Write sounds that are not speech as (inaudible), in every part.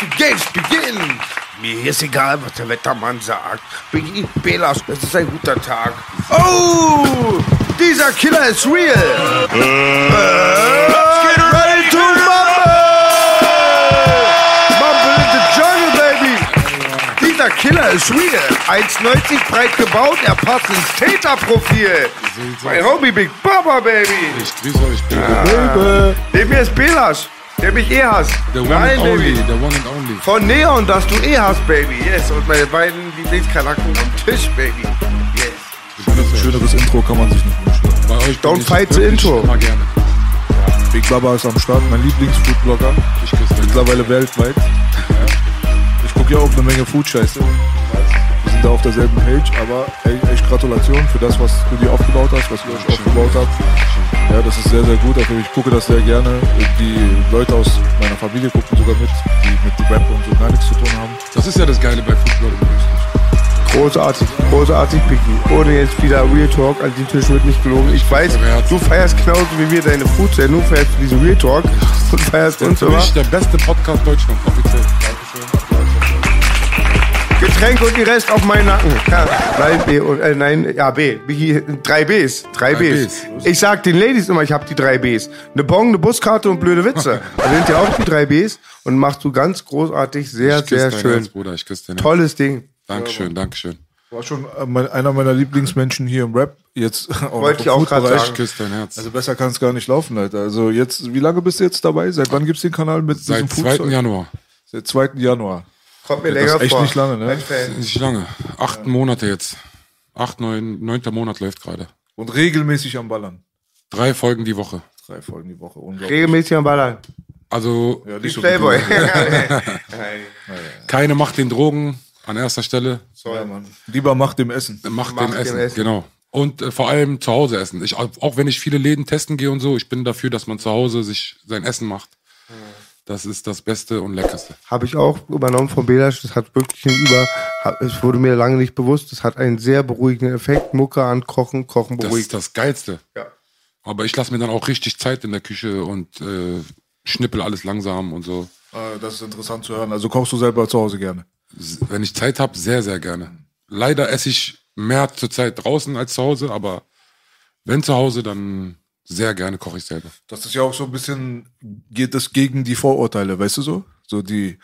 the games begin. Mir ist egal, was der Wettermann sagt. Biggie Belas, es ist ein guter Tag. Oh, dieser Killer ist real. Äh, ready to mumble. Mumble in the jungle, baby. Dieser Killer ist real. 1,90 breit gebaut, er passt ins Täterprofil. Mein Homie Big Baba, baby. Ich grüße euch, Baby. Neben mir ist Belas, der mich eh hasst. The one Nein, and only, Baby. the one and only. Von Neon, das du eh hast, Baby. Yes. Und meine beiden Lieblingskanaken am Tisch, Baby. Yes. Schöneres Intro kann man sich nicht wünschen. Bei euch Don't fight the intro. Immer gerne. Big Baba ist am Start, mein Lieblingsfoodblogger. Ich küsse Mittlerweile weltweit. Ich gucke ja auch eine Menge Food-Scheiße. Wir sind da auf derselben Page, aber ey, echt Gratulation für das, was du dir aufgebaut hast, was ihr euch aufgebaut habt. Ja, das ist sehr, sehr gut. Also ich gucke das sehr gerne. Die Leute aus meiner Familie gucken sogar mit, die mit Rap und so gar nichts zu tun haben. Das ist ja das Geile bei Football. Großartig, großartig, Piki. Ohne jetzt wieder Real Talk, an den Tisch wird nicht gelogen. Ich weiß, du feierst genauso wie wir deine Food-Sendung, feierst du diesen Real Talk und feierst uns mich der beste Podcast Deutschlands, offiziell. Getränk und die Rest auf meinen Nacken. Ja, nein, B, und, äh, nein, ja, B. Biggie, drei Bs. Drei, Drei Bs. Bs. Ich sag den Ladies immer, ich hab die drei Bs. Eine Bon, eine Buskarte und blöde Witze. (laughs) Da sind ja auch die drei Bs und machst du ganz großartig, sehr, Ich küsse sehr dein schön. Herz, Bruder. Ich küsse dein Herz. Tolles Ding. Dankeschön, Dankeschön. War schon äh, einer meiner Lieblingsmenschen hier im Rap. Jetzt (laughs) Wollte ich auch Food-Bereich. sagen. Ich küsse dein Herz. Also besser kann es gar nicht laufen, Alter. Also jetzt, wie lange bist du jetzt dabei? Seit wann gibt's den Kanal mit Seit diesem 2. Foodzeug? Januar. Seit 2. Januar. Kommt mir Das länger ist echt vor. nicht lange, ne? Nicht lange. Acht Monate jetzt. Acht, neun, neunter Monat läuft gerade. Und regelmäßig am Ballern. Drei Folgen die Woche. Drei Folgen die Woche. Unglaublich. Regelmäßig am Ballern. Also Ja, Die nicht so Playboy. (laughs) keine Macht den Drogen an erster Stelle. Ja, Mann. Lieber macht dem Essen. Macht, Macht dem dem Essen. Essen. Genau. Und äh, vor allem zu Hause essen. Ich, auch wenn ich viele Läden testen gehe und so, ich bin dafür, dass man zu Hause sich sein Essen macht. Das ist das Beste und Leckerste. Habe ich auch übernommen von Belasch. Das hat wirklich Über. Es wurde mir lange nicht bewusst. Das hat einen sehr beruhigenden Effekt. Mucke an, Kochen, Kochen Das beruhigt. ist das Geilste. Ja. Aber ich lasse mir dann auch richtig Zeit in der Küche und äh, schnippel alles langsam und so. Äh, Das ist interessant zu hören. Also kochst du selber zu Hause gerne. Wenn ich Zeit habe, sehr, sehr gerne. Leider esse ich mehr zurzeit draußen als zu Hause, aber wenn zu Hause, dann sehr gerne koche ich selber. Das ist ja auch so ein bisschen, geht das gegen die Vorurteile, weißt du so? So die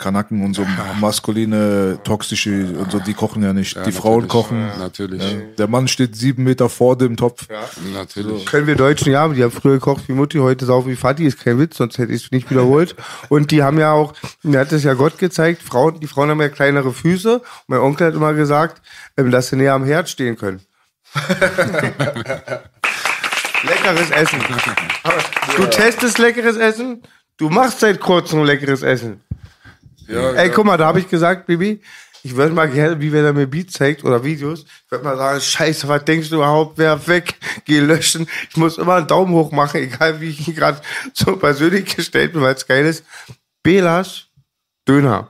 Kanaken und so maskuline, toxische und so, die kochen ja nicht. Ja, die Frauen kochen. Ja, natürlich. Ja. Der Mann steht sieben Meter vor dem Topf. Natürlich. Können wir Deutschen ja, die haben früher gekocht wie Mutti, heute saufen wie Vati, ist kein Witz, sonst hätte ich es nicht wiederholt. (laughs) Und die haben ja auch, mir hat es ja Gott gezeigt, Frauen, die Frauen haben ja kleinere Füße. Und mein Onkel hat immer gesagt, ähm, dass sie näher am Herd stehen können. (laughs) (laughs) leckeres Essen. Du testest leckeres Essen, du machst seit kurzem leckeres Essen. Ja, Ey, guck mal, da habe ich gesagt, Bibi, ich würde mal gerne, wie wenn er mir Beats zeigt oder Videos, ich würde mal sagen, scheiße, was denkst du überhaupt, wer weg, geh löschen. Ich muss immer einen Daumen hoch machen, (laughs) egal wie ich gerade so persönlich gestellt bin, weil es geil ist. Belas, Döner.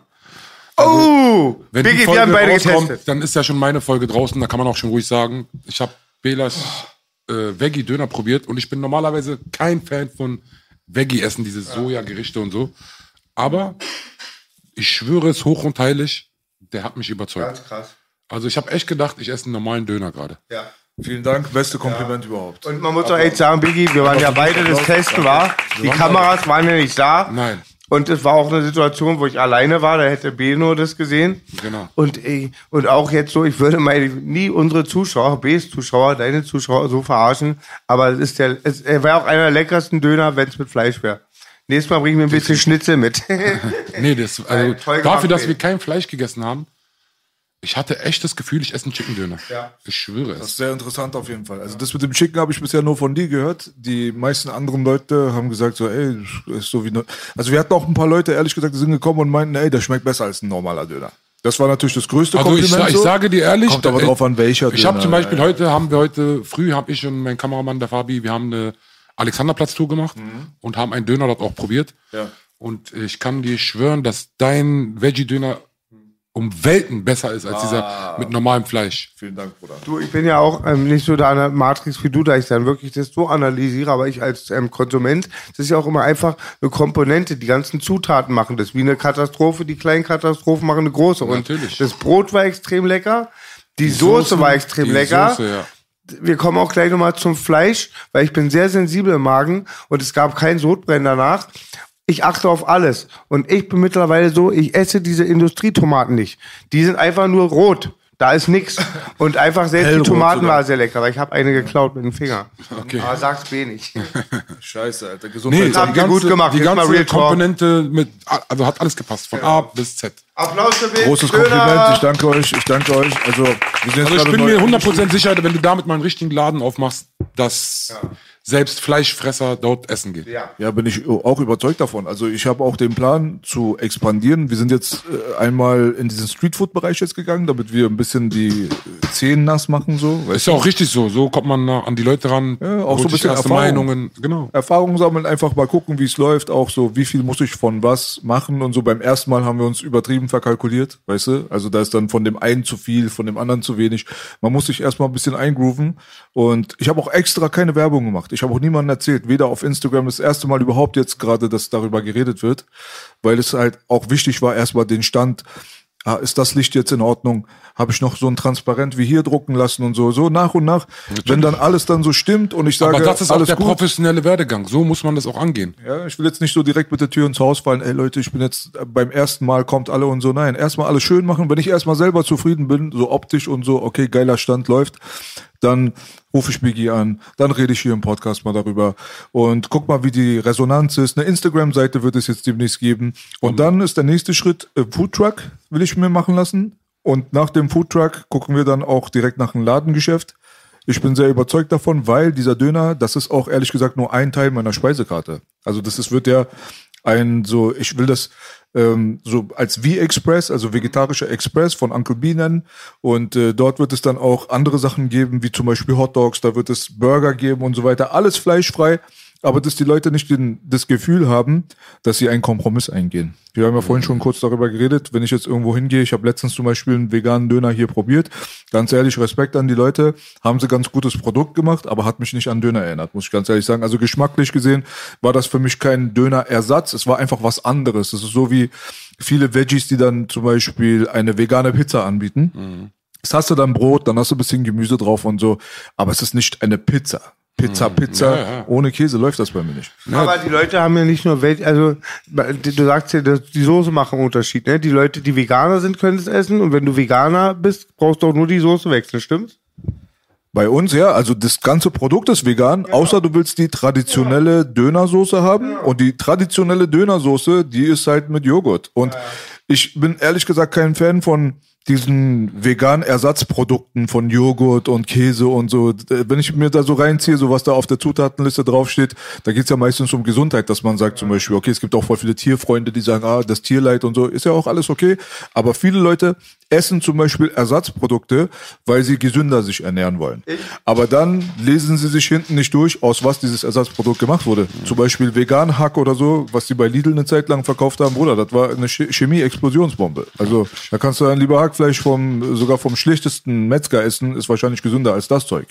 oh, Wenn Biggie, die wir Folge haben beide rauskommt, getestet. dann ist ja schon meine Folge draußen, da kann man auch schon ruhig sagen, ich habe Belas äh, Veggie-Döner probiert und ich bin normalerweise kein Fan von Veggie-Essen, diese Sojagerichte und so. Aber ich schwöre es hoch und heilig, der hat mich überzeugt. Ganz krass. Also ich habe echt gedacht, ich esse einen normalen Döner gerade. Ja. Vielen Dank, beste Kompliment überhaupt. Und man muss doch echt sagen, Biggie, wir waren ja beide das Testen, war. Die Kameras waren ja nicht da. Nein. Und es war auch eine Situation, wo ich alleine war, da hätte Beno das gesehen. Genau. Und, ey, und auch jetzt so, ich würde mal nie unsere Zuschauer, Bs Zuschauer, deine Zuschauer so verarschen, aber es ist der, es, er wäre auch einer der leckersten Döner, wenn es mit Fleisch wäre. Nächstes Mal bringe ich mir ein bisschen Schnitzel mit. (laughs) Nee, das, also dafür, dass wir kein Fleisch gegessen haben, ich hatte echt das Gefühl, ich esse einen Chicken Döner. Ja. Ich schwöre Das es. ist sehr interessant auf jeden Fall. Also das mit dem Chicken habe ich bisher nur von dir gehört. Die meisten anderen Leute haben gesagt so, ey, das ist so wie ne Also wir hatten auch ein paar Leute, ehrlich gesagt, die sind gekommen und meinten, ey, der schmeckt besser als ein normaler Döner. Das war natürlich das größte Also ich, Kompliment. ich so. sage dir ehrlich, Kommt aber äh, drauf an, welcher Ich habe zum Beispiel ja. heute, haben wir heute früh, habe ich und mein Kameramann, der Fabi, wir haben eine Alexanderplatz-Tour gemacht und haben einen Döner dort auch probiert. Mhm. Ja. Und ich kann dir schwören, dass dein Veggie-Döner um Welten besser ist als Ah. dieser mit normalem Fleisch. Vielen Dank, Bruder. Du, ich bin ja auch ähm, nicht so da der Matrix wie du, da ich dann wirklich das so analysiere, aber ich als ähm, Konsument, das ist ja auch immer einfach eine Komponente. Die ganzen Zutaten machen das. Wie eine Katastrophe, die kleinen Katastrophen machen eine große. Und Natürlich. das Brot war extrem lecker, die, Soße Soßen, war extrem die lecker. Soße, ja. Wir kommen auch gleich nochmal zum Fleisch, weil ich bin sehr sensibel im Magen und es gab kein Sodbrennen danach. Ich achte auf alles. Und ich bin mittlerweile so, ich esse diese Industrietomaten nicht. Die sind einfach nur rot. Da ist nix. Und einfach selbst Hellrot die Tomaten sogar. war sehr lecker, weil ich habe eine geklaut mit dem Finger. Okay. Aber sag's wenig. (laughs) Scheiße, Alter. Nee, Gesundheit. habt ihr gut gemacht. Die ganze. Komponente mit, also hat alles gepasst, von A bis Z. Applaus für Bill. Großes Döner. Kompliment. Ich danke euch. Ich danke euch. Also, Also ich bin mir 100% sicher, wenn du damit mal einen richtigen Laden aufmachst, dass selbst Fleischfresser dort essen gehen. Ja. Ja, bin ich auch überzeugt davon. Also ich habe auch den Plan zu expandieren. Wir sind jetzt äh, einmal in diesen Streetfood-Bereich jetzt gegangen, damit wir ein bisschen die Zehen nass machen so. Ist ja auch richtig so. So kommt man an die Leute ran. Ja, auch so ein bisschen erste Erfahrung. Meinungen. Genau. Erfahrung sammeln, einfach mal gucken, wie es läuft, auch so, wie viel muss ich von was machen und so. Beim ersten Mal haben wir uns übertrieben verkalkuliert, weißt du? Also da ist dann von dem einen zu viel, von dem anderen zu wenig. Man muss sich erstmal ein bisschen eingrooven und ich habe auch extra keine Werbung gemacht. Ich habe auch niemandem erzählt, weder auf Instagram das erste Mal überhaupt jetzt gerade, dass darüber geredet wird, weil es halt auch wichtig war, erstmal den Stand Ah, ist das Licht jetzt in Ordnung? Habe ich noch so ein Transparent wie hier drucken lassen und so, so nach und nach. Wenn dann alles dann so stimmt und ich sage, Aber das ist auch alles der gut, professionelle Werdegang. So muss man das auch angehen. ja, ich will jetzt nicht so direkt mit der Tür ins Haus fallen, ey Leute, ich bin jetzt äh, beim ersten Mal kommt alle und so. Nein, erstmal alles schön machen. Wenn ich erstmal selber zufrieden bin, so optisch und so, okay, geiler Stand läuft, dann rufe ich Biggie an, dann rede ich hier im Podcast mal darüber und guck mal, wie die Resonanz ist. Eine Instagram-Seite wird es jetzt demnächst geben. Und dann ist der nächste Schritt äh, Foodtruck, will ich mir machen lassen. Und nach dem Foodtruck gucken wir dann auch direkt nach einem Ladengeschäft. Ich bin sehr überzeugt davon, weil dieser Döner, das ist auch ehrlich gesagt nur ein Teil meiner Speisekarte. Also das ist, wird ja ein so, ich will das ähm, so als V-Express, also vegetarischer Express von Uncle B nennen. Und äh, dort wird es dann auch andere Sachen geben, wie zum Beispiel Hot Dogs, da wird es Burger geben und so weiter. Alles fleischfrei, aber dass die Leute nicht den, das Gefühl haben, dass sie einen Kompromiss eingehen. Wir haben ja vorhin schon kurz darüber geredet, wenn ich jetzt irgendwo hingehe, ich habe letztens zum Beispiel einen veganen Döner hier probiert. Ganz ehrlich, Respekt an die Leute, haben sie ganz gutes Produkt gemacht, aber hat mich nicht an Döner erinnert, muss ich ganz ehrlich sagen. Also geschmacklich gesehen war das für mich kein Dönerersatz, es war einfach was anderes. Es ist so wie viele Veggies, die dann zum Beispiel eine vegane Pizza anbieten. Das hast du dann Brot, dann hast du ein bisschen Gemüse drauf und so, aber es ist nicht eine Pizza. Pizza, Pizza, Ja, ja. ohne Käse läuft das bei mir nicht. Aber die Leute haben ja nicht nur Welt, also du sagst ja, die Soße machen einen Unterschied, ne? Die Leute, die Veganer sind, können es essen und wenn du Veganer bist, brauchst du auch nur die Soße wechseln, stimmt's? Bei uns, ja, also das ganze Produkt ist vegan, außer du willst die traditionelle Dönersoße haben. Und die traditionelle Dönersoße, die ist halt mit Joghurt. Und ich bin ehrlich gesagt kein Fan von diesen veganen Ersatzprodukten von Joghurt und Käse und so. Wenn ich mir da so reinziehe, so was da auf der Zutatenliste draufsteht, da geht's ja meistens um Gesundheit, dass man sagt zum Beispiel, okay, es gibt auch voll viele Tierfreunde, die sagen, ah, das Tierleid und so, ist ja auch alles okay. Aber viele Leute essen zum Beispiel Ersatzprodukte, weil sie gesünder sich ernähren wollen. Aber dann lesen sie sich hinten nicht durch, aus was dieses Ersatzprodukt gemacht wurde. Zum Beispiel Vegan-Hack oder so, was sie bei Lidl eine Zeit lang verkauft haben, Bruder, das war eine Ch- Chemie-Explosionsbombe. Also da kannst du dann lieber Hackfleisch vom, sogar vom schlechtesten Metzger essen, ist wahrscheinlich gesünder als das Zeug.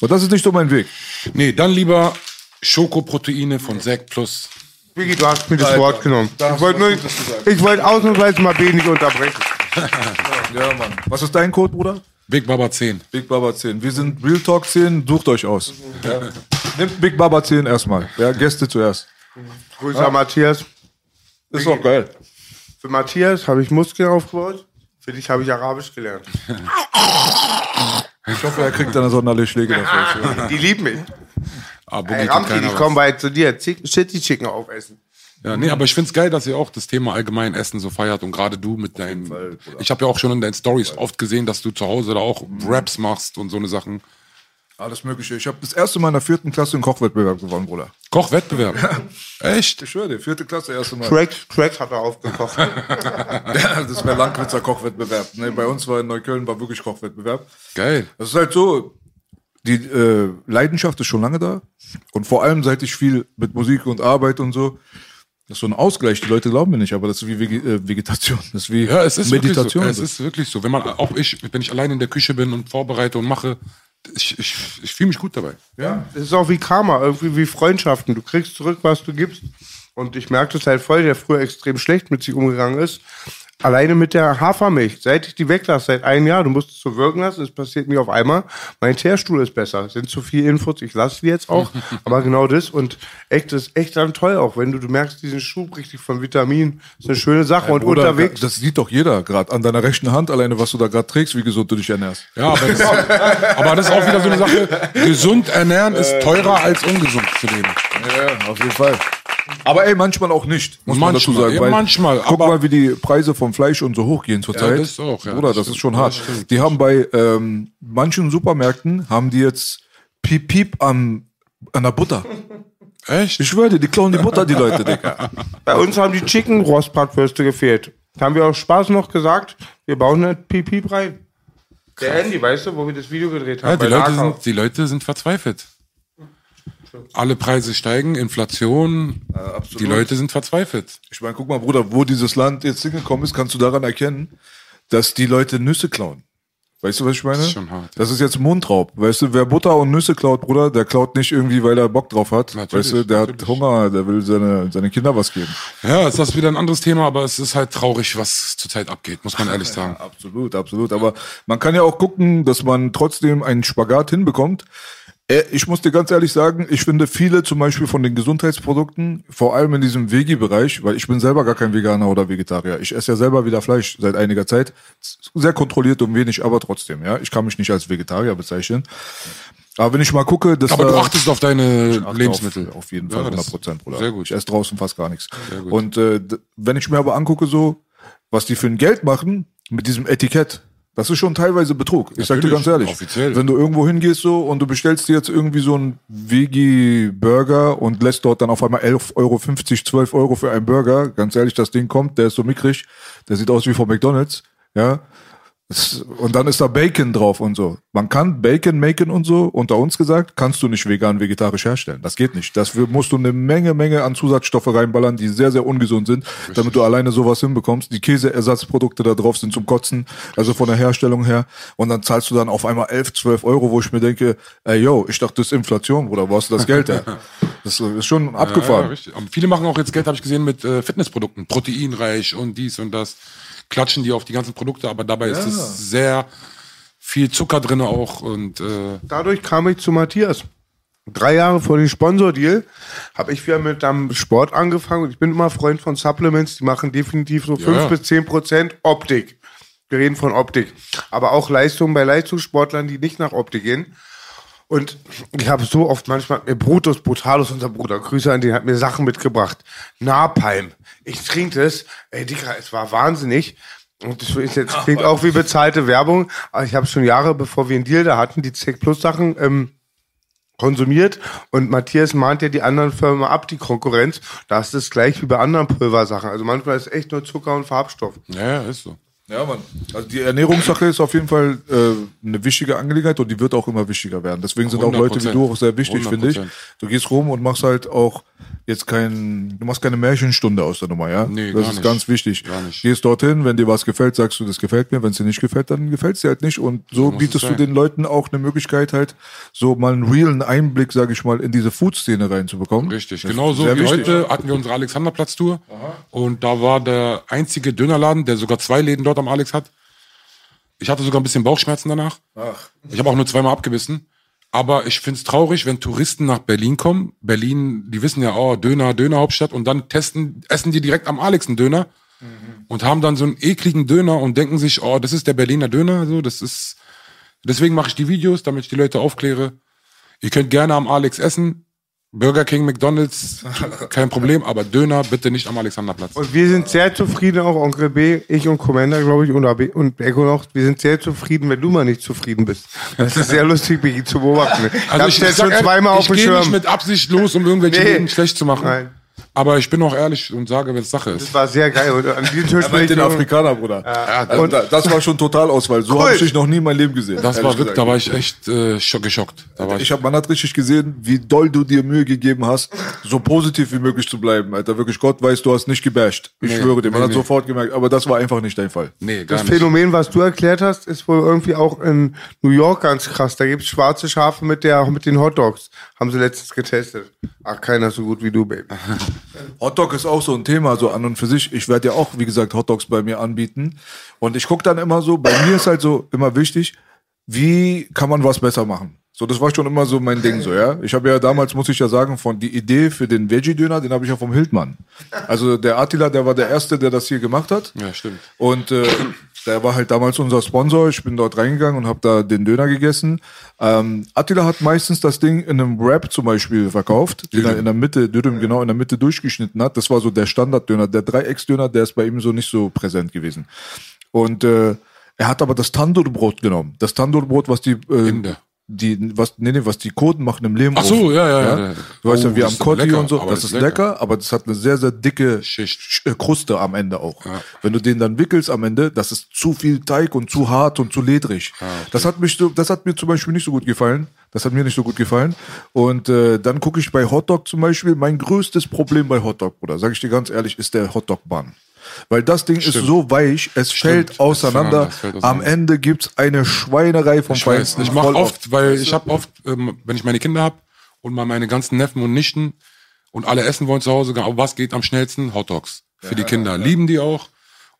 Und das ist nicht so mein Weg. Nee, dann lieber Schokoproteine von Sek Plus. Vicky, du hast mir das Alter, Wort genommen. Ich wollte wollte ausnahmsweise mal nicht unterbrechen. (laughs) Ja, Mann. Was ist dein Code, Bruder? Big Baba 10. Big Baba 10. Wir sind Real Talk 10, sucht euch aus. Ja. Nimmt Big Baba 10 erstmal. Ja, Gäste zuerst. Grüße an Matthias. Ist doch geil. Für Matthias habe ich Muskeln aufgebaut. Für dich habe ich Arabisch gelernt. Ich hoffe, er kriegt dann sonderliche Schläge dafür. Die lieben mich. Aber Ey, Ramti, ich komme bald zu dir. Shitty Chicken aufessen. Ja, nee, aber ich find's geil, dass ihr auch das Thema allgemein Essen so feiert und gerade du mit deinen. ich habe ja auch schon in deinen Stories oft gesehen, dass du zu Hause da auch Raps machst und so eine Sachen. Alles Mögliche. Ich habe das erste Mal in der vierten Klasse einen Kochwettbewerb gewonnen, Bruder. Kochwettbewerb. Echt? Ich schwöre dir, vierte Klasse, erste Mal. Crack, Crack hat er aufgekocht. (laughs) Ja, das wäre Langwitzer Kochwettbewerb. Nee, bei uns war in Neukölln war wirklich Kochwettbewerb. Geil. Das ist halt so, die äh, Leidenschaft ist schon lange da. Und vor allem, seit ich viel mit Musik und Arbeit und so, das ist so ein Ausgleich. Die Leute glauben mir nicht, aber das ist wie äh, Vegetation. Das ist wie Ja, es ist Meditation. Wirklich so. Es ist wirklich so. Wenn man, auch ich, wenn ich allein in der Küche bin und vorbereite und mache, ich, ich, ich fühle mich gut dabei. Ja, es ist auch wie Karma, irgendwie wie Freundschaften. Du kriegst zurück, was du gibst. Und ich merke das halt voll, der früher extrem schlecht mit sich umgegangen ist. Alleine mit der Hafermilch. Seit ich die weglasse, seit einem Jahr, du musst es so wirken lassen, es passiert mir auf einmal. Mein Teerstuhl ist besser. Es sind zu viele Infos, ich lasse die jetzt auch. (laughs) aber genau das. Und echt, das ist echt dann toll auch, wenn du, du merkst diesen Schub richtig von Vitaminen. Das ist eine schöne Sache. und Oder, unterwegs. Das sieht doch jeder gerade an deiner rechten Hand, alleine was du da gerade trägst, wie gesund du dich ernährst. Ja, aber das, (laughs) aber das ist auch wieder so eine Sache. Gesund ernähren ist teurer als ungesund zu leben. Ja, auf jeden Fall. Aber ey, manchmal auch nicht, muss man dazu Manchmal, sagen. ja, weil manchmal, Guck aber- mal, wie die Preise vom Fleisch und so hochgehen zurzeit. Ja, das auch, ja, Bruder, das das, ist schon hart. stimmt. Die haben bei ähm, manchen Supermärkten, haben die jetzt Piep Piep am, an der Butter. (laughs) Echt? Ich schwöre dir, die klauen die Butter, die Leute, Digga. Bei uns haben die Chicken Rostbratwürste gefehlt. Da haben wir auch Spaß noch gesagt, wir bauen eine Piep rein. Der Handy, weißt du, wo wir das Video gedreht haben? Ja, die, Leute sind, die Leute sind verzweifelt. Alle Preise steigen, Inflation. die Leute sind verzweifelt. Ich meine, guck mal, Bruder, wo dieses Land jetzt hingekommen ist, kannst du daran erkennen, dass die Leute Nüsse klauen. Weißt du, was ich meine? ist schon hart, ja. Das ist jetzt Mundraub. Weißt du, wer Butter und Nüsse klaut, Bruder, der klaut nicht irgendwie, weil er Bock drauf hat. Natürlich, weißt du, der natürlich. hat Hunger, der will seine, seine Kinder was geben. Ja, ist das wieder ein anderes Thema, aber es ist halt traurig, was zurzeit abgeht, muss man ehrlich (laughs) sagen. Absolut, absolut. Aber man kann ja auch gucken, dass man trotzdem einen Spagat hinbekommt. Äh, Ich muss dir ganz ehrlich sagen, ich finde viele zum Beispiel von den Gesundheitsprodukten, vor allem in diesem Vegi-Bereich, weil ich bin selber gar kein Veganer oder Vegetarier. Ich esse ja selber wieder Fleisch seit einiger Zeit. Sehr kontrolliert und wenig, aber trotzdem, ja. Ich kann mich nicht als Vegetarier bezeichnen. Aber wenn ich mal gucke, dass Aber du achtest auf deine Lebensmittel. Auf, auf jeden Fall, Ja, das- 100 Prozent, Bruder. Sehr gut. Ich esse draußen fast gar nichts. Und äh, wenn ich mir aber angucke, so, was die für ein Geld machen mit diesem Etikett, das ist schon teilweise Betrug. Ich sag dir ganz ehrlich. offiziell. Wenn du irgendwo hingehst so und du bestellst dir jetzt irgendwie so einen Veggie-Burger und lässt dort dann auf einmal 11,50 Euro, 12 Euro für einen Burger, ganz ehrlich, das Ding kommt, der ist so mickrig, der sieht aus wie von McDonalds, ja. Und dann ist da Bacon drauf und so. Man kann Bacon machen und so, unter uns gesagt, kannst du nicht vegan, vegetarisch herstellen. Das geht nicht. Dafür musst du eine Menge, Menge an Zusatzstoffe reinballern, die sehr, sehr ungesund sind, damit du alleine sowas hinbekommst. Die Käseersatzprodukte da drauf sind zum Kotzen, also von der Herstellung her. Und dann zahlst du dann auf einmal 11, 12 Euro, wo ich mir denke, ey, yo, ich dachte, das ist Inflation, Bruder, wo hast du das Geld her? (laughs) Das ist schon Ja, abgefahren. richtig. Aber viele machen auch jetzt Geld, habe ich gesehen, mit äh, Fitnessprodukten. Proteinreich und dies und das. Klatschen die auf die ganzen Produkte, aber dabei ist es sehr viel Zucker drin auch und äh, Dadurch kam ich zu Matthias. Drei Jahre vor dem Sponsordeal habe ich wieder mit am Sport angefangen und ich bin immer Freund von Supplements, die machen definitiv so fünf ja. bis zehn Prozent Optik. Wir reden von Optik. Aber auch Leistungen bei Leistungssportlern, die nicht nach Optik gehen. Und ich habe so oft manchmal, mir Brutus Brutalus, unser Bruder, Grüße an den, hat mir Sachen mitgebracht. Napalm. Ich trinke das. Ey, Dicker, es war wahnsinnig. Und das ist jetzt, klingt auch wie bezahlte Werbung. Aber ich habe schon Jahre, bevor wir einen Deal da hatten, die Zec Plus Sachen ähm, konsumiert. Und Matthias mahnt ja die anderen Firmen ab, die Konkurrenz. Da ist es gleich wie bei anderen Pulversachen. Also manchmal ist es echt nur Zucker und Farbstoff. ja, ist so. Ja, Mann. Also die Ernährungssache ist auf jeden Fall äh, eine wichtige Angelegenheit und die wird auch immer wichtiger werden. Deswegen sind auch Leute wie du auch sehr wichtig, 100%. finde ich. Du gehst rum und machst halt auch jetzt kein, du machst keine Märchenstunde aus der Nummer, ja? Nee, das ist nicht. ganz wichtig. Gar nicht. Gehst dorthin, wenn dir was gefällt, sagst du, das gefällt mir. Wenn es dir nicht gefällt, dann gefällt es dir halt nicht. Und so, es bietest du den Leuten auch eine Möglichkeit halt, so mal einen realen Einblick, sage ich mal, in diese Food-Szene reinzubekommen. Richtig, Das ist genauso sehr wie wichtig. heute hatten wir unsere Alexanderplatz-Tour und da war der einzige Dönerladen, der sogar zwei Läden dort am Alex hat. Ich hatte sogar ein bisschen Bauchschmerzen danach. Ich habe auch nur zweimal abgebissen. Aber ich find's traurig, wenn Touristen nach Berlin kommen. Berlin, die wissen ja, oh, Döner, Dönerhauptstadt und dann testen, essen die direkt am Alex einen Döner und haben dann so einen ekligen Döner und denken sich, oh, das ist der Berliner Döner, so, das ist, deswegen mache ich die Videos, damit ich die Leute aufkläre. Ihr könnt gerne am Alex essen. Burger King, McDonalds, (laughs) kein Problem, aber Döner bitte nicht am Alexanderplatz. Und wir sind sehr zufrieden, auch Onkel B, ich und Commander, glaube ich, und, AB, und Echo noch. Wir sind sehr zufrieden, wenn du mal nicht zufrieden bist. Das ist sehr lustig, Biggie, zu beobachten. ich Also ich, sag schon zweimal auf ich dem gehe Schirm. nicht mit Absicht los, um irgendwelche Nee. Leben schlecht zu machen. Nein. Aber ich bin auch ehrlich und sage, wenn es Sache ist. Das war sehr geil. Und an diesem Tisch ich den Afrikaner, Bruder. Also Und- da, das war schon Totalauswahl. So Cool. habe ich dich noch nie in meinem Leben gesehen. Das war wirklich, da war ich echt äh, schock, geschockt. Da war ich, Ich hab, man hat richtig gesehen, wie doll du dir Mühe gegeben hast, so positiv wie möglich zu bleiben, Alter. Wirklich, Gott weiß, du hast nicht gebasht. Ich Nee, schwöre dir, man nee, hat nee. sofort gemerkt, aber das war einfach nicht dein Fall. nee, gar Das nicht. Phänomen, was du erklärt hast, ist wohl irgendwie auch in New York ganz krass. Da gibt's schwarze Schafe mit der, mit den Hotdogs. Haben sie letztens getestet. Ach, keiner so gut wie du, Baby. (laughs) Hotdog ist auch so ein Thema, so an und für sich. Ich werde ja auch, wie gesagt, Hotdogs bei mir anbieten. Und ich guck dann immer so, bei mir ist halt so immer wichtig, wie kann man was besser machen? So, das war schon immer so mein Ding, so, ja. (laughs) Ich habe ja damals, muss ich ja sagen, von die Idee für den Veggie-Döner, den habe ich ja vom Hildmann. Also der Attila, der war der Erste, der das hier gemacht hat. Ja, stimmt. Und äh, der war halt damals unser Sponsor. Ich bin dort reingegangen und habe da den Döner gegessen. Ähm, Attila hat meistens das Ding in einem Wrap zum Beispiel verkauft, den er in der Mitte, Dürüm genau in der Mitte durchgeschnitten hat. Das war so der Standarddöner. Der Dreiecksdöner, der ist bei ihm so nicht so präsent gewesen. Und äh, er hat aber das Tandoorbrot genommen. Das Tandoorbrot, was die äh, Inder. Die was nee, nee, was die Kurden machen im Leben. Ach so, ja, ja, ja. Du weißt Oh, ja, wie das am Kotti lecker, und so. Das ist lecker, aber das hat eine sehr, sehr dicke Schicht. Sch- äh, Kruste am Ende auch. Wenn du den dann wickelst am Ende, das ist zu viel Teig und zu hart und zu ledrig. Ah, Das hat mich so, das hat mir zum Beispiel nicht so gut gefallen. Das hat mir nicht so gut gefallen. Und äh, dann gucke ich bei Hotdog zum Beispiel. Mein größtes Problem bei Hotdog, Bruder, sage ich dir ganz ehrlich, ist der Hotdog-Bun. Weil das Ding ist so weich, es fällt es auseinander. auseinander, es fällt Am. Ende gibt's eine Schweinerei vom Ich weiß, ich mache oft, weil ich habe oft, ähm, wenn ich meine Kinder habe und mal meine ganzen Neffen und Nichten und alle essen wollen zu Hause, aber was geht am schnellsten? Hotdogs. Für die Kinder. Lieben die auch.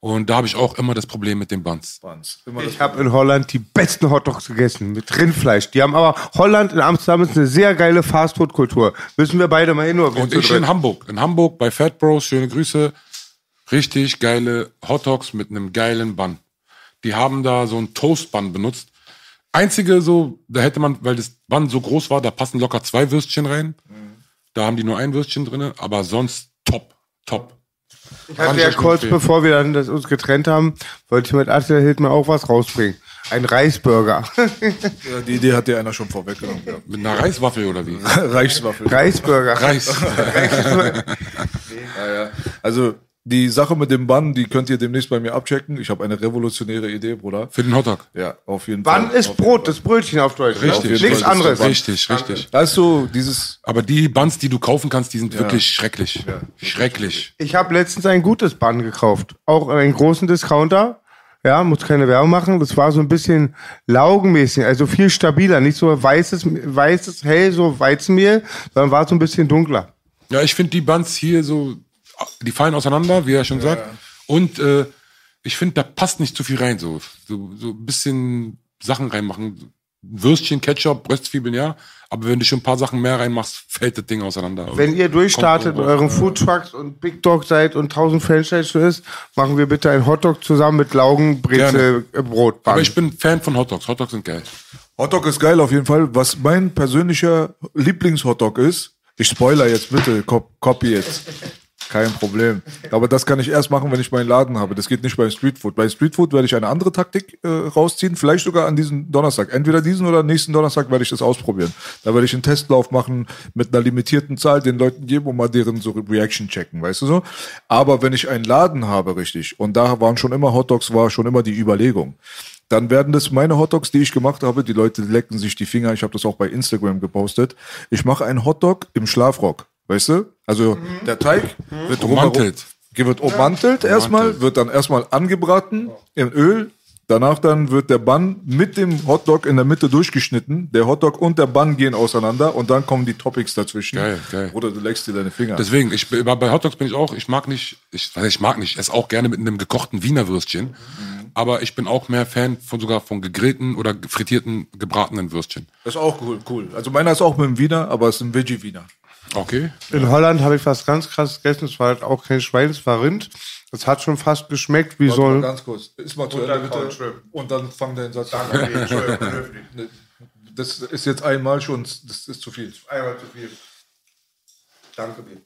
Und da habe ich auch immer das Problem mit den Buns. Das Ich habe in Holland die besten Hotdogs gegessen mit Rindfleisch. Die haben aber Holland in Amsterdam ist eine sehr geile Fastfood-Kultur. Müssen wir beide mal hin oder Und ich in Hamburg. In Hamburg bei Fat Bros, schöne Grüße. Richtig geile Hotdogs mit einem geilen Bun. Die haben da so einen Toast-Bun benutzt. Einzige so, da hätte man, weil das Bun so groß war, da passen locker zwei Würstchen rein. Da haben die nur ein Würstchen drinne, aber sonst top, top. Ich hatte ja kurz bevor wir dann das uns getrennt haben, wollte ich mit Attila Hildmann auch was rausbringen. Ein Reisburger. Ja, die Idee hat dir einer schon vorweggenommen. Ja. Mit einer Reiswaffel oder wie? (laughs) Reichswaffel. Reisburger. Reis. (laughs) (laughs) Ja, ja. Also die Sache mit dem Bann, die könnt ihr demnächst bei mir abchecken. Ich habe eine revolutionäre Idee, Bruder. Für den Hotdog. Ja, auf jeden Fall. Wann ist Brot? Das Brötchen auf Deutsch. Richtig, Nichts Fall. anderes. Richtig, richtig. Da ist so dieses, Aber die Buns, die du kaufen kannst, die sind wirklich schrecklich. Schrecklich. Ich habe letztens ein gutes Bann gekauft. Auch einen großen Discounter. Ja, muss keine Werbung machen. Das war so ein bisschen laugenmäßig, also viel stabiler. Nicht so weißes, weißes, hell, so Weizenmehl, sondern war so ein bisschen dunkler. Ja, ich finde die Buns hier so, die fallen auseinander, wie er schon sagt. Und äh, ich finde, da passt nicht zu viel rein. So, so, so ein bisschen Sachen reinmachen. Würstchen, Ketchup, Röstzwiebeln, ja. Aber wenn du schon ein paar Sachen mehr reinmachst, fällt das Ding auseinander. Wenn ihr durchstartet mit Kommt- euren Foodtrucks und Big Dog seid und 1000 Franchise ist, machen wir bitte einen Hotdog zusammen mit Laugenbrezel äh, Brot. Aber ich bin Fan von Hotdogs. Hotdogs sind geil. Hotdog ist geil auf jeden Fall. Was mein persönlicher Lieblingshotdog ist, ich spoiler jetzt bitte, cop copy jetzt. Kein Problem. Aber das kann ich erst machen, wenn ich meinen Laden habe. Das geht nicht bei Streetfood. Bei Streetfood werde ich eine andere Taktik äh, rausziehen, vielleicht sogar an diesem Donnerstag. Entweder diesen oder nächsten Donnerstag werde ich das ausprobieren. Da werde ich einen Testlauf machen mit einer limitierten Zahl den Leuten geben und mal deren so Reaction checken, weißt du so? Aber wenn ich einen Laden habe, richtig, und da waren schon immer Hotdogs, war schon immer die Überlegung dann werden das meine Hotdogs, die ich gemacht habe. Die Leute lecken sich die Finger. Ich habe das auch bei Instagram gepostet. Ich mache einen Hotdog im Schlafrock, weißt du? Also der Teig wird Ummantelt. wird ummantelt erstmal, wird dann erstmal angebraten in Öl. Danach dann wird der Bun mit dem Hotdog in der Mitte durchgeschnitten. Der Hotdog und der Bun gehen auseinander und dann kommen die Toppings dazwischen. Geil, geil. Oder du leckst dir deine Finger. Deswegen, ich bin, bei Hotdogs bin ich auch, ich mag nicht, ich, ich mag nicht, ich esse auch gerne mit einem gekochten Wiener Würstchen. aber ich bin auch mehr Fan von sogar von gegrillten oder frittierten, gebratenen Würstchen. Das ist auch cool, cool. Also meiner ist auch mit dem Wiener, aber es ist ein Veggie-Wiener. Okay. In Holland habe ich was ganz krass gegessen. Es war halt auch kein Schwein, es war Rind. Es hat schon fast geschmeckt wie Warte so mal ein. ganz kurz. Ist mal zu Und Ende bitte. Und dann fang deinen Satz an. Das ist jetzt einmal schon, das ist zu viel. Einmal zu viel. Danke mir.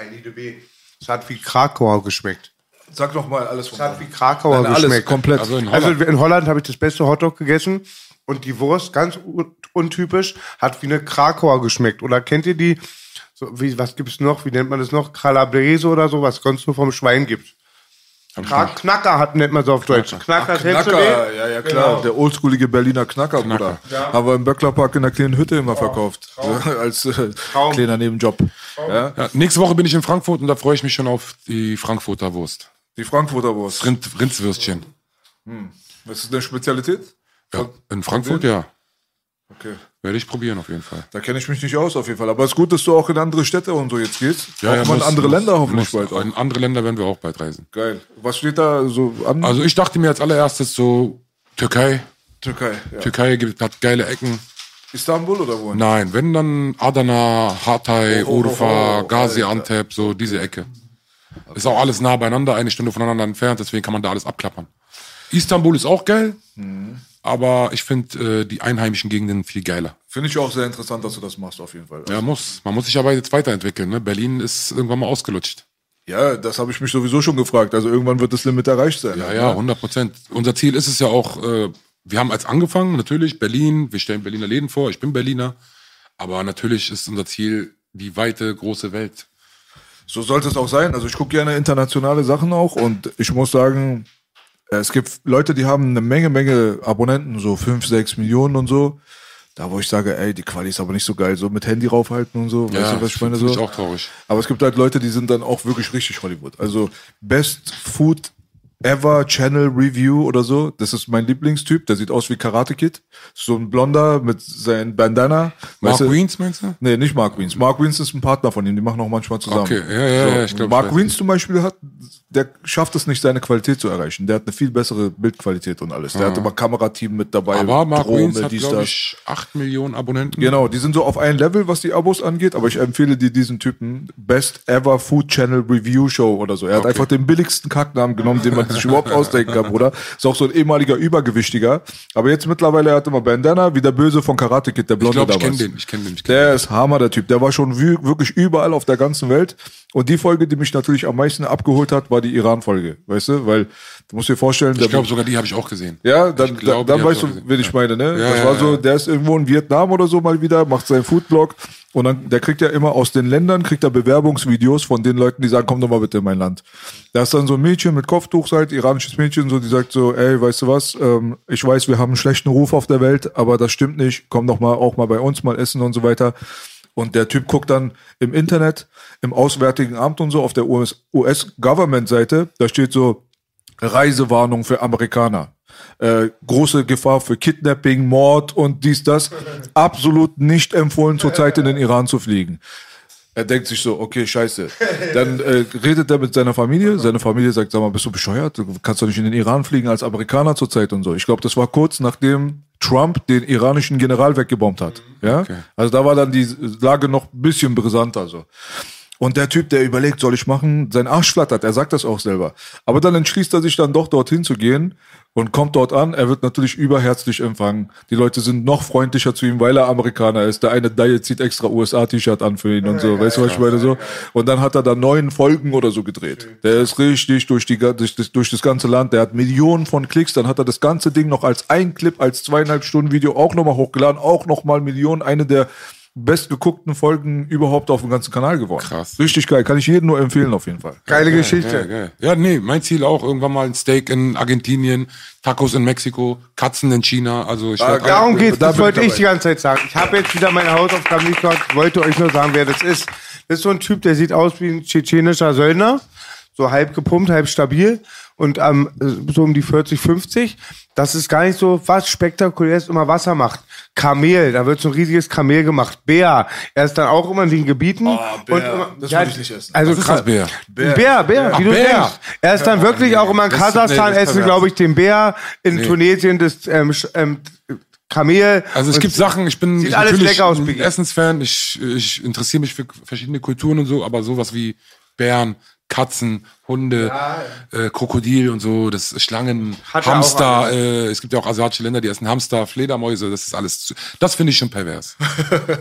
I need a B. Es hat wie Krakauer geschmeckt. Sag doch mal alles Es von hat wie Krakauer Nein, alles geschmeckt. komplett. Also in Also Holland. in Holland habe ich das beste Hotdog gegessen und die Wurst, ganz untypisch, hat wie eine Krakauer geschmeckt. Oder kennt ihr die? So, wie, was gibt's noch? Wie nennt man das noch? Calabrese oder so, was sonst nur vom Schwein gibt. Nicht. Knacker hat, nennt man so auf Deutsch. Knacker, Ach, Knacker, ja, ja, klar. Genau. Der oldschoolige Berliner Knacker, Bruder. Ja. Haben wir im Böcklerpark in der kleinen Hütte immer verkauft. Als äh, Traum. kleiner Nebenjob. Ja? Ja, nächste Woche bin ich in Frankfurt und da freue ich mich schon auf die Frankfurter Wurst. Die Frankfurter Wurst. Rind, Rindswürstchen. Das ist eine Spezialität? Ja, in Frankfurt, ja. Okay. Werde ich probieren auf jeden Fall. Da kenne ich mich nicht aus, auf jeden Fall. Aber es ist gut, dass du auch in andere Städte und so jetzt gehst. auch mal in andere muss- Länder hoffentlich bald auch. In andere Länder werden wir auch bald reisen. Geil. Was steht da so an? Also ich dachte mir als allererstes so, Türkei. Türkei. Ja. Türkei gibt, hat geile Ecken. Istanbul oder wo? Nein, wenn dann Adana, Hatay, Oh, oh, oh, Urfa, oh, Gaziantep, so diese Ecke. Ist auch alles nah beieinander, eine Stunde voneinander entfernt, deswegen kann man da alles abklappern. Istanbul ist auch geil, Mhm. Aber ich finde äh, die einheimischen Gegenden viel geiler. Finde ich auch sehr interessant, dass du das machst, auf jeden Fall. Ja, muss. Man muss sich aber jetzt weiterentwickeln. Ne? Berlin ist irgendwann mal ausgelutscht. Ja, das habe ich mich sowieso schon gefragt. Also irgendwann wird das Limit erreicht sein. Ja, ja, 100 Prozent. Unser Ziel ist es ja auch, äh, wir haben als angefangen, natürlich Berlin, wir stellen Berliner Läden vor, ich bin Berliner, aber natürlich ist unser Ziel die weite, große Welt. So sollte es auch sein. Also ich gucke gerne internationale Sachen auch und ich muss sagen, es gibt Leute, die haben eine Menge, Menge Abonnenten, so fünf, sechs Millionen und so. Da wo ich sage, ey, die Quali ist aber nicht so geil, so mit Handy raufhalten und so. weißt du, was ich meine? So. auch traurig. Aber es gibt halt Leute, die sind dann auch wirklich richtig Hollywood. Also Best Food Ever Channel Review oder so. Das ist mein Lieblingstyp. Der sieht aus wie Karate Kid. So ein Blonder mit seinem Bandana. Mark Weißt Wiens, meinst du? Nee, nicht Mark Wiens. Mark Wiens ist ein Partner von ihm, die machen auch manchmal zusammen. Okay, ja, ja, ja, ich glaub, ich Mark. Wiens zum Beispiel hat, der schafft es nicht, seine Qualität zu erreichen. Der hat eine viel bessere Bildqualität und alles. Der hat immer Kamerateam mit dabei. Aber Mark Wiens hat, glaube ich, 8 Millionen Abonnenten. Genau, die sind so auf ein Level, was die Abos angeht, aber ich empfehle dir diesen Typen Best Ever Food Channel Review Show oder so. Er hat Okay. einfach den billigsten Kacknamen genommen, den man sich überhaupt ausdenken kann, Bruder. Ist auch so ein ehemaliger Übergewichtiger. Aber jetzt mittlerweile, er hat immer Bandana, wie der Böse von Karate Kid, der Ich Blonde ich damals. kenne den. Ich kenne den. Ich kenn Der ist Hammer, der Typ. Der war schon wirklich überall auf der ganzen Welt. Und die Folge, die mich natürlich am meisten abgeholt hat, war die Iran-Folge. Weißt du? Weil, du musst dir vorstellen, Ich glaube, sogar die habe ich auch gesehen. ja, dann, Ich glaube, dann, weißt du, wen ich meine, ne? Ja, das war so, der ist irgendwo in Vietnam oder so mal wieder, macht seinen Foodblog und dann, der kriegt ja immer aus den Ländern, kriegt er Bewerbungsvideos von den Leuten, die sagen, komm doch mal bitte in mein Land. Da ist dann so ein Mädchen mit Kopftuch, halt, iranisches Mädchen, so, die sagt so, ey, weißt du was, ähm, ich weiß, wir haben einen schlechten Ruf auf der Welt, aber das stimmt nicht, komm doch mal, auch mal bei uns mal essen und so weiter. Und der Typ guckt dann im Internet, im Auswärtigen Amt und so, auf der US-Government-Seite, da steht so, Reisewarnung für Amerikaner. Äh, große Gefahr für Kidnapping, Mord und dies, das. Absolut nicht empfohlen, zurzeit in den Iran zu fliegen. Er denkt sich so, okay, scheiße. Dann äh, redet er mit seiner Familie. Seine Familie sagt, sag mal, bist du bescheuert? Du kannst doch nicht in den Iran fliegen als Amerikaner zurzeit und so. Ich glaube, das war kurz nachdem Trump den iranischen General weggebombt hat. Ja? Also da war dann die Lage noch ein bisschen brisanter. So. Und der Typ, der überlegt, soll ich machen, sein Arsch flattert, er sagt das auch selber. Aber dann entschließt er sich dann doch dorthin zu gehen und kommt dort an. Er wird natürlich überherzlich empfangen. Die Leute sind noch freundlicher zu ihm, weil er Amerikaner ist. Der eine Diet zieht extra USA-T-Shirt an für ihn und so. Weißt du, was ich meine? So. Und dann hat er da neun Folgen oder so gedreht. Der ist richtig durch, die, durch, das, durch das ganze Land. Der hat Millionen von Klicks. Dann hat er das ganze Ding noch als ein Clip, als zweieinhalb Stunden Video auch nochmal hochgeladen. Auch nochmal Millionen. Eine der bestgeguckten Folgen überhaupt auf dem ganzen Kanal geworden. Krass. Richtig geil. Kann ich jedem nur empfehlen, auf jeden Fall. Geile Ja, Geschichte. geil. ja, nee, mein Ziel auch irgendwann mal ein Steak in Argentinien, Tacos in Mexiko, Katzen in China. Also ich werd Darum Da geht's, das bin wollte ich ich die ganze Zeit sagen. Ich habe jetzt wieder meine Hausaufgaben nicht gemacht, wollte euch nur sagen, wer das ist. Das ist so ein Typ, der sieht aus wie ein tschetschenischer Söldner, so halb gepumpt, halb stabil. und ähm, so um die 40, 50, das ist gar nicht so was spektakuläres immer Wasser macht. Kamel, da wird so ein riesiges Kamel gemacht. Bär, er ist dann auch immer in den Gebieten. Oh, Bär, und immer, das würde ich nicht essen. Also Was ist das, Bär? Bär, Bär, Bär wie du Bär. denkst. Er ist dann wirklich auch immer in Das nee, Kasachstan, das ist essen, glaube ich, den Bär, in Tunesien das ähm, ähm, Kamel. Also es gibt Sachen, ich bin Sieht ich alles natürlich lecker aus, ein. Essensfan, ich, ich interessiere mich für verschiedene Kulturen und so, aber sowas wie Bären, Katzen, Hunde, äh, Krokodil und so, das Schlangen, Hat er Hamster, alles. äh, es gibt ja auch asiatische Länder, die essen Hamster, Fledermäuse, das ist alles, zu, das finde ich schon pervers. (laughs)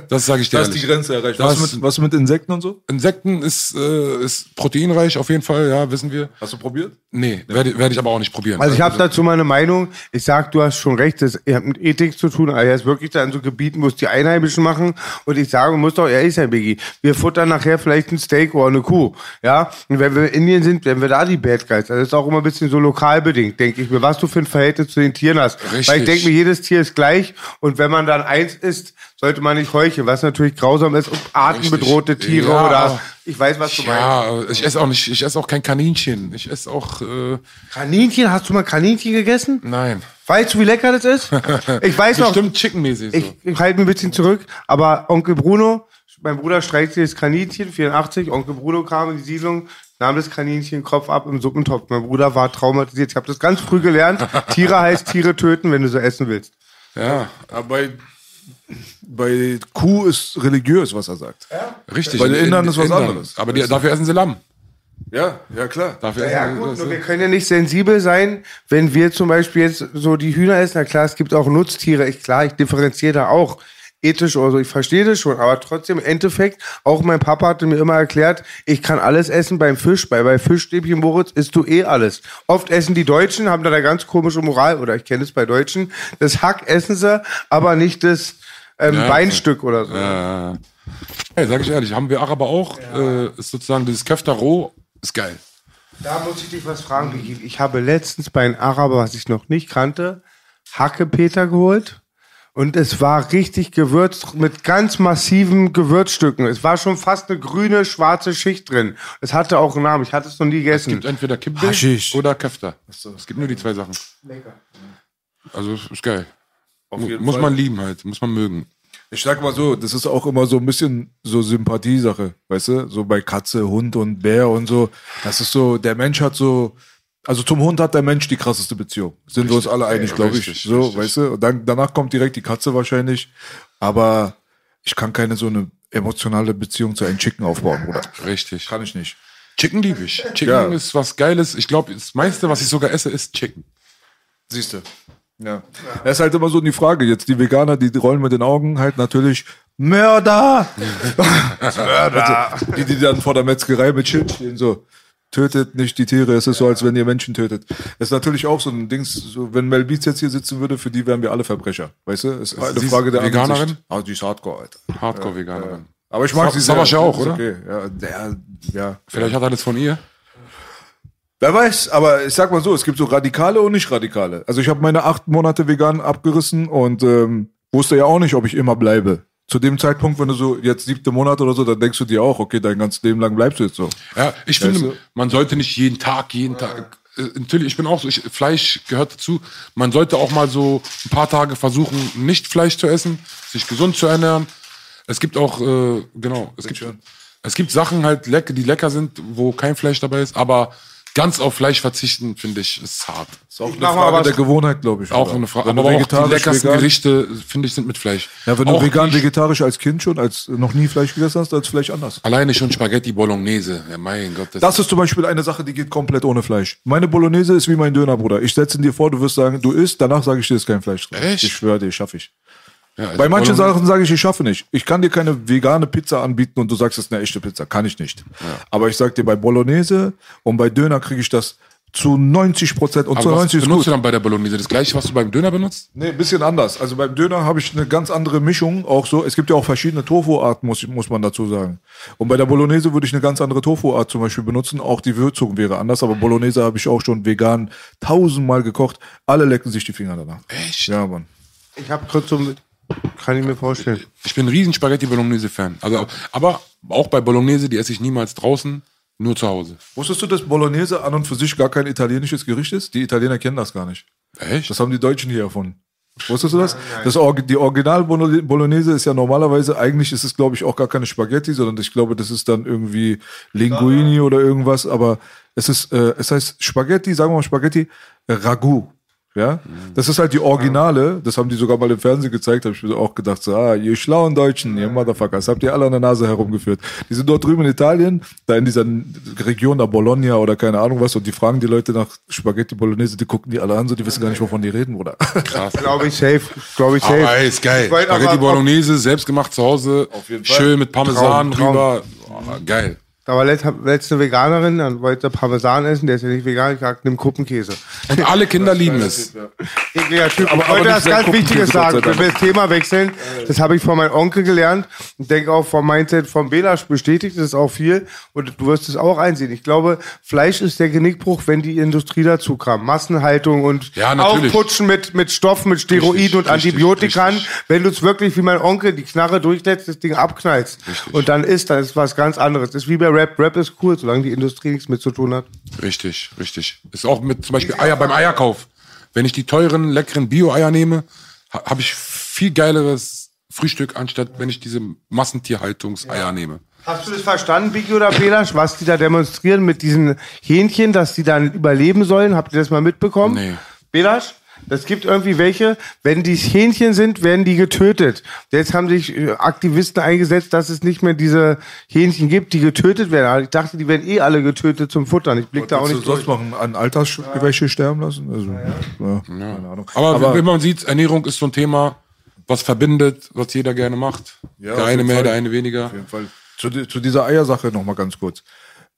Das sage ich dir Da ist die Grenze erreicht. Das- Was mit, was mit Insekten und so? Insekten ist, äh, ist proteinreich auf jeden Fall, ja, wissen wir. Hast du probiert? Nee, werde werd ich aber auch nicht probieren. Also ich habe dazu meine Meinung. Ich sag, du hast schon recht, das hat mit Ethik zu tun. Also er ist wirklich da in so Gebieten, wo es die Einheimischen machen. Und ich sage, muss doch ehrlich sein, Biggie. Wir futtern nachher vielleicht ein Steak oder eine Kuh. Ja. Und wenn wir in Indien sind, werden wir da die Bad Guys. Das ist auch immer ein bisschen so lokal bedingt, denke ich mir, was du für ein Verhältnis zu den Tieren hast. Richtig. Weil ich denke mir, jedes Tier ist gleich. Und wenn man dann eins isst, sollte man nicht heucheln, was natürlich grausam ist, um artenbedrohte Tiere Ja, oder ich weiß, was du meinst. ja, ich esse auch nicht, ich esse auch kein Kaninchen. Ich esse auch, äh, Kaninchen, hast du mal Kaninchen gegessen? nein. Weißt du, wie lecker das ist? Ich (laughs) weiß noch, Bestimmt chickenmäßig so. ich, ich halte mich ein bisschen zurück, aber Onkel Bruno, mein Bruder streicht sich das Kaninchen, 84, Onkel Bruno kam in die Siedlung, nahm das Kaninchen Kopf ab im Suppentopf. Mein Bruder war traumatisiert. Ich habe das ganz früh gelernt. (laughs) Tiere heißt Tiere töten, wenn du so essen willst. Ja, Aber bei, bei Kuh ist religiös, was er sagt. richtig. Bei den In- Indern ist was Indern. anderes. Aber die, dafür essen sie Lamm. Ja, ja klar. Dafür Ja essen gut, nur wir können ja nicht sensibel sein, wenn wir zum Beispiel jetzt so die Hühner essen. Na klar, es gibt auch Nutztiere. Ich, klar, ich differenziere da auch ethisch oder so. Ich verstehe das schon, aber trotzdem im Endeffekt, auch mein Papa hatte mir immer erklärt, ich kann alles essen beim Fisch. Bei, bei Fischstäbchen, Moritz, isst du eh alles. Oft essen die Deutschen, haben da eine ganz komische Moral, oder ich kenne es bei Deutschen, das Hack essen sie, aber nicht das ähm, Ja, Beinstück oder so. Äh, hey, sag ich ehrlich, haben wir Araber auch. Äh, ist sozusagen dieses Köfter roh, ist geil. Da muss ich dich was fragen. Ich habe letztens bei einem Araber, was ich noch nicht kannte, Hackepeter geholt. Und es war richtig gewürzt mit ganz massiven Gewürzstücken. Es war schon fast eine grüne, schwarze Schicht drin. Es hatte auch einen Namen. Ich hatte es noch nie Es gegessen. gibt entweder Kibbel Haschisch. oder Köfter. Es gibt nur die zwei Sachen. Also ist geil. Muss Fall. man lieben halt, muss man mögen. Ich sag mal so, das ist auch immer so ein bisschen so Sympathiesache, weißt du? So bei Katze, Hund und Bär und so. Das ist so, der Mensch hat so, also zum Hund hat der Mensch die krasseste Beziehung. Sind wir uns alle einig, glaube ich. richtig, So, richtig. weißt du? Und dann, danach kommt direkt die Katze wahrscheinlich. Aber ich kann keine so eine emotionale Beziehung zu einem Chicken aufbauen, oder? Richtig. Kann ich nicht. Chicken liebe ich. Chicken Ja. ist was Geiles. Ich glaube, das meiste, was ich sogar esse, ist Chicken. Siehst du. Ja. Das ist halt immer so die Frage. Jetzt die Veganer, die rollen mit den Augen halt natürlich Mörder! Mörder! (laughs) (laughs) Also, die, die dann vor der Metzgerei mit Schild stehen, so. Tötet nicht die Tiere, es ist so, als wenn ihr Menschen tötet. Das ist natürlich auch so ein Dings, so, wenn Mel Beats jetzt hier sitzen würde, für die wären wir alle Verbrecher. Weißt du? Es ist eine Sie Frage der Veganerin? Ansicht. Ah, die ist Hardcore, Alter. Hardcore-Veganerin. Aber ich mag sie sehr. Savasch ja auch, oder? Okay. Ja, der, ja. Vielleicht hat er das von ihr. Wer weiß, aber ich sag mal so, es gibt so Radikale und nicht Radikale. Also ich habe meine acht Monate vegan abgerissen und ähm, wusste ja auch nicht, ob ich immer bleibe. Zu dem Zeitpunkt, wenn du so jetzt siebte Monat oder so, dann denkst du dir auch, okay, dein ganzes Leben lang bleibst du jetzt so. Ja, ich Weißt finde, du? man sollte nicht jeden Tag, jeden Tag. Äh, natürlich, ich bin auch so, ich, Fleisch gehört dazu. Man sollte auch mal so ein paar Tage versuchen, nicht Fleisch zu essen, sich gesund zu ernähren. Es gibt auch, äh, genau, es gibt, es gibt Sachen halt, die lecker sind, wo kein Fleisch dabei ist, aber ganz auf Fleisch verzichten, finde ich, ist hart. Ist auch Ich eine Frage der Gewohnheit, glaube ich. Auch oder? eine Frage. Wenn Aber du auch die leckersten vegan, Gerichte, finde ich, sind mit Fleisch. Ja, wenn du auch vegan, nicht- vegetarisch als Kind schon, als noch nie Fleisch gegessen hast, dann ist vielleicht anders. Alleine schon Spaghetti Bolognese. Ja, mein Gott. Das, Das ist zum Beispiel eine Sache, die geht komplett ohne Fleisch. Meine Bolognese ist wie mein Döner, Bruder. Ich setze ihn dir vor, du wirst sagen, du isst, danach sage ich dir, ist kein Fleisch drin. Echt? Ich schwöre dir, schaffe ich. Ja, also Bei manchen Bolognese- Sachen sage ich, ich schaffe nicht. Ich kann dir keine vegane Pizza anbieten und du sagst, es ist eine echte Pizza. Kann ich nicht. Aber ich sag dir, bei Bolognese und bei Döner kriege ich das zu 90 Prozent und zu Aber was 90 ist benutzt gut. du dann bei der Bolognese? Das gleiche, was du beim Döner benutzt? Nee, ein bisschen anders. Also beim Döner habe ich eine ganz andere Mischung. Auch so. Es gibt ja auch verschiedene Tofu-Arten, muss, muss man dazu sagen. Und bei der Bolognese würde ich eine ganz andere Tofu-Art zum Beispiel benutzen. Auch die Würzung wäre anders. Aber Bolognese habe ich auch schon vegan tausendmal gekocht. Alle lecken sich die Finger danach. Echt? Ja, Mann. Ich habe kurz so mit, kann ich mir vorstellen. Ich bin ein riesen Spaghetti Bolognese Fan. Also, aber auch bei Bolognese, die esse ich niemals draußen. Nur zu Hause. Wusstest du, dass Bolognese an und für sich gar kein italienisches Gericht ist? Die Italiener kennen das gar nicht. Echt? Das haben die Deutschen hier erfunden. Wusstest du das? das die Original Bolo- Bolognese ist ja normalerweise, eigentlich ist es, glaube ich, auch gar keine Spaghetti, sondern ich glaube, das ist dann irgendwie Linguini oder irgendwas, aber es ist, äh, es heißt Spaghetti, sagen wir mal Spaghetti, äh, Ragout. Ja, das ist halt die Originale, das haben die sogar mal im Fernsehen gezeigt, habe ich mir auch gedacht, so, ah, ihr schlauen Deutschen, ihr Motherfuckers, habt ihr alle an der Nase herumgeführt. Die sind dort drüben in Italien, da in dieser Region da Bologna oder keine Ahnung was, und die fragen die Leute nach Spaghetti Bolognese, die gucken die alle an, so, die wissen gar nicht, wovon die reden, Bruder. Krass. Glaube ich safe. Glaube ich safe. Aber ey, ist geil. Spaghetti aber- Bolognese, selbst gemacht zu Hause. jeden Fall. Schön mit Parmesan Traum, Traum. drüber. Oh, geil. Da war letzt, letzte Veganerin, dann wollte Parmesan essen, der ist ja nicht vegan, ich gesagt, nimm Kuppenkäse. Und alle Kinder lieben es. Ekliger Typ. Aber- ich wollte das ganz Wichtiges sagen. Wenn wir das Thema wechseln, das habe ich von meinem Onkel gelernt und denke auch vom Mindset von Belasch bestätigt das auch viel und du wirst es auch einsehen. Ich glaube, Fleisch ist der Genickbruch, wenn die Industrie dazu kam. Massenhaltung und Ja. Aufputschen mit, mit Stoffen, mit Steroiden Richtig, und Antibiotikern. richtig. Wenn du es wirklich wie mein Onkel die Knarre durchlässt, das Ding abknallst und dann ist, dann ist was ganz anderes. Das ist wie bei Rap. Rap ist cool, solange die Industrie nichts mit zu tun hat. Richtig, richtig. Ist auch mit zum Beispiel Eier beim Eierkauf. Wenn ich die teuren, leckeren Bio-Eier nehme, ha, habe ich viel geileres Frühstück, anstatt wenn ich diese Massentierhaltungseier nehme. Hast du das verstanden, Biggie oder Belasch, was die da demonstrieren mit diesen Hähnchen, dass die dann überleben sollen? Habt ihr das mal mitbekommen? Nee. Belasch? Das gibt irgendwie welche, wenn die Hähnchen sind, werden die getötet. Jetzt haben sich äh, Aktivisten eingesetzt, dass es nicht mehr diese Hähnchen gibt, die getötet werden. Aber Ich dachte, die werden eh alle getötet zum Futtern. Ich blick da auch Willst du nicht sonst noch an Altersgewäsche sterben lassen? Also, ja, keine Ahnung. Aber, wenn man sieht, Ernährung ist so ein Thema, was verbindet, was jeder gerne macht. Ja, der eine mehr, Fall. der eine weniger. Auf jeden Fall. Zu, zu dieser Eiersache noch mal ganz kurz.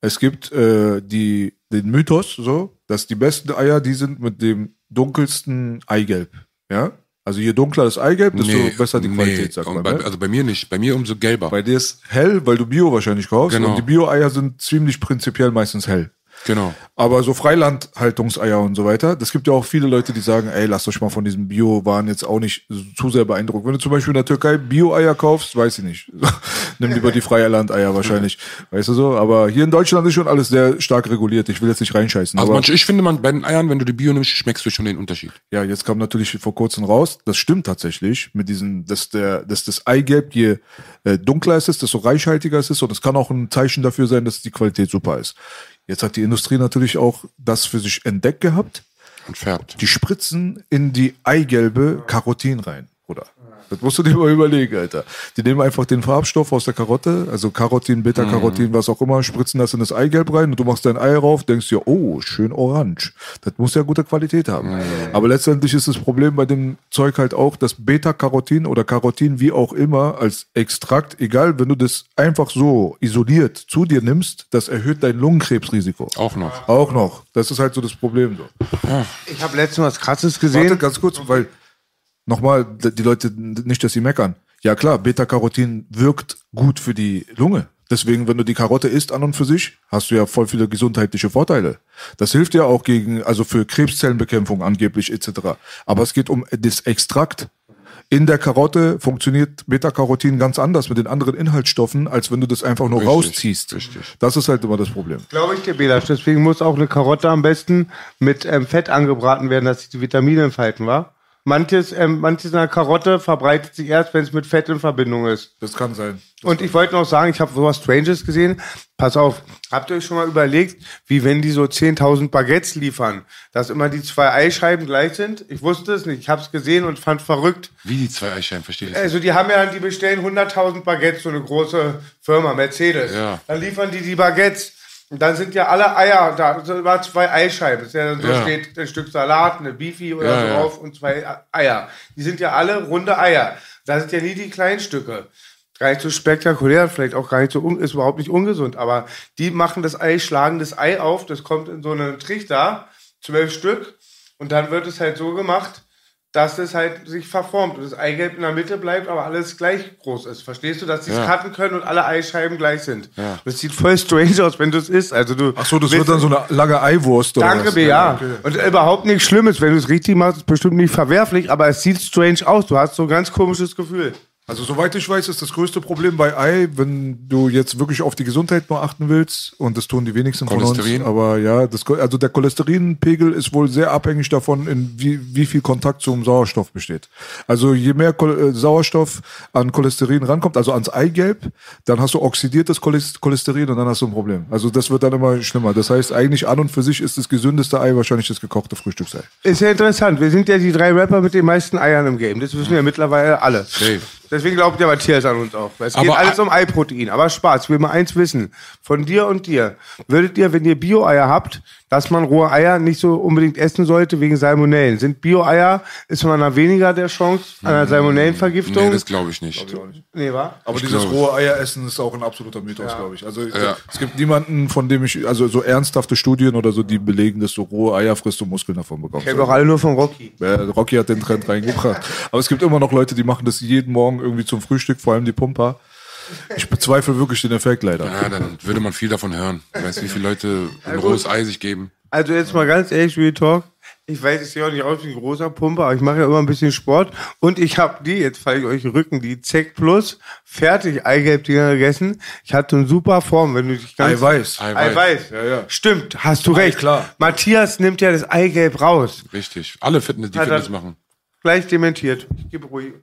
Es gibt äh, die, den Mythos, so, dass die besten Eier die sind mit dem dunkelsten Eigelb. Ja? Also je dunkler das Eigelb, desto besser die Qualität, sagt und man. bei, ne? Also bei mir nicht. Bei mir umso gelber. Bei dir ist hell, weil du Bio wahrscheinlich kaufst. Genau. Und die Bio-Eier sind ziemlich prinzipiell meistens hell. Genau. Aber so Freilandhaltungseier und so weiter, das gibt ja auch viele Leute, die sagen, ey, lasst euch mal von diesem Bio-Waren jetzt auch nicht zu sehr beeindrucken. Wenn du zum Beispiel in der Türkei Bio-Eier kaufst, weiß ich nicht. (laughs) Nimm lieber die Freilandeier wahrscheinlich. (laughs) Weißt du so? Aber hier in Deutschland ist schon alles sehr stark reguliert. Ich will jetzt nicht reinscheißen. Also aber manche, ich finde, man, bei den Eiern, wenn du die Bio nimmst, schmeckst du schon den Unterschied. ja, jetzt kam natürlich vor kurzem raus, das stimmt tatsächlich, mit diesen, dass der, dass das Eigelb, je äh, dunkler es ist, desto reichhaltiger es ist und es kann auch ein Zeichen dafür sein, dass die Qualität super ist. Jetzt hat die Industrie natürlich auch das für sich entdeckt gehabt. Und färbt. Die spritzen in die Eigelbe Karotin rein, Bruder. Das musst du dir mal überlegen, Alter. Die nehmen einfach den Farbstoff aus der Karotte, also Karotin, Beta-Carotin, was auch immer, spritzen das in das Eigelb rein und du machst dein Ei rauf, denkst dir, oh, schön orange. Das muss ja gute Qualität haben. Aber letztendlich ist das Problem bei dem Zeug halt auch, dass Beta-Carotin oder Carotin, wie auch immer, als Extrakt, egal, wenn du das einfach so isoliert zu dir nimmst, das erhöht dein Lungenkrebsrisiko. Auch noch. Auch noch. Das ist halt so das Problem. So. Ich habe letztens was Krasses Warte gesehen. ganz kurz, weil nochmal, die Leute, nicht, dass sie meckern. Ja klar, Beta-Carotin wirkt gut für die Lunge. Deswegen, wenn du die Karotte isst an und für sich, hast du ja voll viele gesundheitliche Vorteile. Das hilft ja auch gegen, also für Krebszellenbekämpfung angeblich etc. Aber es geht um das Extrakt. In der Karotte funktioniert Beta-Carotin ganz anders mit den anderen Inhaltsstoffen, als wenn du das einfach nur Richtig, rausziehst. richtig. Das ist halt immer das Problem. Glaube ich dir, Belasch. Deswegen muss auch eine Karotte am besten mit ähm, Fett angebraten werden, dass sich die Vitamine entfalten, wa? Manches, ähm, manches in der Karotte verbreitet sich erst, wenn es mit Fett in Verbindung ist. Das kann sein. Und ich wollte noch sagen, ich habe sowas Stranges gesehen. Pass auf, habt ihr euch schon mal überlegt, wie wenn die so 10.000 Baguettes liefern, dass immer die zwei Eischeiben gleich sind? Ich wusste es nicht. Ich habe es gesehen und fand verrückt. Wie die zwei Eischeiben, verstehe ich. Also die haben ja, die bestellen 100.000 Baguettes, so eine große Firma, Mercedes. Ja. Dann liefern die die Baguettes. Und dann sind ja alle Eier, da sind mal zwei Eischeiben. Das ist ja, dann so Ja. steht ein Stück Salat, eine Beefy oder Ja, so ja. drauf und zwei Eier. Die sind ja alle runde Eier. Da sind ja nie die Kleinstücke. Gar nicht so spektakulär, vielleicht auch gar nicht so, ist überhaupt nicht ungesund, aber die machen das Ei, schlagen das Ei auf, das kommt in so einen Trichter, zwölf Stück, und dann wird es halt so gemacht, dass es halt sich verformt und das Eigelb in der Mitte bleibt, aber alles gleich groß ist. Verstehst du, dass die es Ja. cutten können und alle Eischeiben gleich sind? Ja. Das sieht voll strange aus, wenn du es isst. Also du Ach so, das wird dann so eine lange Eiwurst oder Danke, was? B, ja. Und überhaupt nichts Schlimmes. Wenn du es richtig machst, ist bestimmt nicht verwerflich, aber es sieht strange aus. Du hast so ein ganz komisches Gefühl. Also soweit ich weiß, ist das größte Problem bei Ei, wenn du jetzt wirklich auf die Gesundheit nur achten willst, und das tun die wenigsten von uns, Cholesterin? aber ja, das, also der Cholesterinpegel ist wohl sehr abhängig davon, in wie, wie viel Kontakt zum Sauerstoff besteht. Also je mehr äh, Sauerstoff an Cholesterin rankommt, also ans Eigelb, dann hast du oxidiertes Cholest- Cholesterin und dann hast du ein Problem. Also das wird dann immer schlimmer. Das heißt, eigentlich an und für sich ist das gesündeste Ei wahrscheinlich das gekochte Frühstücksei. Ist ja interessant. Wir sind ja die drei Rapper mit den meisten Eiern im Game. Das wissen ja mittlerweile alle. Safe. Deswegen glaubt der Matthias an uns auch. Es geht Aber alles um Eiprotein. Aber Spaß. Ich will mal eins wissen. Von dir und dir. Würdet ihr, wenn ihr Bio-Eier habt, dass man rohe Eier nicht so unbedingt essen sollte wegen Salmonellen? Sind Bio-Eier, ist man da weniger der Chance an einer Salmonellenvergiftung? Nee, das glaube ich nicht. nee, wa? Aber Ich dieses rohe Eieressen ist auch ein absoluter Mythos, glaube ich. Also Ja. es gibt niemanden, von dem ich, also so ernsthafte Studien oder so, die belegen, dass du rohe Eier frisst und Muskeln davon bekommst. Kennt doch alle nur von Rocky. Ja, Rocky hat den Trend reingebracht. Aber es gibt immer noch Leute, die machen das jeden Morgen irgendwie zum Frühstück, vor allem die Pumper. Ich bezweifle wirklich den Effekt leider. Ja, dann würde man viel davon hören. Weißt du, wie viele Leute ein rohes Ei sich geben? Also jetzt mal ganz ehrlich, Real Talk. Ich weiß, ich sehe auch nicht aus wie ein großer Pumper, aber ich mache ja immer ein bisschen Sport. Und ich habe die, jetzt falle ich euch in den Rücken, die Zeck Plus, fertig Eigelb-Dinger gegessen. Ich hatte eine super Form, wenn du dich ganz... Eiweiß. Eiweiß. Eiweiß. Ja, ja. Stimmt, hast du recht. klar. Matthias nimmt ja das Eigelb raus. Richtig. Alle Fitness, die Ja, Fitness machen. Gleich dementiert. Ich gebe ruhig.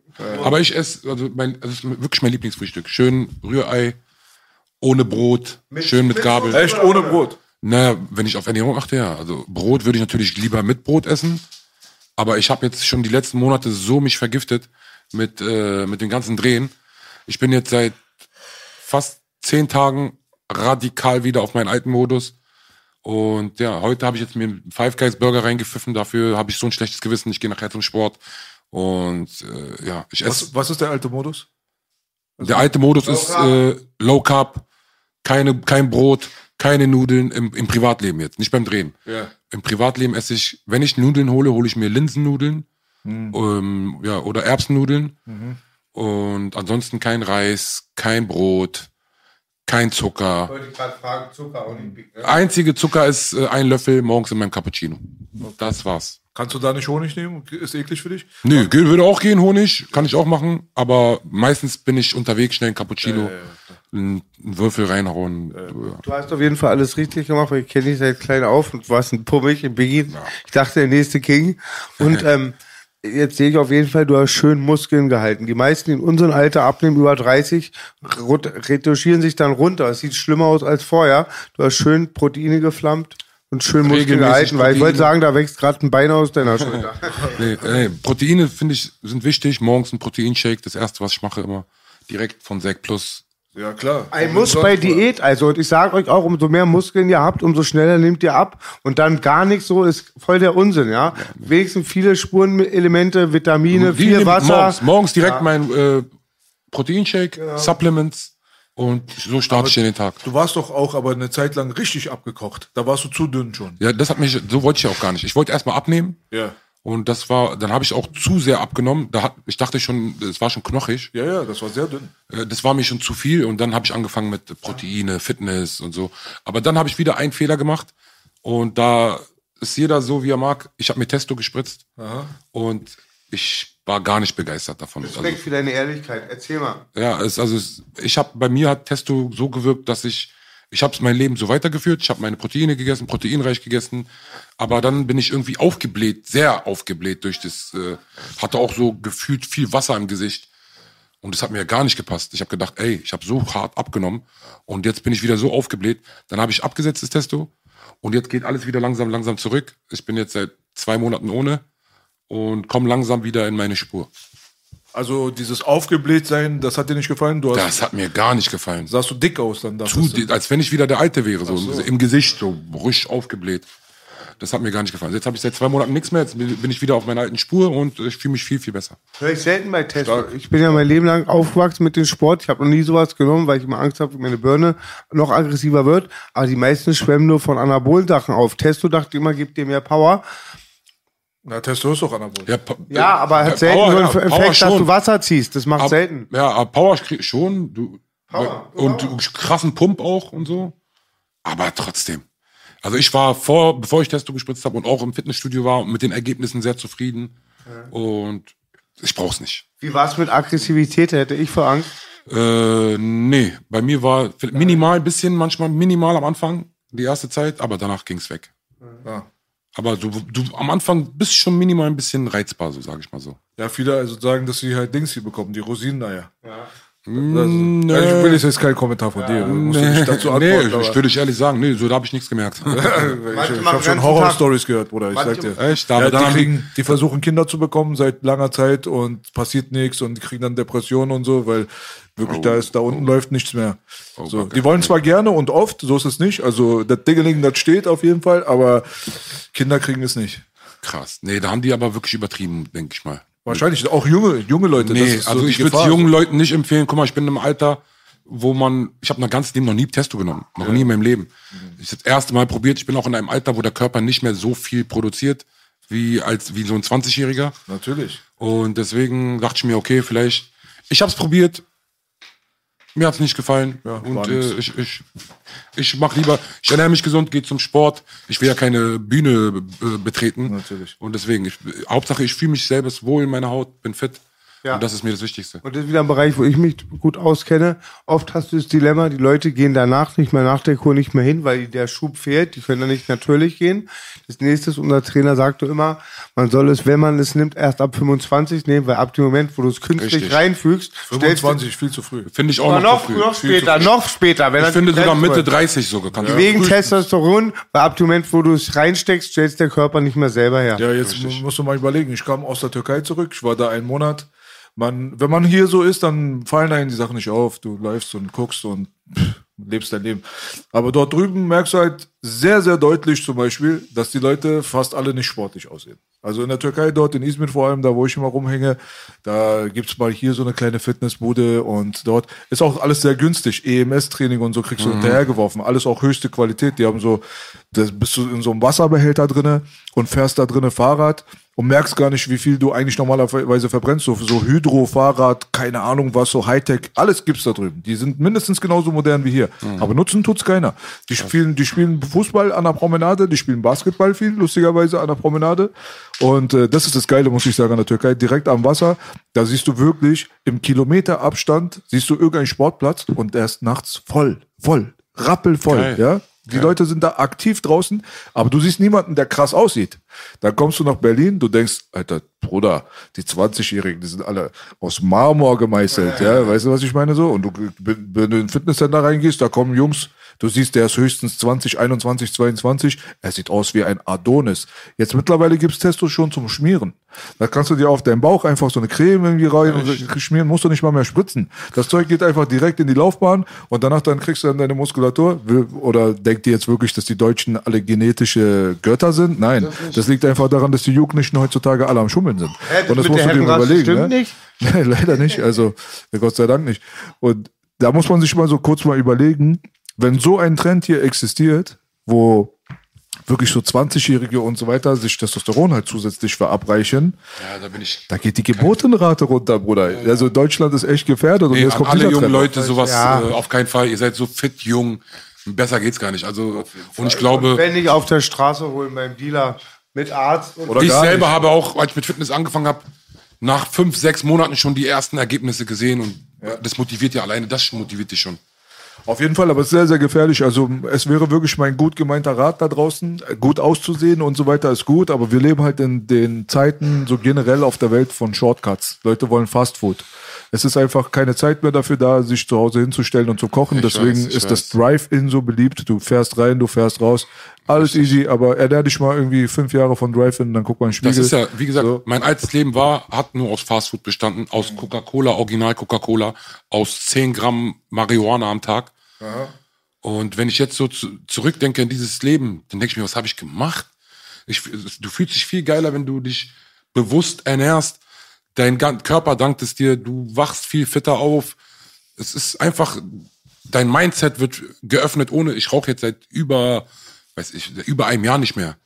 Aber ich esse, also mein, das ist wirklich mein Lieblingsfrühstück. Schön Rührei, ohne Brot, schön mit Gabel. Echt ohne Brot. Naja, wenn ich auf Ernährung achte, ja. Also Brot würde ich natürlich lieber mit Brot essen. Aber ich habe jetzt schon die letzten Monate so mich vergiftet mit, äh, mit den ganzen Drehen. Ich bin jetzt seit fast zehn Tagen radikal wieder auf meinen alten Modus. Und ja, heute habe ich jetzt mir einen Five Guys Burger reingepfiffen. Dafür habe ich so ein schlechtes Gewissen. Ich gehe nachher zum Sport. Und äh, ja, ich esse. Was, was ist der alte Modus? Der alte Modus ist äh, Low Carb, keine, kein Brot, keine Nudeln im, im Privatleben jetzt, nicht beim Drehen. Ja. Im Privatleben esse ich, wenn ich Nudeln hole, hole ich mir Linsennudeln ähm, ja, oder Erbsennudeln. Und ansonsten kein Reis, kein Brot, kein Zucker. Wollte ich gerade fragen, Zucker auch nicht big, ne? Einzige Zucker ist äh, ein Löffel morgens in meinem Cappuccino. Das war's. Kannst du da nicht Honig nehmen? Ist eklig für dich? Nö, Gel würde auch gehen, Honig, kann ich auch machen, aber meistens bin ich unterwegs, schnell ein Cappuccino, einen einen Würfel reinhauen. Ja. Du hast auf jeden Fall alles richtig gemacht, weil ich kenne dich seit klein auf und warst ein Pummig im Biggie. Ich dachte, der nächste King. Und (laughs) ähm, jetzt sehe ich auf jeden Fall, du hast schön Muskeln gehalten. Die meisten, die in unserem Alter abnehmen, über 30, rut- retuschieren sich dann runter. Es sieht schlimmer aus als vorher. Du hast schön Proteine geflammt und schön Muskeln gehalten, weil ich wollte sagen, da wächst gerade ein Bein aus deiner (laughs) Schulter. Nee, nee, Proteine finde ich sind wichtig. Morgens ein Proteinshake, das erste, was ich mache, immer direkt von Sec Plus. Ja, klar. Ein Muss bei Diät, also und ich sage euch auch, umso mehr Muskeln ihr habt, umso schneller nehmt ihr ab und dann gar nichts so ist voll der Unsinn, ja. Wenigstens viele Spurenelemente, Vitamine, Die viel Wasser. Morgens, morgens direkt mein äh, Proteinshake, Supplements und so starte ich in den Tag. Du warst doch auch aber eine Zeit lang richtig abgekocht. Da warst du zu dünn schon. Ja, das hat mich, so wollte ich ja auch gar nicht. Ich wollte erstmal abnehmen. Ja. Und das war, dann habe ich auch zu sehr abgenommen. Da hat, ich dachte schon, es war schon knochig. Ja, ja, das war sehr dünn. Äh, Das war mir schon zu viel und dann habe ich angefangen mit Proteine, Fitness und so. Aber dann habe ich wieder einen Fehler gemacht und da ist jeder so, wie er mag. Ich habe mir Testo gespritzt und ich war gar nicht begeistert davon. Also, Respekt für deine Ehrlichkeit. Erzähl mal. ja, es, also es, ich habe bei mir hat Testo so gewirkt, dass ich ich habe mein Leben so weitergeführt. Ich habe meine Proteine gegessen, proteinreich gegessen, aber dann bin ich irgendwie aufgebläht, sehr aufgebläht durch das. Äh, hatte auch so gefühlt viel Wasser im Gesicht. Und das hat mir gar nicht gepasst. Ich habe gedacht, ey, ich habe so hart abgenommen und jetzt bin ich wieder so aufgebläht. Dann habe ich abgesetzt das Testo und jetzt geht alles wieder langsam, langsam zurück. Ich bin jetzt seit zwei Monaten ohne und komme langsam wieder in meine Spur. Also dieses aufgebläht sein, das hat dir nicht gefallen? Du hast, Das hat mir gar nicht gefallen. sahst du dick aus dann. Zu, als wenn ich wieder der Alte wäre, so, im Gesicht, so ruhig aufgebläht. Das hat mir gar nicht gefallen. Jetzt habe ich seit zwei Monaten nichts mehr, jetzt bin ich wieder auf meiner alten Spur und ich fühle mich viel, viel besser. Hör ich selten bei Testo. Ich bin ja mein Leben lang aufgewachsen mit dem Sport. Ich habe noch nie sowas genommen, weil ich immer Angst habe, dass meine Birne noch aggressiver wird. Aber die meisten schwemmen nur von Anabolen-Sachen auf. Testo dachte immer, gibt dir mehr Power. Na, Testo ist doch Anabol. Ja, Ja, aber äh, hat selten Power, so einen ja, Power Effekt, dass schon. du Wasser ziehst. Das macht Ab- selten. Ja, aber Power schon. Du, Power, und du, krassen Pump auch und so. Aber trotzdem. Also ich war vor, bevor ich Testo gespritzt habe und auch im Fitnessstudio war und mit den Ergebnissen sehr zufrieden. Und ich brauch's nicht. Wie war es mit Aggressivität? Hätte ich vor Angst. Äh, nee, bei mir war minimal ein bisschen, manchmal minimal am Anfang, die erste Zeit, aber danach ging's weg. Ja. Aber du, du am Anfang bist schon minimal ein bisschen reizbar, so sage ich mal so. Ja, viele also sagen, dass sie halt Dings hier bekommen, die Rosinen-Eier. Mm, Also, ich will jetzt jetzt kein Kommentar von dir. Musst Nee, nicht dazu nee antworten. ich, aber- ich würde ich ehrlich sagen, nee, so da habe ich nichts gemerkt. (laughs) ich ich habe schon Horror-Stories gehört, Bruder. Ich Manche- sag dir. Echt? Ja, die, kriegen, die versuchen Kinder zu bekommen seit langer Zeit und passiert nichts und die kriegen dann Depressionen und so, weil wirklich da ist, da unten läuft nichts mehr. Oh so, die wollen zwar gerne und oft, so ist es nicht. Also das Dingeling, das steht auf jeden Fall, aber Kinder kriegen es nicht. Krass. Nee, da haben die aber wirklich übertrieben, denke ich mal. Wahrscheinlich auch junge, junge Leute. das Nee, so also ich würde Gefahr. jungen Leuten nicht empfehlen. Guck mal, ich bin im Alter, wo man, ich habe mein ganzes Leben noch nie Testo genommen, noch nie in meinem Leben. Ich habe das erste Mal probiert. Ich bin auch in einem Alter, wo der Körper nicht mehr so viel produziert wie als wie so ein 20-Jähriger. Natürlich. Und deswegen dachte ich mir, okay, vielleicht. Ich habe es probiert. Mir hat's nicht gefallen. Ja, und äh, ich, ich, ich mach lieber, ich ernähre mich gesund, gehe zum Sport. Ich will ja keine Bühne äh, betreten. Natürlich. Und deswegen, ich, Hauptsache, ich fühle mich selbst wohl in meiner Haut, bin fit. Ja. Und das ist mir das Wichtigste. Und das ist wieder ein Bereich, wo ich mich gut auskenne. Oft hast du das Dilemma, die Leute gehen danach nicht mehr nach der Kur nicht mehr hin, weil der Schub fehlt. Die können dann nicht natürlich gehen. Das nächste ist, unser Trainer sagte immer, man soll es, wenn man es nimmt, erst ab 25 nehmen, weil ab dem Moment, wo du es künstlich Richtig. reinfügst, stellst du 25, viel zu früh. Finde ich auch noch, noch, zu früh. noch Viel zu später, noch später. Wenn Ich finde sogar Mitte wird. 30 sogar. Kannst du Wegen Testosteron, weil ab dem Moment, wo du es reinsteckst, stellst der Körper nicht mehr selber her. Ja, jetzt mu- musst du mal überlegen. Ich kam aus der Türkei zurück. Ich war da einen Monat. Man, wenn man hier so ist, dann fallen einem die Sachen nicht auf. Du läufst und guckst und pff, lebst dein Leben. Aber dort drüben merkst du halt sehr, sehr deutlich zum Beispiel, dass die Leute fast alle nicht sportlich aussehen. Also in der Türkei, dort in Izmir vor allem, da wo ich immer rumhänge, da gibt's mal hier so eine kleine Fitnessbude und dort ist auch alles sehr günstig. EMS-Training und so kriegst du hinterhergeworfen. Alles auch höchste Qualität. Die haben so, das bist du in so einem Wasserbehälter drinne und fährst da drinne Fahrrad und merkst gar nicht, wie viel du eigentlich normalerweise verbrennst. So, so Hydro-Fahrrad, keine Ahnung was, so Hightech, alles gibt's da drüben. Die sind mindestens genauso modern wie hier. Aber nutzen tut's keiner. Die spielen, die spielen Fußball an der Promenade, die spielen Basketball viel, lustigerweise an der Promenade. Und äh, das ist das Geile, muss ich sagen, an der Türkei, direkt am Wasser. Da siehst du wirklich im Kilometerabstand, siehst du irgendeinen Sportplatz und der ist nachts voll, voll, rappelvoll, Geil. ja. Die Leute sind da aktiv draußen, aber du siehst niemanden, der krass aussieht. Dann kommst du nach Berlin, du denkst, Alter, Bruder, die 20-Jährigen, die sind alle aus Marmor gemeißelt, ja, weißt du, was ich meine so? Und du, wenn du in ein Fitnesscenter reingehst, da kommen Jungs, du siehst, der ist höchstens 20, 21, 22, er sieht aus wie ein Adonis. Jetzt mittlerweile gibt's Testo schon zum Schmieren. Da kannst du dir auf deinen Bauch einfach so eine Creme irgendwie rein und schmieren, musst du nicht mal mehr spritzen. Das Zeug geht einfach direkt in die Laufbahn und danach dann kriegst du dann deine Muskulatur. Oder denkt ihr jetzt wirklich, dass die Deutschen alle genetische Götter sind? Nein, das, liegt einfach daran, dass die Jugendlichen heutzutage alle am Schummeln sind. Das und das musst du dir überlegen. stimmt ne? nicht? (laughs) Nein, leider nicht. Also, ja, Gott sei Dank nicht. Und da muss man sich mal so kurz mal überlegen, wenn so ein Trend hier existiert, wo wirklich so 20-Jährige und so weiter sich Testosteron halt zusätzlich verabreichen, Ja, da bin ich. da geht die Geburtenrate runter, Bruder. Also Deutschland ist echt gefährdet. Und Nee, jetzt an kommt alle jungen Trend. Leute sowas Ja. äh, auf keinen Fall. Ihr seid so fit, jung. Besser geht's gar nicht. Also, und ich glaube, Wenn nicht auf der Straße holen beim Dealer mit Arzt und Oder ich gar selber nicht. habe auch, als ich mit Fitness angefangen habe, nach fünf, sechs Monaten schon die ersten Ergebnisse gesehen und das motiviert ja alleine, das motiviert dich schon. Auf jeden Fall, aber es ist sehr, sehr gefährlich. Also es wäre wirklich mein gut gemeinter Rat da draußen. Gut auszusehen und so weiter ist gut, aber wir leben halt in den Zeiten so generell auf der Welt von Shortcuts. Leute wollen Fast Food. Es ist einfach keine Zeit mehr dafür da, sich zu Hause hinzustellen und zu kochen. Ich Deswegen weiß, ist das weiß. Drive-In so beliebt. Du fährst rein, du fährst raus. Alles easy, aber ernähr dich mal irgendwie fünf Jahre von Drive-In, dann guck mal in den Spiegel. Das ist ja, wie gesagt, So. mein altes Leben war, hat nur aus Fastfood bestanden, aus Coca-Cola, Original Coca-Cola, aus 10 Gramm Marihuana am Tag. Und wenn ich jetzt so zu, zurückdenke in dieses Leben, dann denke ich mir, was habe ich gemacht? Ich, du fühlst dich viel geiler, wenn du dich bewusst ernährst. Dein Körper dankt es dir, du wachst viel fitter auf. Es ist einfach, dein Mindset wird geöffnet ohne, ich rauche jetzt seit über, weiß ich, über einem Jahr nicht mehr.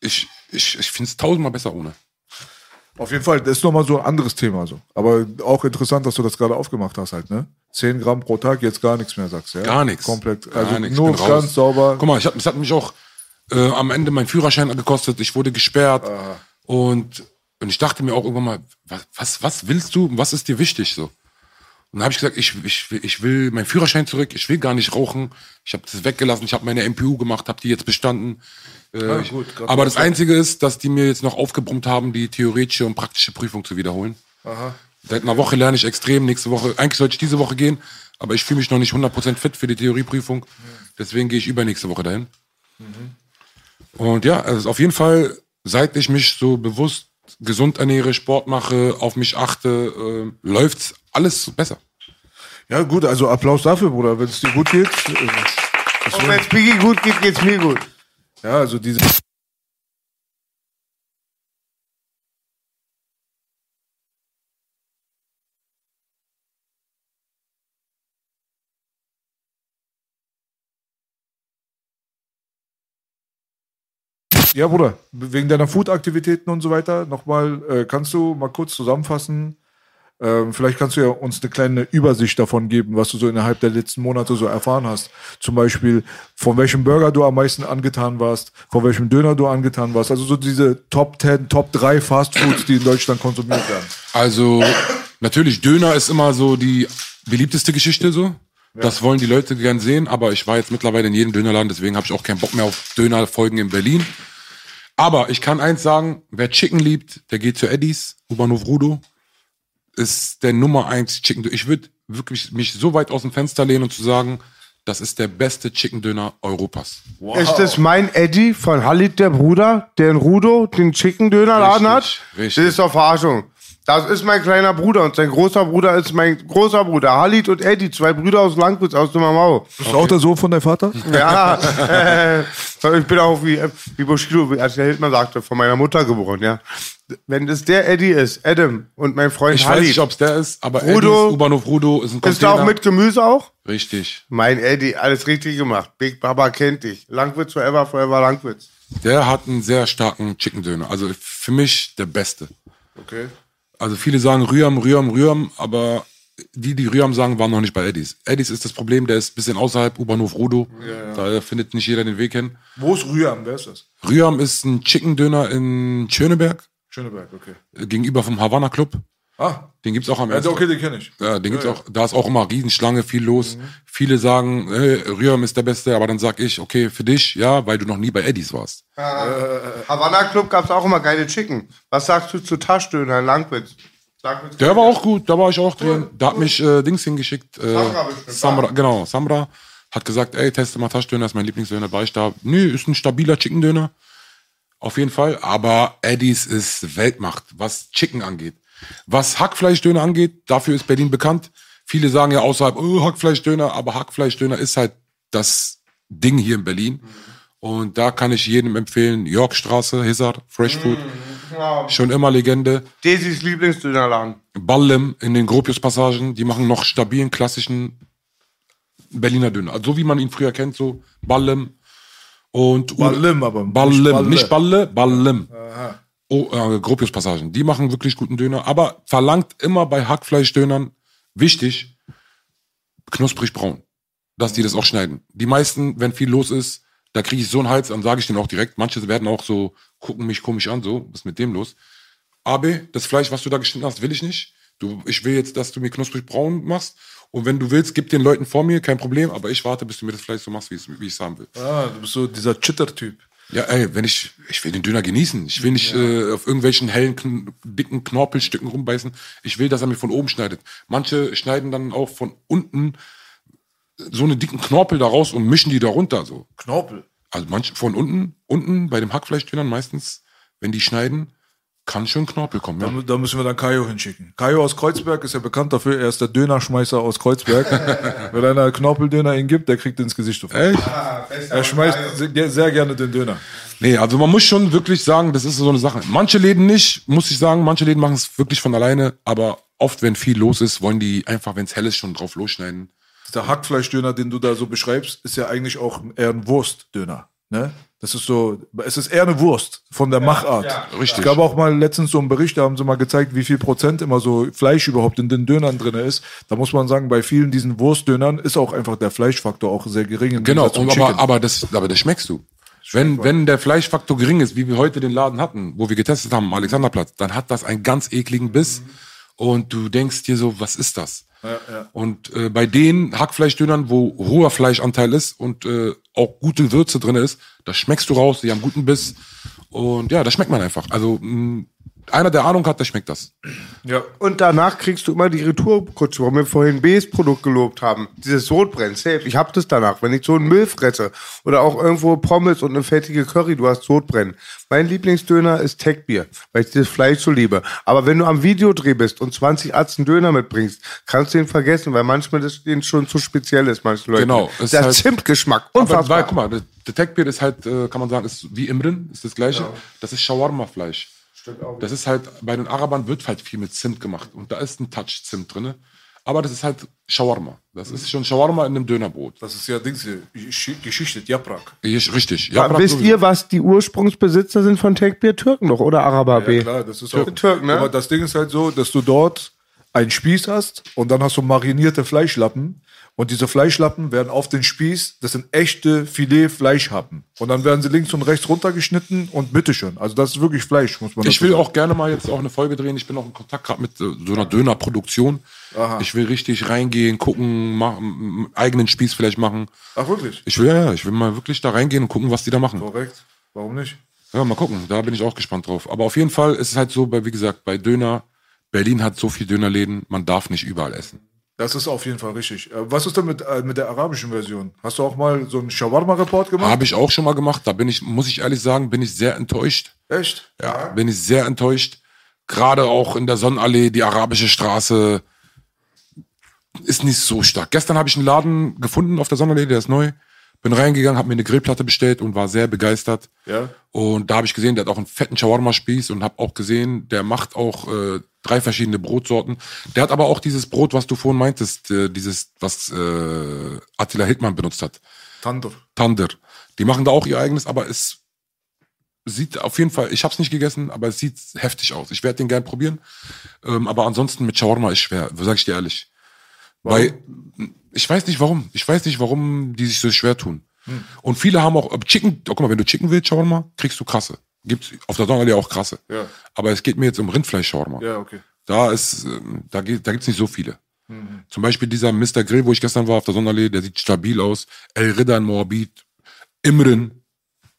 Ich, ich, ich finde es tausendmal besser ohne. Auf jeden Fall, das ist nochmal so ein anderes Thema. So. Aber auch interessant, dass du das gerade aufgemacht hast halt, ne? 10 Gramm pro Tag, jetzt gar nichts mehr, sagst du, ja? Gar nichts. Komplett, also nichts. nur ganz raus. sauber. Guck mal, ich hab, es hat mich auch äh, am Ende mein Führerschein gekostet. Ich wurde gesperrt. Und Und ich dachte mir auch irgendwann mal, was, was, was willst du? Was ist dir wichtig so? Und dann habe ich gesagt, ich, ich, will- ich will meinen Führerschein zurück, ich will gar nicht rauchen. Ich habe das weggelassen, ich habe meine MPU gemacht, habe die jetzt bestanden. Äh, ich, gut, gratuliere. aber das Einzige ist, dass die mir jetzt noch aufgebrummt haben, die theoretische und praktische Prüfung zu wiederholen. Seit einer Woche lerne ich extrem, nächste Woche, eigentlich sollte ich diese Woche gehen, aber ich fühle mich noch nicht 100% fit für die Theorieprüfung. Deswegen gehe ich übernächste Woche dahin. Und ja, also auf jeden Fall, seit ich mich so bewusst gesund ernähre, Sport mache, auf mich achte, äh, läuft's alles besser. Ja, gut, also Applaus dafür, Bruder. Wenn es dir gut geht. äh, Und wenn es Biggie gut geht, geht's mir gut. Ja, also diese. Ja, Bruder, wegen deiner Food-Aktivitäten und so weiter, nochmal, äh, kannst du mal kurz zusammenfassen? Ähm, vielleicht kannst du ja uns eine kleine Übersicht davon geben, was du so innerhalb der letzten Monate so erfahren hast. Zum Beispiel, von welchem Burger du am meisten angetan warst, von welchem Döner du angetan warst. Also so diese Top 10, Top 3 Fastfoods, die in Deutschland konsumiert werden. Also natürlich, Döner ist immer so die beliebteste Geschichte so. Das wollen die Leute gern sehen, aber ich war jetzt mittlerweile in jedem Dönerladen, deswegen habe ich auch keinen Bock mehr auf Dönerfolgen in Berlin. Aber ich kann eins sagen, wer Chicken liebt, der geht zu Eddies, U-Bahnhof Rudo. Ist der Nummer eins Chicken Döner. Ich würde wirklich mich so weit aus dem Fenster lehnen und zu sagen, das ist der beste Chicken Döner Europas. Ist das mein Eddie von Halit, der Bruder, der in Rudo den Chicken-Döner-Laden hat? Richtig, richtig. Das ist doch Verarschung. Das ist mein kleiner Bruder und sein großer Bruder ist mein großer Bruder. Halit und Eddie, zwei Brüder aus Langwitz, aus dem Mau. Bist du auch der Sohn von deinem Vater? (laughs) Ja, äh, ich bin auch wie, wie Bushido, als der Hildmann sagte, von meiner Mutter geboren, ja. Wenn das der Eddie ist, Adam und mein Freund Ich weiß Halit, nicht, ob es der ist, aber Rudo- Eddies, U-Bahnhof Rudo ist ein ist da Container. auch mit Gemüse auch? Richtig. Mein Eddie, alles richtig gemacht. Big Baba kennt dich. Langwitz forever, forever Langwitz. Der hat einen sehr starken Chicken Döner. Also für mich der beste. Okay. Also viele sagen Rührm, Rührm, Rührm, aber die, die Rührm sagen, waren noch nicht bei Eddies. Eddies ist das Problem, der ist ein bisschen außerhalb U-Bahnhof Rudo. Da findet nicht jeder den Weg hin. Wo ist Rüham? Wer ist das? Rührm ist ein Chicken Döner in Schöneberg, Schöneberg, okay. gegenüber vom Havanna Club. Ah, Den gibt's auch am ja, ersten. okay, den kenne ich. Ja, den gibt's auch, da ist auch immer Riesenschlange, viel los. Viele sagen, hey, Rührm ist der Beste, aber dann sag ich, okay, für dich, ja, weil du noch nie bei Eddies warst. Havana Club gab's auch immer geile Chicken. Was sagst du zu Taschdöner in Langwitz? Langwitz Der war auch gut, da war ich auch drin. Da hat mich äh, Dings hingeschickt. Äh, Samra bestimmt, Samra, genau, Samra hat gesagt, ey, teste mal Taschdöner, ist mein Lieblingsdöner, war ich da. Nö, ist ein stabiler Chicken-Döner. Auf jeden Fall. Aber Eddies ist Weltmacht, was Chicken angeht. Was Hackfleischdöner angeht, dafür ist Berlin bekannt. Viele sagen ja außerhalb, oh, Hackfleischdöner, aber Hackfleischdöner ist halt das Ding hier in Berlin. Und da kann ich jedem empfehlen, Yorkstraße, Hissar, Fresh Food. Schon immer Legende. Daisys Lieblingsdönerladen. Ballem in den Gropius-Passagen, die machen noch stabilen, klassischen Berliner Döner. Also so wie man ihn früher kennt, so Ballem und Ballem, aber nicht Ballem, Balle. nicht Balle, Ballem. Oh, äh, Gropius-Passagen, die machen wirklich guten Döner, aber verlangt immer bei Hackfleischdönern, wichtig, knusprig braun, dass die das auch schneiden. Die meisten, wenn viel los ist, da kriege ich so einen Hals, dann sage ich denen auch direkt, manche werden auch so, gucken mich komisch an, so, was ist mit dem los? Abe, das Fleisch, was du da geschnitten hast, will ich nicht. Du, ich will jetzt, dass du mir knusprig braun machst. Und wenn du willst, gib den Leuten vor mir, kein Problem. Aber ich warte, bis du mir das Fleisch so machst, wie ich es haben will. Ah, du bist so dieser Chitter-Typ. Ja, ey, wenn ich, ich will den Döner genießen. Ich will nicht äh, auf irgendwelchen hellen, kn dicken Knorpelstücken rumbeißen. Ich will, dass er mir von oben schneidet. Manche schneiden dann auch von unten so eine dicken Knorpel da raus und mischen die da runter, so. Knorpel. Also manche von unten, unten bei dem Hackfleischdönern meistens, wenn die schneiden, kann schon Knorpel kommen. Da, Ja. mu- da müssen wir dann Kajo hinschicken. Kajo aus Kreuzberg ist ja bekannt dafür, er ist der Dönerschmeißer aus Kreuzberg. (laughs) Wenn einer Knorpeldöner ihn gibt, der kriegt ins Gesicht. sofort. Echt? Er schmeißt sehr, sehr gerne den Döner. Nee, also man muss schon wirklich sagen, das ist so eine Sache. Manche Läden nicht, muss ich sagen, manche Läden machen es wirklich von alleine, aber oft, wenn viel los ist, wollen die einfach, wenn es hell ist, schon drauf losschneiden. Der Hackfleischdöner, den du da so beschreibst, ist ja eigentlich auch eher ein Wurstdöner. Ne? Das ist so, es ist eher eine Wurst von der Machart. richtig. Es gab auch mal letztens so einen Bericht, da haben sie mal gezeigt, wie viel Prozent immer so Fleisch überhaupt in den Dönern drin ist. Da muss man sagen, bei vielen diesen Wurstdönern ist auch einfach der Fleischfaktor auch sehr gering. Genau, und aber, aber, das, aber das schmeckst du. Wenn, wenn der Fleischfaktor gering ist, wie wir heute den Laden hatten, wo wir getestet haben, am Alexanderplatz, dann hat das einen ganz ekligen Biss. Und du denkst dir so, was ist das? Und äh, bei den Hackfleischdönern, wo hoher Fleischanteil ist und äh, auch gute Würze drin ist, da schmeckst du raus, die haben guten Biss. Und ja, das schmeckt man einfach. Also mh, einer, der Ahnung hat, der schmeckt das. Ja. Und danach kriegst du immer die Retourkutsche, warum wir vorhin B's Produkt gelobt haben. Dieses Sodbrennen, safe. Ich hab das danach. Wenn ich so einen Müll fresse oder auch irgendwo Pommes und eine fettige Curry, du hast Sodbrennen. Mein Lieblingsdöner ist Techbier, weil ich das Fleisch so liebe. Aber wenn du am Videodreh bist und 20 Atzen Döner mitbringst, kannst du ihn vergessen, weil manchmal das denen schon zu speziell ist, manche Leute. Genau, es Der ist halt- Zimtgeschmack, Aber unfassbar. weil, guck mal, der, Techbier ist halt, äh, kann man sagen, ist wie Imrin, ist das gleiche. Das ist Shawarma-Fleisch. Das ist halt, bei den Arabern wird halt viel mit Zimt gemacht. Und da ist ein Touch Zimt drin. Aber das ist halt Shawarma. Das ist schon Shawarma in einem Dönerbrot. Das ist ja Dings hier, Gesch- geschichtet, Japrak. Ich, richtig. Ja, Brat wisst sowieso. ihr, was die Ursprungsbesitzer sind von Techbier? Türken doch, oder Araber B? Ja, klar, das ist auch. Türken, ne? Aber das Ding ist halt so, dass du dort einen Spieß hast und dann hast du marinierte Fleischlappen. Und diese Fleischlappen werden auf den Spieß, das sind echte Filet-Fleischhappen. Und dann werden sie links und rechts runtergeschnitten und bitteschön. Also das ist wirklich Fleisch, muss man Ich will sagen. auch gerne mal jetzt auch eine Folge drehen. Ich bin auch in Kontakt gerade mit äh, so einer Dönerproduktion. Ich will richtig reingehen, gucken, machen, eigenen Spieß vielleicht machen. Ach, wirklich? Ich will ja, ich will mal wirklich da reingehen und gucken, was die da machen. Korrekt. Warum nicht? Ja, mal gucken. Da bin ich auch gespannt drauf. Aber auf jeden Fall ist es halt so, wie gesagt, bei Döner, Berlin hat so viel Dönerläden, man darf nicht überall essen. Das ist auf jeden Fall richtig. Äh, Was ist denn mit, äh, mit der arabischen Version? Hast du auch mal so einen Shawarma-Report gemacht? Habe ich auch schon mal gemacht. Da bin ich, muss ich ehrlich sagen, bin ich sehr enttäuscht. Echt? Ja, bin ich sehr enttäuscht. Gerade auch in der Sonnenallee, die arabische Straße ist nicht so stark. Gestern habe ich einen Laden gefunden auf der Sonnenallee, der ist neu. Bin reingegangen, habe mir eine Grillplatte bestellt und war sehr begeistert. Ja. Und da habe ich gesehen, der hat auch einen fetten Shawarma-Spieß und habe auch gesehen, der macht auch äh, drei verschiedene Brotsorten. Der hat aber auch dieses Brot, was du vorhin meintest, äh, dieses, was äh, Attila Hildmann benutzt hat. Tandur. Tander. Die machen da auch ihr eigenes, aber es sieht auf jeden Fall, ich habe es nicht gegessen, aber es sieht heftig aus. Ich werde den gern probieren. Ähm, aber ansonsten mit Shawarma ist schwer, sag ich dir ehrlich. Weil ich weiß nicht warum. Ich weiß nicht, warum die sich so schwer tun. Hm. Und viele haben auch Chicken, oh, guck mal, wenn du Chicken willst, Shawarma, kriegst du krasse. Gibt's auf der Donnerallee auch krasse. Ja. Aber es geht mir jetzt um Rindfleisch-Shawarma. Ja, okay. Da ist, ähm, da, geht, da gibt's nicht so viele. Mhm. Zum Beispiel dieser Mr. Grill, wo ich gestern war auf der Sonderlee, der sieht stabil aus. El Ridda in Moabit. Imren.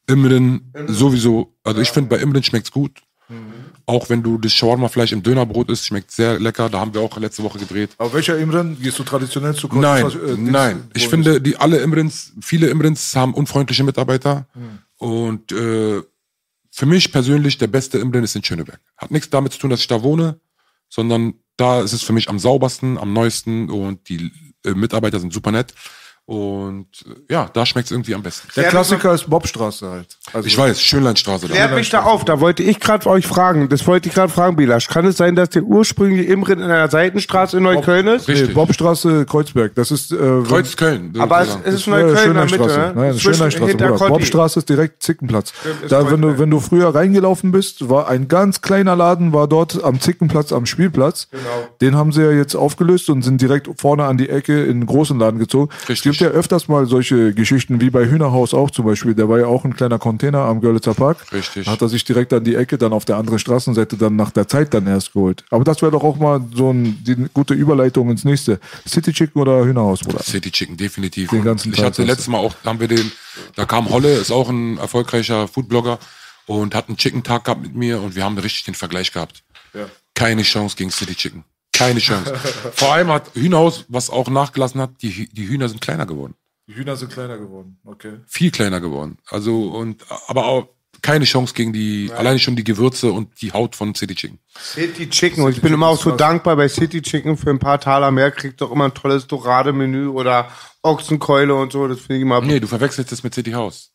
Imren sowieso. Also ich finde, bei Imren schmeckt's gut. Mhm. Auch wenn du das Shawarma-Fleisch im Dönerbrot isst, schmeckt sehr lecker. Da haben wir auch letzte Woche gedreht. Aber welcher Imran? Gehst du traditionell zu Kreuz- Nein, äh, nein. Ich finde, die alle Imrins, viele Imrins haben unfreundliche Mitarbeiter. Hm. Und äh, für mich persönlich der beste Imren ist in Schöneberg. Hat nichts damit zu tun, dass ich da wohne, sondern da ist es für mich am saubersten, am neuesten und die äh, Mitarbeiter sind super nett. Und äh, ja, da schmeckt es irgendwie am besten. Der Klassiker ist Bobstraße halt. Also Ich weiß, Schönleinstraße da. Klärt mich da auf, da wollte ich gerade euch fragen, das wollte ich gerade fragen, Bilasch. Kann es sein, dass der ursprüngliche Imren in einer Seitenstraße in Neukölln ist? Nee, Richtig. Bobstraße, Kreuzberg. Das ist. Äh, Kreuz Köln. Aber es, es ist Ja, Neukölln in der Mitte, Schönlandstraße. ne? Nein, Schönlandstraße, Bruder. Bobstraße ist direkt Zickenplatz. ist Da, wenn du, wenn du früher reingelaufen bist, war ein ganz kleiner Laden, war dort am Zickenplatz, am Spielplatz. Genau. Den haben sie ja jetzt aufgelöst und sind direkt vorne an die Ecke in einen großen Laden gezogen. Richtig. Ja öfters mal solche Geschichten, wie bei Hühnerhaus auch zum Beispiel. Da war ja auch ein kleiner Container am Görlitzer Park. Richtig. Hat er sich direkt an die Ecke, dann auf der anderen Straßenseite dann nach der Zeit dann erst geholt. Aber das wäre doch auch mal so ein, die gute Überleitung ins nächste. City Chicken oder Hühnerhaus, Bruder? City Chicken, definitiv. Den ganzen ich hatte letztes Mal auch, da haben wir den, da kam Holle, ist auch ein erfolgreicher Foodblogger und hat einen Chicken-Tag gehabt mit mir und wir haben richtig den Vergleich gehabt. Keine Chance gegen City Chicken. Keine Chance. (laughs) Vor allem hat Hühnerhaus, was auch nachgelassen hat, die, die Hühner sind kleiner geworden. Die Hühner sind kleiner geworden, okay. Viel kleiner geworden. Also, und, aber auch keine Chance gegen die, alleine schon die Gewürze und die Haut von City Chicken. City Chicken. Und ich bin immer auch so dankbar bei City Chicken für ein paar Taler mehr. Kriegt doch immer ein tolles Dorade-Menü oder Ochsenkeule und so. Das finde ich immer. Nee, du verwechselst es mit City House.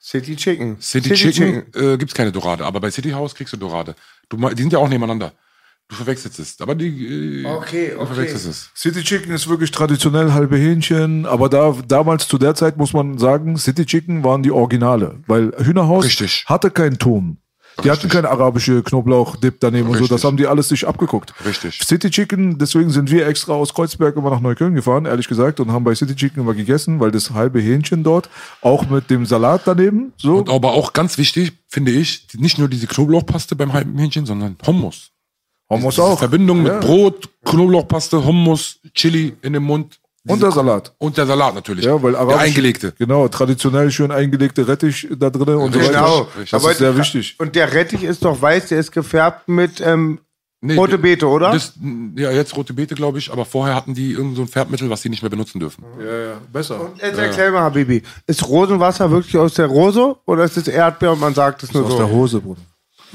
City Chicken. City, Chicken, Äh, gibt's keine Dorade, aber bei City House kriegst du Dorade. Du, die sind ja auch nebeneinander. Du verwechselst es. Aber die, äh, Okay, du okay. verwechselst es. City Chicken ist wirklich traditionell halbe Hähnchen, aber da damals zu der Zeit muss man sagen, City Chicken waren die Originale, weil Hühnerhaus Richtig. hatte keinen Ton. Die hatten keine arabische Knoblauch-Dip daneben und so. Das Richtig. haben die alles sich abgeguckt. Richtig. City Chicken, deswegen sind wir extra aus Kreuzberg immer nach Neukölln gefahren, ehrlich gesagt, und haben bei City Chicken immer gegessen, weil das halbe Hähnchen dort, auch mit dem Salat daneben, so. Und aber auch ganz wichtig, finde ich, nicht nur diese Knoblauchpaste beim halben Hähnchen, sondern Hummus. Hummus auch. Verbindung Ja. mit Brot, Knoblauchpaste, Hummus, Chili in dem Mund. Und der Salat. Und der Salat natürlich. Ja, weil der arabisch, eingelegte. Genau, traditionell schön eingelegte Rettich da drin und so weiter. Genau. Das Aber ist sehr wichtig. Und der Rettich ist doch weiß, der ist gefärbt mit ähm, Nee, rote Beete, oder? Das, ja, jetzt rote Beete, glaube ich, aber vorher hatten die irgend so ein Färbmittel, was sie nicht mehr benutzen dürfen. Ja, ja, besser. Jetzt erklär mal, Habibi. Ist Rosenwasser wirklich aus der Rose oder ist es Erdbeer und man sagt es nur Aus so? der Hose, Bruder.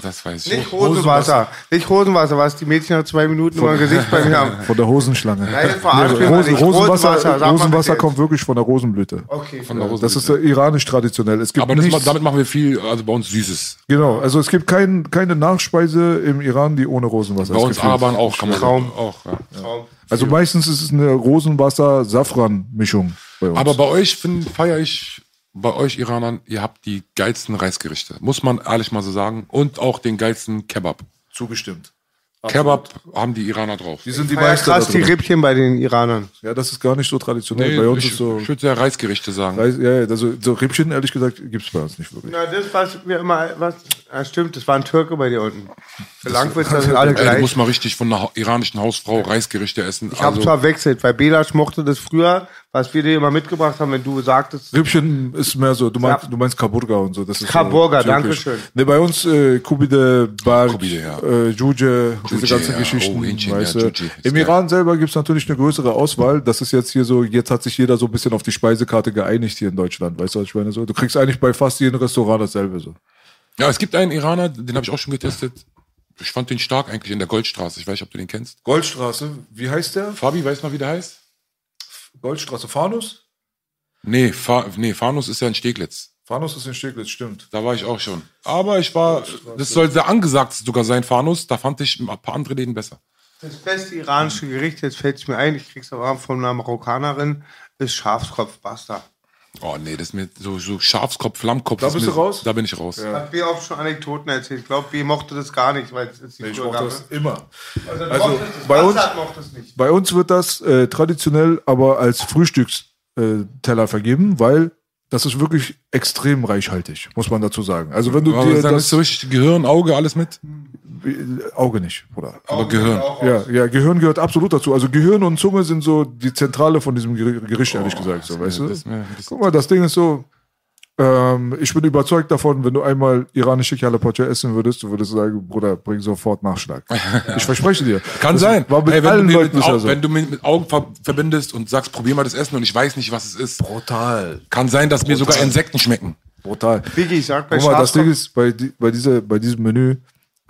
Das weiß ich. Nicht Rosenwasser. Nicht Rosenwasser, was die Mädchen nach zwei Minuten immer im Gesicht bei mir haben. (laughs) Von der Hosenschlange. Nein, mal Rosen, nicht. Rosenwasser, Rosenwasser, Rosenwasser kommt wirklich von der Rosenblüte. Okay. Von der Rose. Das ist iranisch traditionell. Es gibt aber das, damit machen wir viel, also bei uns Süßes. genau, also es gibt kein, keine Nachspeise im Iran, die ohne Rosenwasser Bei ist. uns gefüllt. Arabern auch, kann man Traum. auch. Ja. Also meistens ist es eine Rosenwasser-Safran-Mischung bei uns. Aber bei euch feiere ich, bei euch Iranern, ihr habt die geilsten Reisgerichte. Muss man ehrlich mal so sagen. Und auch den geilsten Kebab. zugestimmt. Kebab haben die Iraner drauf. Die sind die Ja, Meister krass, die. Rippchen bei den Iranern. Ja, das ist gar nicht so traditionell. Nee, bei uns ich, ist so, ich würde ja Reisgerichte sagen. Reis, ja, ja, also so Rippchen, ehrlich gesagt, gibt's bei uns nicht wirklich. Na, das, was wir immer, was, ja, stimmt, das war ein Türke bei dir unten. Für Langwitzer (laughs) sind alle Ey, du gleich. musst mal richtig von einer iranischen Hausfrau Reisgerichte essen. Ich habe Also, zwar wechselt, weil Belasch mochte das früher, was wir dir immer mitgebracht haben, wenn du sagtest, Rippchen ist mehr so, du meinst, Ja. du meinst Kaburga und so. Das ist Kaburga, so danke schön. Ne, bei uns äh, Kubide, Barg, Kubide, ja. äh, Juje, diese Juje, ganzen ja. Geschichten. Oh, Hähnchen, weißt ja, ist Im. Iran selber gibt's natürlich eine größere Auswahl. Das ist jetzt hier so, jetzt hat sich jeder so ein bisschen auf die Speisekarte geeinigt hier in Deutschland. Weißt du, was ich meine? So, du kriegst eigentlich bei fast jedem Restaurant dasselbe so. Ja, es gibt einen Iraner, den habe ich auch schon getestet. Ich fand den stark eigentlich in der Goldstraße. Ich weiß nicht, ob du den kennst. Goldstraße, wie heißt der? Fabi, weißt du noch, wie der heißt? Goldstraße, Fanus? Nee, Fa nee, Fanus ist ja in Steglitz. Fanus ist in Steglitz, stimmt. Da war ich auch schon. Aber ich war, das soll sehr angesagt sogar sein, Fanus. Da fand ich ein paar andere Läden besser. das beste iranische Gericht, jetzt fällt es mir ein, ich krieg's aber von einer Marokkanerin, ist Schafskopf Basta. Oh nee, das ist mir so, so Schafskopf, Flammkopf. Da das bist ist du raus? Da bin ich raus. Hat B oft schon Anekdoten erzählt. Ich glaube, B mochte das gar nicht, weil es ist die Ich früher mochte gab, das immer. Also, Also, bei uns- Bastard mochte es nicht. Bei uns wird das äh, traditionell aber als Frühstücksteller Teller vergeben, weil das ist wirklich extrem reichhaltig, muss man dazu sagen. Also wenn du Aber dir dann das ist so richtig Gehirn, Auge, alles mit. Auge nicht, Bruder. Aber Gehirn. Ja, ja, Gehirn gehört absolut dazu. Also Gehirn und Zunge sind so die Zentrale von diesem Ger- Gericht, ehrlich gesagt. So, weißt du? das- ja, das- Guck mal, das Ding ist so. Ähm, ich bin überzeugt davon, wenn du einmal iranische Kalapacha essen würdest, du würdest sagen, Bruder, bring sofort Nachschlag. (laughs) Ich verspreche dir. Kann Das sein. War mit Ey, wenn, allen du mir Leuten mit, bisher Au- so. wenn du mir mit Augen ver verbindest und sagst, probier mal das Essen und ich weiß nicht, was es ist, Brutal. kann sein, dass mir sogar Insekten schmecken. Brutal. Biggie, ich sag bei Guck mal, das Ding ist, bei, bei, dieser, bei diesem Menü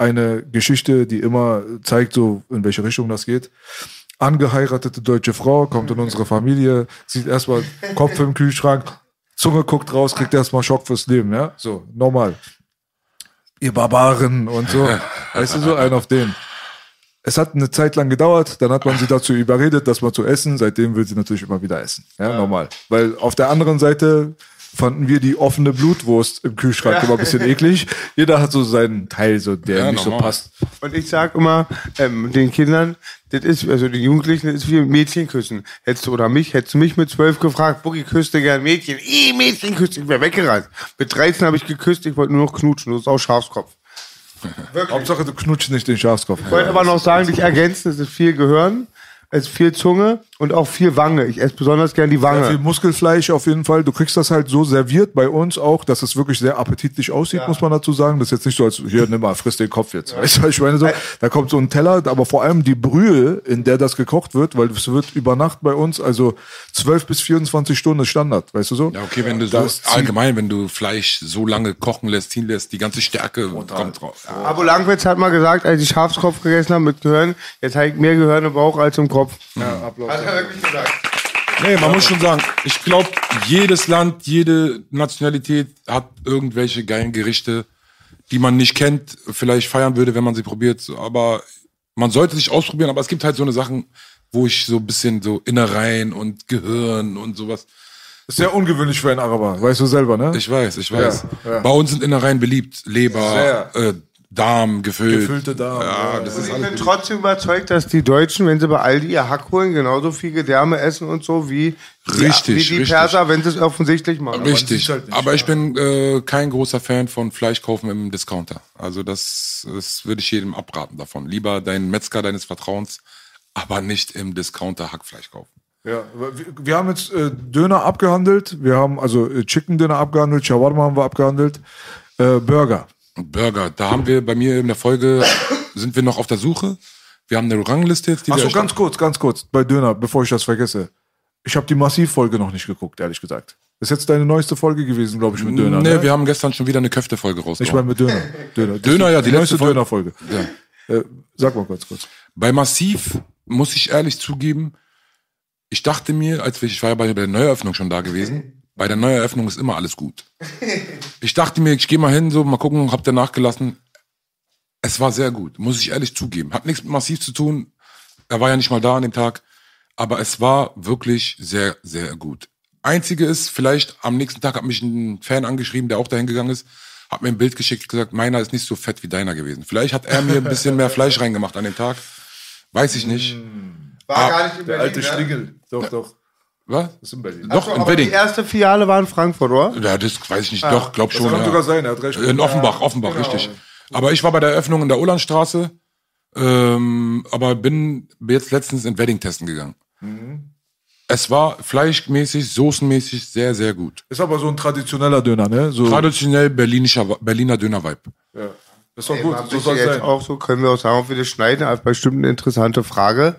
eine Geschichte, die immer zeigt, so in welche Richtung das geht. Angeheiratete deutsche Frau kommt in unsere Familie, sieht erstmal Kopf im Kühlschrank, Zunge guckt raus, kriegt erstmal Schock fürs Leben, ja? So, normal. Ihr Barbaren und so. Weißt du, so ein auf den. Es hat eine Zeit lang gedauert, dann hat man sie dazu überredet, das mal zu essen. Seitdem will sie natürlich immer wieder essen. Ja, normal. Weil auf der anderen Seite fanden wir die offene Blutwurst im Kühlschrank immer ein bisschen eklig. Jeder hat so seinen Teil, so, der Ja, nicht so normal. passt. Und ich sag immer ähm, den Kindern, das ist, also den Jugendlichen, das ist wie Mädchen küssen. Hättest du oder mich, hättest du mich mit zwölf gefragt, Boogie küsste gern Mädchen. Ih, Mädchen küsst, ich wäre weggerannt. Mit 13 habe ich geküsst, ich wollte nur noch knutschen, das ist auch Schafskopf. (laughs) Wirklich. Hauptsache, du knutschst nicht den Schafskopf. Ich wollte aber noch sagen, dich ergänzen, es ist viel Gehirn, es ist viel Zunge und auch viel Wange. Ich esse besonders gern die Sehr viel Wange. Muskelfleisch auf jeden Fall. Du kriegst das halt so serviert bei uns auch, dass es wirklich sehr appetitlich aussieht, muss man dazu sagen. Das ist jetzt nicht so, als hier, nimm mal, friss den Kopf jetzt. Weißt du, was ich meine so, da kommt so ein Teller, aber vor allem die Brühe, in der das gekocht wird, weil es wird über Nacht bei uns, also 12 bis 24 Stunden ist Standard, weißt du so? Ja, okay, wenn du so Das zieht- allgemein, wenn du Fleisch so lange kochen lässt, ziehen lässt, die ganze Stärke kommt drauf. Ja. Abo Langwitz hat mal gesagt, als ich Schafskopf gegessen habe mit Gehirn, jetzt habe ich mehr Gehirn im Bauch als im Kopf. Hat er wirklich gesagt. Nee, man muss schon sagen, ich glaube, jedes Land, jede Nationalität hat irgendwelche geilen Gerichte, die man nicht kennt, vielleicht feiern würde, wenn man sie probiert. Aber man sollte sich ausprobieren, aber es gibt halt so eine Sachen, wo ich so ein bisschen so Innereien und Gehirn und sowas. Ist sehr ungewöhnlich für einen Araber, weißt du selber, ne? Ich weiß, ich weiß. Ja, ja. Bei uns sind Innereien beliebt. Leber, Sehr. äh, Darm, gefüllt. Gefüllte Darm, Ja, das ist Ich bin trotzdem überzeugt, dass die Deutschen, wenn sie bei Aldi ihr Hack holen, genauso viel Gedärme essen und so wie die, Richtig, wie die richtig. Perser, wenn sie es offensichtlich machen. Richtig. sieht's halt nicht, Aber ich bin äh, kein großer Fan von Fleisch kaufen im Discounter. Also das, das würde ich jedem abraten davon. Lieber deinen Metzger deines Vertrauens, aber nicht im Discounter Hackfleisch kaufen. Ja, wir, wir haben jetzt äh, Döner abgehandelt, wir haben also äh, Chicken Döner abgehandelt, Shawarma haben wir abgehandelt, äh, Burger. Burger, da haben wir bei mir in der Folge, sind wir noch auf der Suche. Wir haben eine Rangliste jetzt, die Achso, wir ganz kurz, ganz kurz, bei Döner, bevor ich das vergesse. Ich habe die Massivfolge noch nicht geguckt, ehrlich gesagt. Ist jetzt deine neueste Folge gewesen, glaube ich, mit Döner. Nee, ne? wir haben gestern schon wieder eine Köfte-Folge ich meine mit Döner. Döner, Döner, ja, die neueste letzte Folge. Dönerfolge. Ja. Äh, sag mal kurz, kurz. Bei Massiv muss ich ehrlich zugeben, ich dachte mir, als wir, ich war ja bei der Neueröffnung schon da gewesen, bei der Neueröffnung ist immer alles gut. Ich dachte mir, ich gehe mal hin, so mal gucken, hab der nachgelassen. Es war sehr gut, muss ich ehrlich zugeben. Hat nichts mit Massiv zu tun. Er war ja nicht mal da an dem Tag. Aber es war wirklich sehr, sehr gut. Einzige ist, vielleicht am nächsten Tag hat mich ein Fan angeschrieben, der auch dahin gegangen ist, hat mir ein Bild geschickt, gesagt, meiner ist nicht so fett wie deiner gewesen. Vielleicht hat er mir ein bisschen mehr Fleisch reingemacht an dem Tag. Weiß ich nicht. War gar nicht in Der alte ne? Schlingel. Doch, doch. Was? Das ist in Berlin. Doch, So, in aber die Wedding. erste Filiale war in Frankfurt, oder? Ja, das weiß ich nicht. Doch, glaub Das schon. kann ja. sogar sein, er hat recht. In Offenbach, Offenbach, richtig. Aber ich war bei der Eröffnung in der Ullernstraße, ähm, aber bin jetzt letztens in Wedding testen gegangen. Es war fleischmäßig, soßenmäßig sehr, sehr gut. Ist aber so ein traditioneller Döner, ne? So, Traditionell Berlinischer, Berliner Döner-Vibe. ja. Das ist doch Ey, gut, so soll es jetzt sein. auch so können wir auch sagen, ob wir das schneiden, aber bestimmt eine interessante Frage.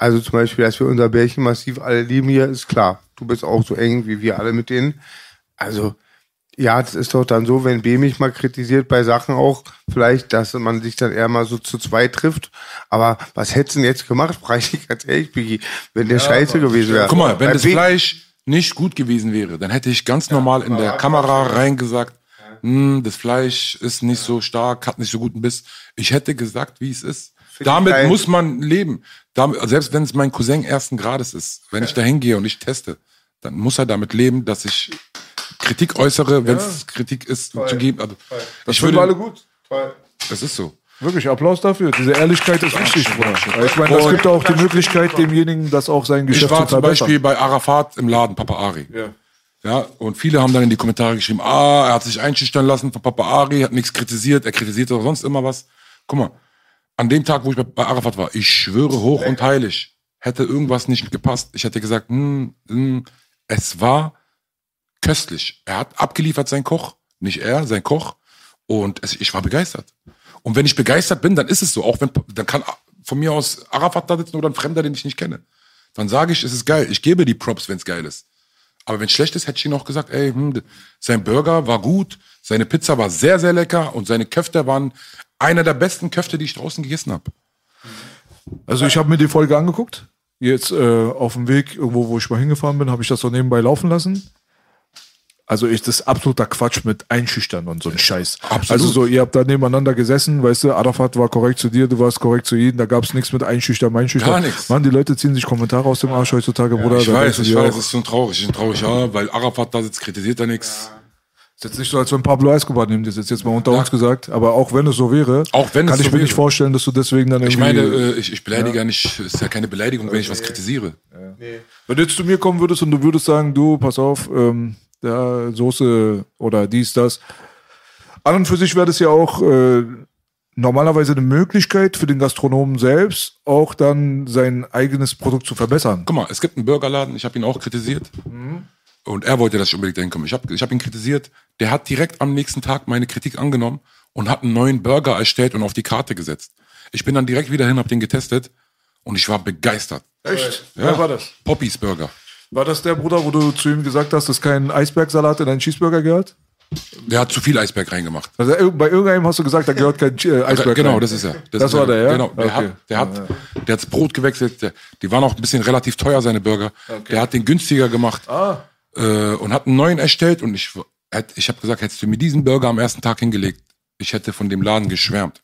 Also zum Beispiel, dass wir unser Bärchen massiv alle lieben hier, ist klar. Du bist auch so eng wie wir alle mit denen. Also, ja, das ist doch dann so, wenn B mich mal kritisiert bei Sachen auch, vielleicht, dass man sich dann eher mal so zu zweit trifft. Aber was hättest du denn jetzt gemacht, (laughs) frage ich ganz ehrlich, Biggie, wenn der scheiße gewesen wäre? Guck mal, wenn Bei das B- Fleisch nicht gut gewesen wäre, dann hätte ich ganz normal in der Kamera reingesagt, hm, das Fleisch ist nicht so stark, hat nicht so guten Biss. Ich hätte gesagt, wie es ist. Ich Damit geil. muss man leben. Damit, selbst wenn es mein Cousin ersten Grades ist, wenn ich da hingehe und ich teste, dann muss er damit leben, dass ich Kritik äußere, wenn es Kritik ist zu geben. Also, Das ich wir alle würde, gut. das ist so. Wirklich, Applaus dafür. Diese Ehrlichkeit ist wichtig, Bruder. Ich meine, Und- gibt auch die Möglichkeit, demjenigen das auch sein Ich Geschäft war zu zum verbessern. Beispiel bei Arafat im Laden, Papa Ari. Ja. Ja, und viele haben dann in die Kommentare geschrieben, ah, er hat sich einschüchtern lassen von Papa Ari, hat nichts kritisiert, er kritisiert auch sonst immer was. Guck mal, an dem Tag, wo ich bei- Arafat war, ich schwöre hoch und heilig, hätte irgendwas nicht gepasst. Ich hätte gesagt, hm, hm, es war köstlich. Er hat abgeliefert, sein Koch, nicht er, sein Koch. Und es, ich war begeistert. Und wenn ich begeistert bin, dann ist es so. Auch wenn, dann kann von mir aus Arafat da sitzen oder ein Fremder, den ich nicht kenne. Dann sage ich, es ist geil. Ich gebe die Props, wenn es geil ist. Aber wenn es schlecht ist, hätte ich ihm auch gesagt, ey, hm, sein Burger war gut, seine Pizza war sehr, sehr lecker und seine Köfte waren einer der besten Köfte, die ich draußen gegessen habe. Also ich habe mir die Folge angeguckt. Jetzt äh, auf dem Weg, irgendwo, wo ich mal hingefahren bin, habe ich das so nebenbei laufen lassen. Also ist das absoluter Quatsch mit Einschüchtern und so ein Scheiß. Absolut. Also so, ihr habt da nebeneinander gesessen, weißt du, Arafat war korrekt zu dir, du warst korrekt zu ihm, da gab es nichts mit Einschüchtern, Einschüchtern. Gar nichts. Mann, die Leute ziehen sich Kommentare aus dem Arsch heutzutage, Bruder. ich da weiß, ich weiß, es ist schon traurig. Ich bin traurig, ja, weil Arafat da sitzt, kritisiert er nichts. Ist jetzt nicht so, als wenn Pablo Escobar nimmt, das ist jetzt mal unter uns gesagt, aber auch wenn es so wäre, Auch wenn kann ich so mir wäre. nicht vorstellen, dass du deswegen dann Ich irgendwie... meine, äh, ich, ich beleidige ja. nicht, es ist ja keine Beleidigung, wenn ich was kritisiere. Wenn du jetzt zu mir kommen würdest und du würdest sagen, du, pass auf, ähm, ja, Soße oder dies, das. An und für sich wäre das ja auch äh, normalerweise eine Möglichkeit für den Gastronomen selbst, auch dann sein eigenes Produkt zu verbessern. Guck mal, es gibt einen Burgerladen, ich habe ihn auch kritisiert. Und er wollte, dass ich unbedingt dahin komme. Ich habe ich hab ihn kritisiert. Der hat direkt am nächsten Tag meine Kritik angenommen und hat einen neuen Burger erstellt und auf die Karte gesetzt. Ich bin dann direkt wieder hin, habe den getestet und ich war begeistert. Echt? Wer war das? Poppys Burger. War das der Bruder, wo du zu ihm gesagt hast, dass kein Eisbergsalat in deinen Cheeseburger gehört? Der hat zu viel Eisberg reingemacht. Also bei irgendeinem hast du gesagt, da gehört kein äh, Eisberg genau, rein. das ist er. Das ist war er. der, ja? Genau, der Okay. hat, der hat, der hat's Brot gewechselt. Der, die waren auch ein bisschen relativ teuer, seine Burger. Der hat den günstiger gemacht Ah. Äh, und hat einen neuen erstellt. Und ich, ich habe gesagt, hättest du mir diesen Burger am ersten Tag hingelegt, ich hätte von dem Laden geschwärmt.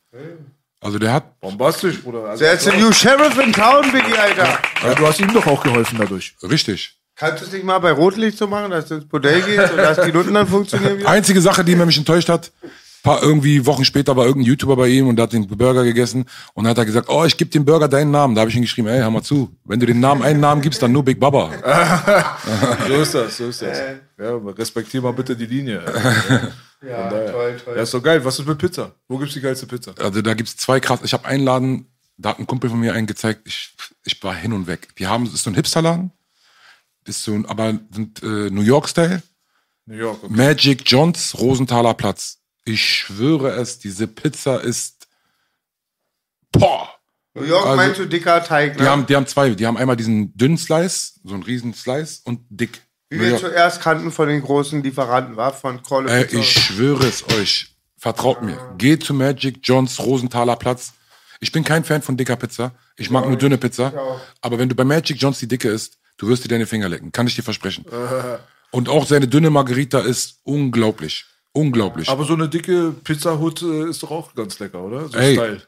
Also der hat, Bombastisch, Bruder. Also, That's the new sheriff in town, Biggie, Alter. ja, du hast ihm doch auch geholfen dadurch. richtig. Kannst du es nicht mal bei Rotlicht so machen, dass du ins Bordell gehst und dass die Nutten dann funktionieren? wieder? Einzige Sache, die mich enttäuscht hat, paar irgendwie Wochen später war irgendein YouTuber bei ihm und der hat den Burger gegessen und dann hat er gesagt, oh, ich gebe dem Burger deinen Namen. Da habe ich ihm geschrieben, ey, hör mal zu, wenn du den Namen einen Namen gibst, dann nur Big Baba. (laughs) So ist das, so ist das. Ja, respektier mal bitte die Linie. Ja, toll, toll. Ja, ist doch geil. Was ist mit Pizza? Wo gibt's die geilste Pizza? Also da gibt's zwei krass. Ich habe einen Laden, da hat ein Kumpel von mir einen gezeigt, ich, ich war hin und weg. Die haben, ist so ein Hipsterladen, ist so ein, aber sind äh, New York-Style. New York. Okay. Magic Johns, Rosenthaler Platz. Ich schwöre es, diese Pizza ist. Boah! New York Also- meinst du dicker Teig, ne? Die haben, die haben zwei. Die haben einmal diesen dünnen Slice, so einen riesen Slice und dick. Wie wir zuerst kannten von den großen Lieferanten, war von Ey, Pizza. ich schwöre es euch. Vertraut mir. Geht zu Magic Johns Rosenthaler Platz. Ich bin kein Fan von dicker Pizza. Ich mag nur dünne Pizza. Aber wenn du bei Magic Johns die dicke isst, du wirst dir deine Finger lecken. Kann ich dir versprechen. (laughs) Und auch seine dünne Margarita ist unglaublich. Unglaublich. Aber so eine dicke Pizza Hut äh, ist doch auch ganz lecker, oder? So Ey. Style.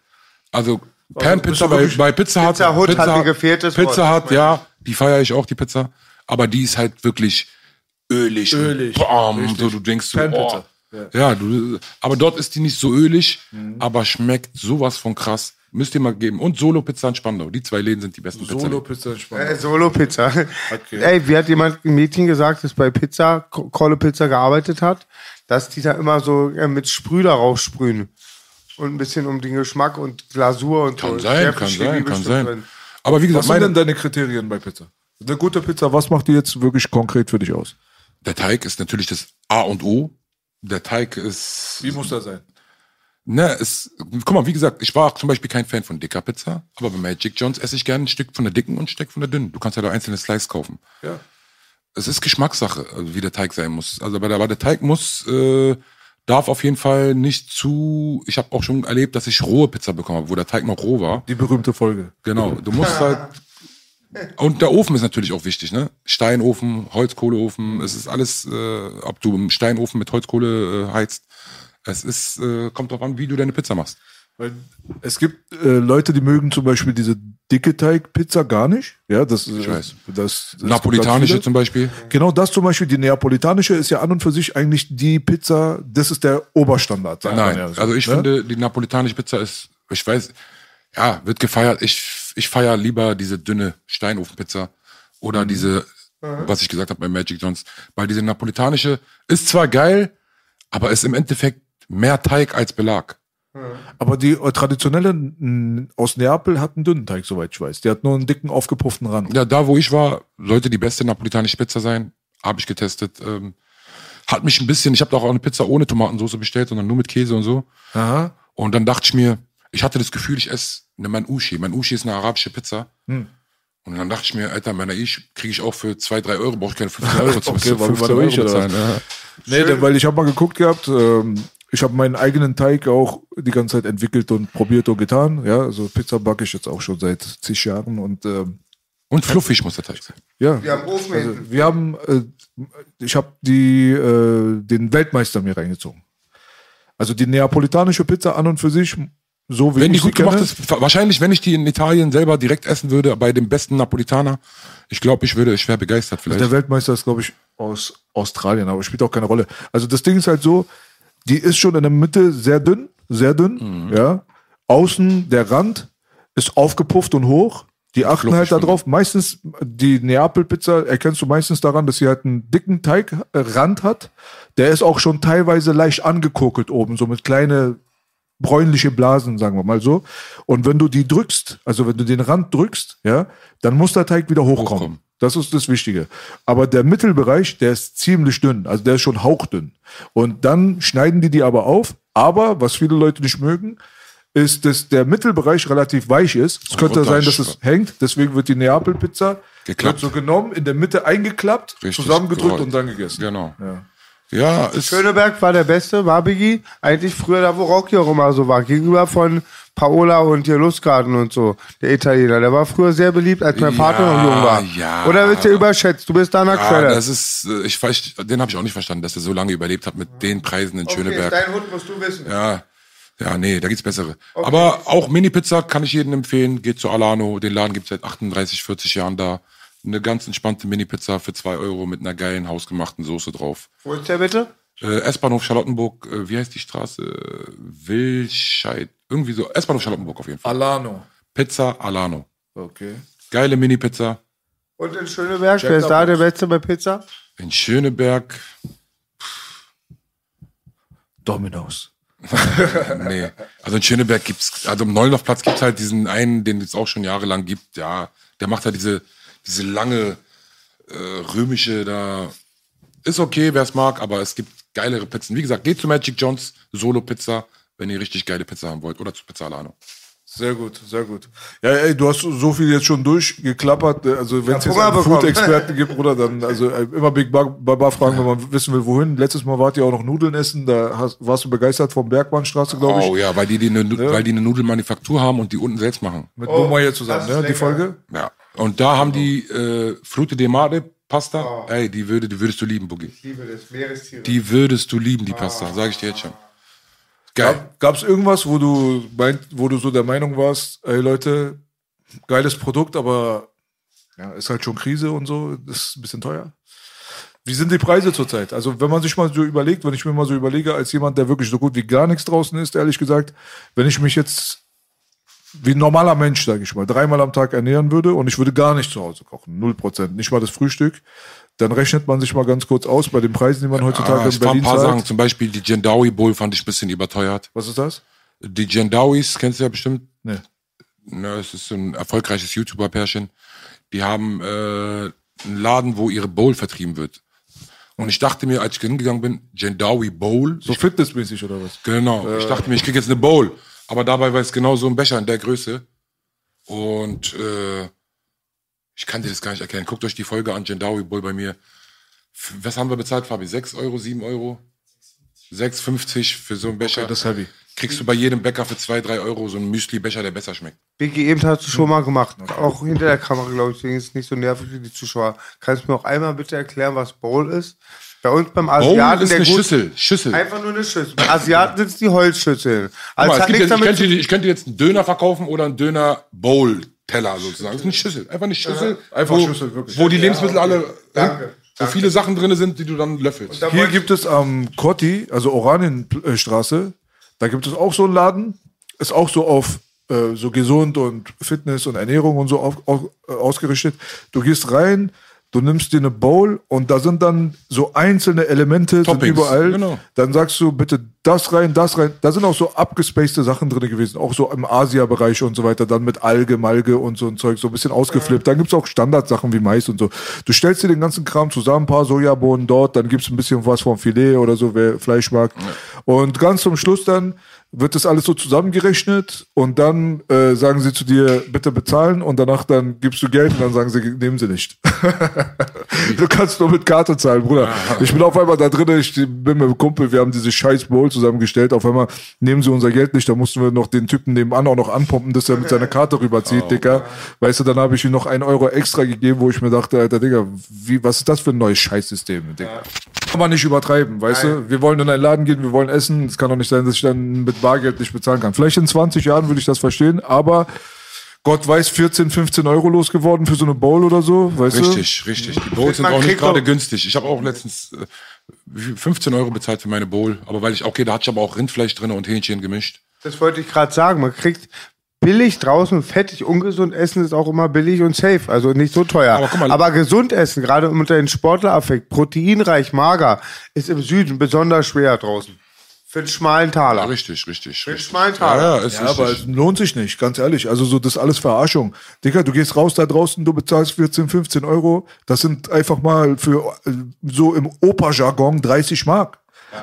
Also Pan bist Pizza bei, bei Pizza Hut. Pizza Hut hat mir gefehlt, das Pizza. Hut, ja, die feiere ich auch, die Pizza. Aber die ist halt wirklich ölig. Ölig, Bam, so du denkst so, Pan oh. Pizza, Ja, du, aber dort ist die nicht so ölig, Mhm. aber schmeckt sowas von krass. Müsst ihr mal geben. Und Solo Pizza in Spandau. Die zwei Läden sind die besten Solo Pizza. Pizza in Äh, Spanien. Solo-Pizza. Okay. Ey, wie hat jemand, ein Mädchen gesagt, das bei Pizza, Ko- Kolle Pizza gearbeitet hat, dass die da immer so äh, mit Sprüh darauf sprühen. Und ein bisschen um den Geschmack und Glasur und so. Kann Ist sein, kann sein, kann sein. drin. Aber wie gesagt, Was sind denn deine Kriterien bei Pizza? Eine gute Pizza, was macht die jetzt wirklich konkret für dich aus? der Teig ist natürlich das A und O. Der Teig ist Wie muss das sein? Ne, es, guck mal, wie gesagt, ich war auch zum Beispiel kein Fan von dicker Pizza, aber bei Magic John's esse ich gerne ein Stück von der dicken und ein Stück von der dünnen. Du kannst ja da einzelne Slice kaufen. Ja. Es ist Geschmackssache, also wie der Teig sein muss. Also aber der, aber der Teig muss, äh, darf auf jeden Fall nicht zu. Ich habe auch schon erlebt, dass ich rohe Pizza bekommen habe, wo der Teig noch roh war. Die berühmte Folge. Genau, du musst halt. Und der Ofen ist natürlich auch wichtig, ne? Steinofen, Holzkohleofen, es ist alles, äh, ob du im Steinofen mit Holzkohle äh, heizt. Es ist, äh, kommt drauf an, wie du deine Pizza machst. Weil es gibt äh, Leute, die mögen zum Beispiel diese dicke Teigpizza gar nicht. Ja, das, weiß. Das, das Napolitanische zum Beispiel. Genau das zum Beispiel, die neapolitanische ist ja an und für sich eigentlich die Pizza, das ist der Oberstandard. Nein, ja so, also ich ne? finde, die napolitanische Pizza ist, ich weiß, ja, wird gefeiert. Ich, ich feiere lieber diese dünne Steinofenpizza oder Mhm. diese, was ich gesagt habe bei Magic John's. Weil diese napolitanische ist zwar geil, aber ist im Endeffekt mehr Teig als Belag. Aber die äh, traditionelle n, aus Neapel hat einen dünnen Teig, soweit ich weiß. Die hat nur einen dicken, aufgepufften Rand. Ja, da wo ich war, sollte die beste napolitanische Pizza sein. Habe ich getestet. Ähm, hat mich ein bisschen, ich habe auch eine Pizza ohne Tomatensauce bestellt, sondern nur mit Käse und so. Aha. Und dann dachte ich mir, ich hatte das Gefühl, ich esse eine Manushi. Manushi ist eine arabische Pizza. Hm. Und dann dachte ich mir, Alter, Manushi kriege ich auch für zwei, drei Euro, brauche ich keine 15 (laughs) Euro zu Okay, war 15 über Euro bezahlen. Ja. Nee, denn, weil ich habe mal geguckt gehabt, ähm, ich habe meinen eigenen Teig auch die ganze Zeit entwickelt und probiert und getan. Ja, also Pizza backe ich jetzt auch schon seit zig Jahren und ähm, Und fluffig muss der Teig sein. ja. Wir haben Ofen Also, wir haben, äh, ich habe die äh, den Weltmeister mir reingezogen. Also die neapolitanische Pizza an und für sich, so wie Wenn die gut gemacht ist, wahrscheinlich, wenn ich die in Italien selber direkt essen würde, bei dem besten Napolitaner, ich glaube, ich würde, ich wäre begeistert vielleicht. Der Weltmeister ist, glaube ich, aus Australien, aber spielt auch keine Rolle. Also das Ding ist halt so, die ist schon in der Mitte sehr dünn, sehr dünn, Mhm. ja. Außen der Rand ist aufgepufft und hoch. Die achten Fluffig halt darauf. Meistens, die Neapel-Pizza erkennst du meistens daran, dass sie halt einen dicken Teigrand hat. Der ist auch schon teilweise leicht angekokelt oben, so mit kleine bräunliche Blasen, sagen wir mal so. Und wenn du die drückst, also wenn du den Rand drückst, ja, dann muss der Teig wieder hochkommen. Hochkommen. Das ist das Wichtige. Aber der Mittelbereich, der ist ziemlich dünn. Also der ist schon hauchdünn. Und dann schneiden die die aber auf. Aber, was viele Leute nicht mögen, ist, dass der Mittelbereich relativ weich ist. Es könnte sein, dass es hängt. Deswegen wird die Neapel-Pizza so genommen, in der Mitte eingeklappt, Richtig, zusammengedrückt gerollt. und dann gegessen. Genau. Ja. Ja, Schöneberg war der Beste, war Biggie. Eigentlich früher da, wo Rocky auch immer so war. Gegenüber von Paola und hier Lustgarten und so. Der Italiener. Der war früher sehr beliebt, als mein Vater Ja, noch jung war. ja. Oder wird der überschätzt? Du bist da nach ja, Quelle. das ist, äh, ich weiß, den habe ich auch nicht verstanden, dass er so lange überlebt hat mit den Preisen in okay, Schöneberg. dein Hund musst du wissen. Ja, ja, nee, da gibt's bessere. Aber auch Mini-Pizza kann ich jedem empfehlen. Geht zu Alano. Den Laden gibt's seit 38, 40 Jahren da. Eine ganz entspannte Mini-Pizza für 2 Euro mit einer geilen hausgemachten Soße drauf. Wo ist der bitte? Äh, S-Bahnhof Charlottenburg, äh, wie heißt die Straße? Wilscheid. Irgendwie so. S-Bahnhof Charlottenburg auf jeden Fall. Alano. Pizza Alano. Okay. Geile Mini-Pizza. Und in Schöneberg, wer ist da der Beste bei Pizza? In Schöneberg. Domino's. (laughs) Nee. Also in Schöneberg gibt's, also im Neulendorfplatz gibt's halt diesen einen, den es auch schon jahrelang gibt, ja. Der macht halt diese, diese lange, äh, römische da. Ist okay, wer es mag, aber es gibt geilere Pizzen. Wie gesagt, geht zu Magic John's Solo Pizza, wenn ihr richtig geile Pizza haben wollt. Oder zu Pizza Alano. Sehr gut, sehr gut. Ja, ey, du hast so viel jetzt schon durchgeklappert. Also wenn es Ja, jetzt einen. Food-Experten gibt, Bruder, dann (laughs) also äh, immer Big Baba fragen, wenn man wissen will, wohin. Letztes Mal wart ihr auch noch Nudeln essen. Da hast, warst du begeistert vom Bergbahnstraße, glaube ich. Oh ja, weil die, die eine, weil die eine Nudelmanufaktur haben und die unten selbst machen. Mit Boma hier zusammen, ne? Die. Folge. Ja. Und da haben die äh, Frute de Mare Pasta. Ey, die, würde, die würdest du lieben, Boogie. Ich liebe das Meerestiere. Die würdest du lieben, die Pasta. Sag ich dir jetzt schon. Geil. Gab es irgendwas, wo du meint, wo du so der Meinung warst, ey Leute, geiles Produkt, aber ja, ist halt schon Krise und so, ist ein bisschen teuer. Wie sind die Preise zurzeit? Also, wenn man sich mal so überlegt, wenn ich mir mal so überlege, als jemand, der wirklich so gut wie gar nichts draußen ist, ehrlich gesagt, wenn ich mich jetzt wie ein normaler Mensch, sage ich mal, dreimal am Tag ernähren würde und ich würde gar nicht zu Hause kochen, null Prozent, nicht mal das Frühstück, dann rechnet man sich mal ganz kurz aus bei den Preisen, die man heutzutage Ah, in es waren ein Berlin paar zahlt. Sachen. Zum Beispiel die Gendawi Bowl fand ich ein bisschen überteuert. Was ist das? Die Gendawis, kennst du ja bestimmt. Nee. Ne, es ist ein erfolgreiches YouTuber-Pärchen. Die haben äh, einen Laden, wo ihre Bowl vertrieben wird. Und ich dachte mir, als ich hingegangen bin, Gendawi Bowl. So fitnessmäßig oder was? Genau. Ich dachte mir, ich krieg jetzt eine Bowl. Aber dabei war es genau so ein Becher in der Größe. Und äh, ich kann dir das gar nicht erkennen. Guckt euch die Folge an, Gendawi Bowl bei mir. F- Was haben wir bezahlt, Fabi? 6 Euro, 7 Euro? 6,50 für so einen Becher. Das ist heavy. Kriegst du bei jedem Bäcker für 2, 3 Euro so einen Müsli-Becher, der besser schmeckt. Biggie, eben hast du schon mal gemacht. Auch hinter der Kamera, glaube ich, deswegen ist es nicht so nervig für die Zuschauer. Kannst du mir auch einmal bitte erklären, was Bowl ist? Bei uns beim Asiaten, ist der eine gut- Schüssel. Schüssel. Einfach nur eine Schüssel. Bei Asiaten sind es die Holzschüsseln. Also mal, es hat gibt nichts jetzt, ich, damit könnte, ich könnte jetzt einen Döner verkaufen oder einen Döner-Bowl-Teller sozusagen. Das ist eine Schüssel. Einfach eine Schüssel. Einfach wo, Schüssel, wirklich. Wo die Lebensmittel alle, Danke, wo viele Sachen drin sind, die du dann löffelst. Hier gibt es am Kotti, also Oranienstraße, da gibt es auch so einen Laden. Ist auch so auf äh, so gesund und Fitness und Ernährung und so auf, auf, äh, ausgerichtet. Du gehst rein, du nimmst dir eine Bowl und da sind dann so einzelne Elemente überall. genau. Dann sagst du bitte das rein, das rein. Da sind auch so abgespacede Sachen drin gewesen, auch so im Asia-Bereich und so weiter, dann mit Alge, Malge und so ein Zeug, so ein bisschen ausgeflippt. Dann gibt's auch Standardsachen wie Mais und so. Du stellst dir den ganzen Kram zusammen, ein paar Sojabohnen dort, dann gibt's ein bisschen was vom Filet oder so, wer Fleisch mag. Und ganz zum Schluss dann wird das alles so zusammengerechnet und dann äh, sagen sie zu dir, bitte bezahlen und danach dann gibst du Geld und dann sagen sie, nehmen sie nicht. (laughs) du kannst nur mit Karte zahlen, Bruder. Ich bin auf einmal da drin, ich bin mit dem Kumpel, wir haben diese scheiß Bowl zusammengestellt, auf einmal nehmen sie unser Geld nicht, da mussten wir noch den Typen nebenan auch noch anpumpen, dass er mit seiner Karte rüberzieht, Dicker. Weißt du, dann habe ich ihm noch einen Euro extra gegeben, wo ich mir dachte, Alter, Digga, wie, was ist das für ein neues Scheißsystem, Digga? Kann man nicht übertreiben, weißt du? Wir wollen in einen Laden gehen, wir wollen essen. Es kann doch nicht sein, dass ich dann mit Bargeld nicht bezahlen kann. Vielleicht in 20 Jahren würde ich das verstehen, aber Gott weiß, 14, 15 Euro losgeworden für so eine Bowl oder so, weißt du? Richtig, richtig. Die Bowls sind auch nicht gerade günstig. Ich habe auch letztens äh, wie viel? 15 Euro bezahlt für meine Bowl. Aber weil ich, okay, da hatte ich aber auch Rindfleisch drin und Hähnchen gemischt. Das wollte ich gerade sagen. Man kriegt billig draußen, fettig, ungesund essen ist auch immer billig und safe. Also nicht so teuer. Aber guck mal- Aber gesund essen, gerade unter den Sportleraffekt, proteinreich, mager, ist im Süden besonders schwer draußen. Für einen schmalen Taler. Richtig, richtig. Für einen richtig. schmalen Ja, Taler. ja, ist Ja, aber es lohnt sich nicht, ganz ehrlich. Also so, das ist alles Verarschung. Digga, du gehst raus da draußen, du bezahlst 14, 15 Euro. Das sind einfach mal für äh, so im Opa-Jargon 30 Mark.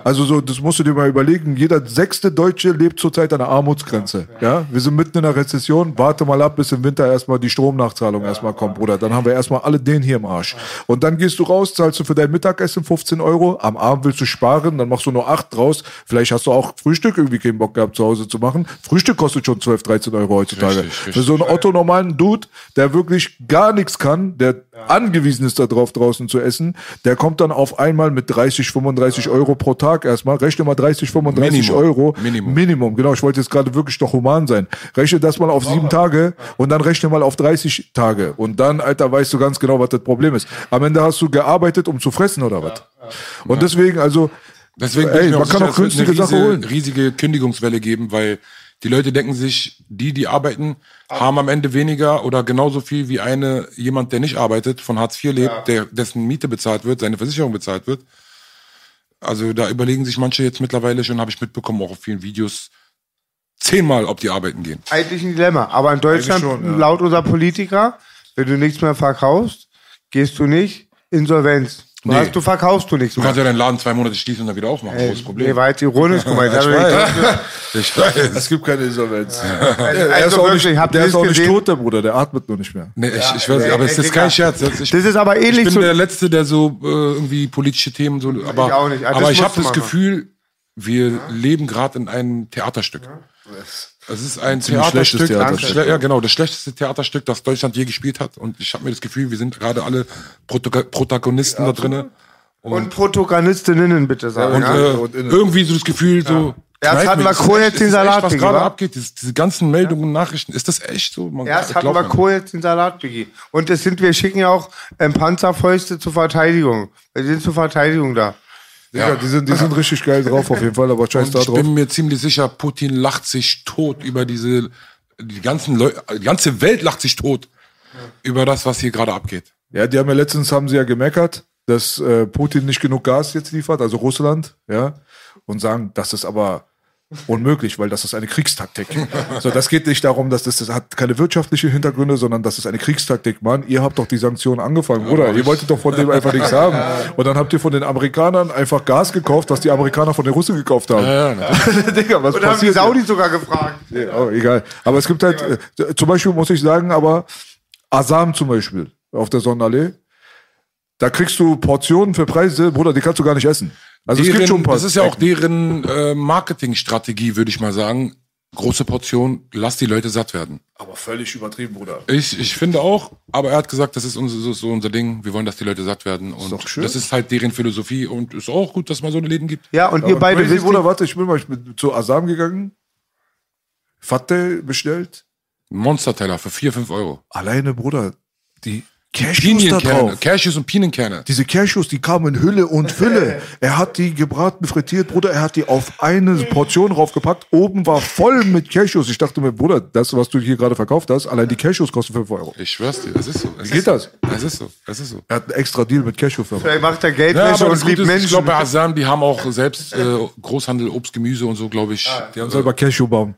Also so, das musst du dir mal überlegen. Jeder sechste Deutsche lebt zurzeit an der Armutsgrenze. Ja, wir sind mitten in der Rezession. Warte mal ab, bis im Winter erstmal die Stromnachzahlung erstmal kommt, Bruder. Dann haben wir erstmal alle den hier im Arsch. Und dann gehst du raus, zahlst du für dein Mittagessen 15 Euro. Am Abend willst du sparen, dann machst du nur 8 draus. Vielleicht hast du auch Frühstück irgendwie keinen Bock gehabt, zu Hause zu machen. Frühstück kostet schon 12, 13 Euro heutzutage. Richtig, richtig. Für so einen Otto normalen Dude, der wirklich gar nichts kann, der angewiesen ist darauf draußen zu essen, der kommt dann auf einmal mit 30, 35 Euro pro Tag erstmal. Rechne mal 30, 35 Minimum. Euro. Minimum. Minimum, genau. Ich wollte jetzt gerade wirklich doch human sein. Rechne das mal auf sieben Tage und dann rechne mal auf 30 Tage. Und dann, Alter, weißt du ganz genau, was das Problem ist. Am Ende hast du gearbeitet, um zu fressen oder was? Und deswegen, also, Deswegen ey, man auch kann auch günstige Sachen holen. riesige Kündigungswelle geben, weil die Leute denken sich, die, die arbeiten, haben am Ende weniger oder genauso viel wie eine, jemand, der nicht arbeitet, von Hartz IV lebt, der, dessen Miete bezahlt wird, seine Versicherung bezahlt wird. Also da überlegen sich manche jetzt mittlerweile schon, habe ich mitbekommen, auch auf vielen Videos, zehnmal, ob die arbeiten gehen. Eigentlich ein Dilemma. Aber in Deutschland, schon, ja. laut unser Politiker, wenn du nichts mehr verkaufst, gehst du nicht Insolvenz. Du, Nee. hast, du verkaufst du nichts Du mehr. kannst ja deinen Laden zwei Monate schließen und dann wieder aufmachen. Großes Problem. Nee, war jetzt ironisch gemeint. (laughs) Ich Also, weiß. (laughs) Ich weiß. es gibt keine Insolvenz. der also ist auch nicht, der ist auch nicht gesehen? tot, der Bruder. Der atmet nur nicht mehr. Nee, ich, ich weiß nicht, aber es ist kein Scherz. Ich, Das ist aber ich ähnlich bin zu. der Letzte, der so äh, irgendwie politische Themen so. Aber Ich auch nicht. Ah, aber ich habe das Gefühl, wir leben gerade in einem Theaterstück. Es ist ein Ziemlich Theaterstück. schlechtes Theaterstück. Ja, genau, das schlechteste Theaterstück, das Deutschland je gespielt hat. Und ich habe mir das Gefühl, wir sind gerade alle Protago Protagonisten da drinnen. Und Protagonistinnen bitte sagen. Und, ja? äh, und innen. irgendwie so das Gefühl, so. Erst knallt hatten mir, wir Kohl den das echt, Salat, Was gerade abgeht, diese, diese ganzen Meldungen und Nachrichten, ist das echt so? Man, Erst hatten wir Kohl, jetzt den Salat, Biggie. Und das sind, wir schicken ja auch ähm, Panzerfäuste zur Verteidigung. Wir sind zur Verteidigung da. Digga, die, sind, die sind richtig geil drauf auf jeden Fall, aber scheiß da Und ich drauf. bin mir ziemlich sicher, Putin lacht sich tot über diese, die ganzen Leute, die ganze Welt lacht sich tot über das, was hier gerade abgeht. Ja, die haben ja letztens haben sie ja gemeckert, dass äh, Putin nicht genug Gas jetzt liefert, also Russland, ja, und sagen, das ist aber unmöglich, weil das ist eine Kriegstaktik. so, das geht nicht darum, dass das, das hat keine wirtschaftliche Hintergründe, sondern das ist eine Kriegstaktik. Mann, ihr habt doch die Sanktionen angefangen, oder? Ihr wolltet doch von dem einfach nichts haben. Und dann habt ihr von den Amerikanern einfach Gas gekauft, was die Amerikaner von den Russen gekauft haben. (laughs) Digga, was Und da haben die passiert? Saudi sogar gefragt. Ja, oh, egal. Aber es gibt halt, äh, zum Beispiel muss ich sagen, aber Asam zum Beispiel auf der Sonnenallee, da kriegst du Portionen für Preise, Bruder, die kannst du gar nicht essen. Also es gibt Deren, schon ein paar. das ist ja auch deren äh, Marketingstrategie, würde ich mal sagen. Große Portion, lass die Leute satt werden. aber völlig übertrieben, Bruder. Ich, ich finde auch, aber er hat gesagt, das ist unser, so, so unser Ding. Wir wollen, dass die Leute satt werden. Und doch schön. das ist halt deren Philosophie und ist auch gut, dass man so eine Läden gibt. Ja, und ihr Aber beide crazy, wisst, Bruder, warte, ich bin mal ich bin zu Asam gegangen, Fatte bestellt, Monsterteller für 4, 5 Euro. alleine, Bruder, die Cashews da drauf. Cashews und Pinienkerne. Diese Cashews, die kamen in Hülle und Fülle. (laughs) Er hat die gebraten, frittiert, Bruder. Er hat die auf eine Portion raufgepackt. Oben war voll mit Cashews. Ich dachte mir, Bruder, das, was du hier gerade verkauft hast, allein die Cashews kosten 5 Euro. Ich schwör's dir, es ist so. Es Wie geht das? Es ist so, es ist so. Er hat einen extra Deal mit Cashewfirma. vielleicht macht er Ja, Geldwäsche aber und das liebt ist, ich Menschen. glaube, bei Asam, die haben auch selbst äh, Großhandel, Obst, Gemüse und so, glaube ich. Die haben Selber Cashewbaum.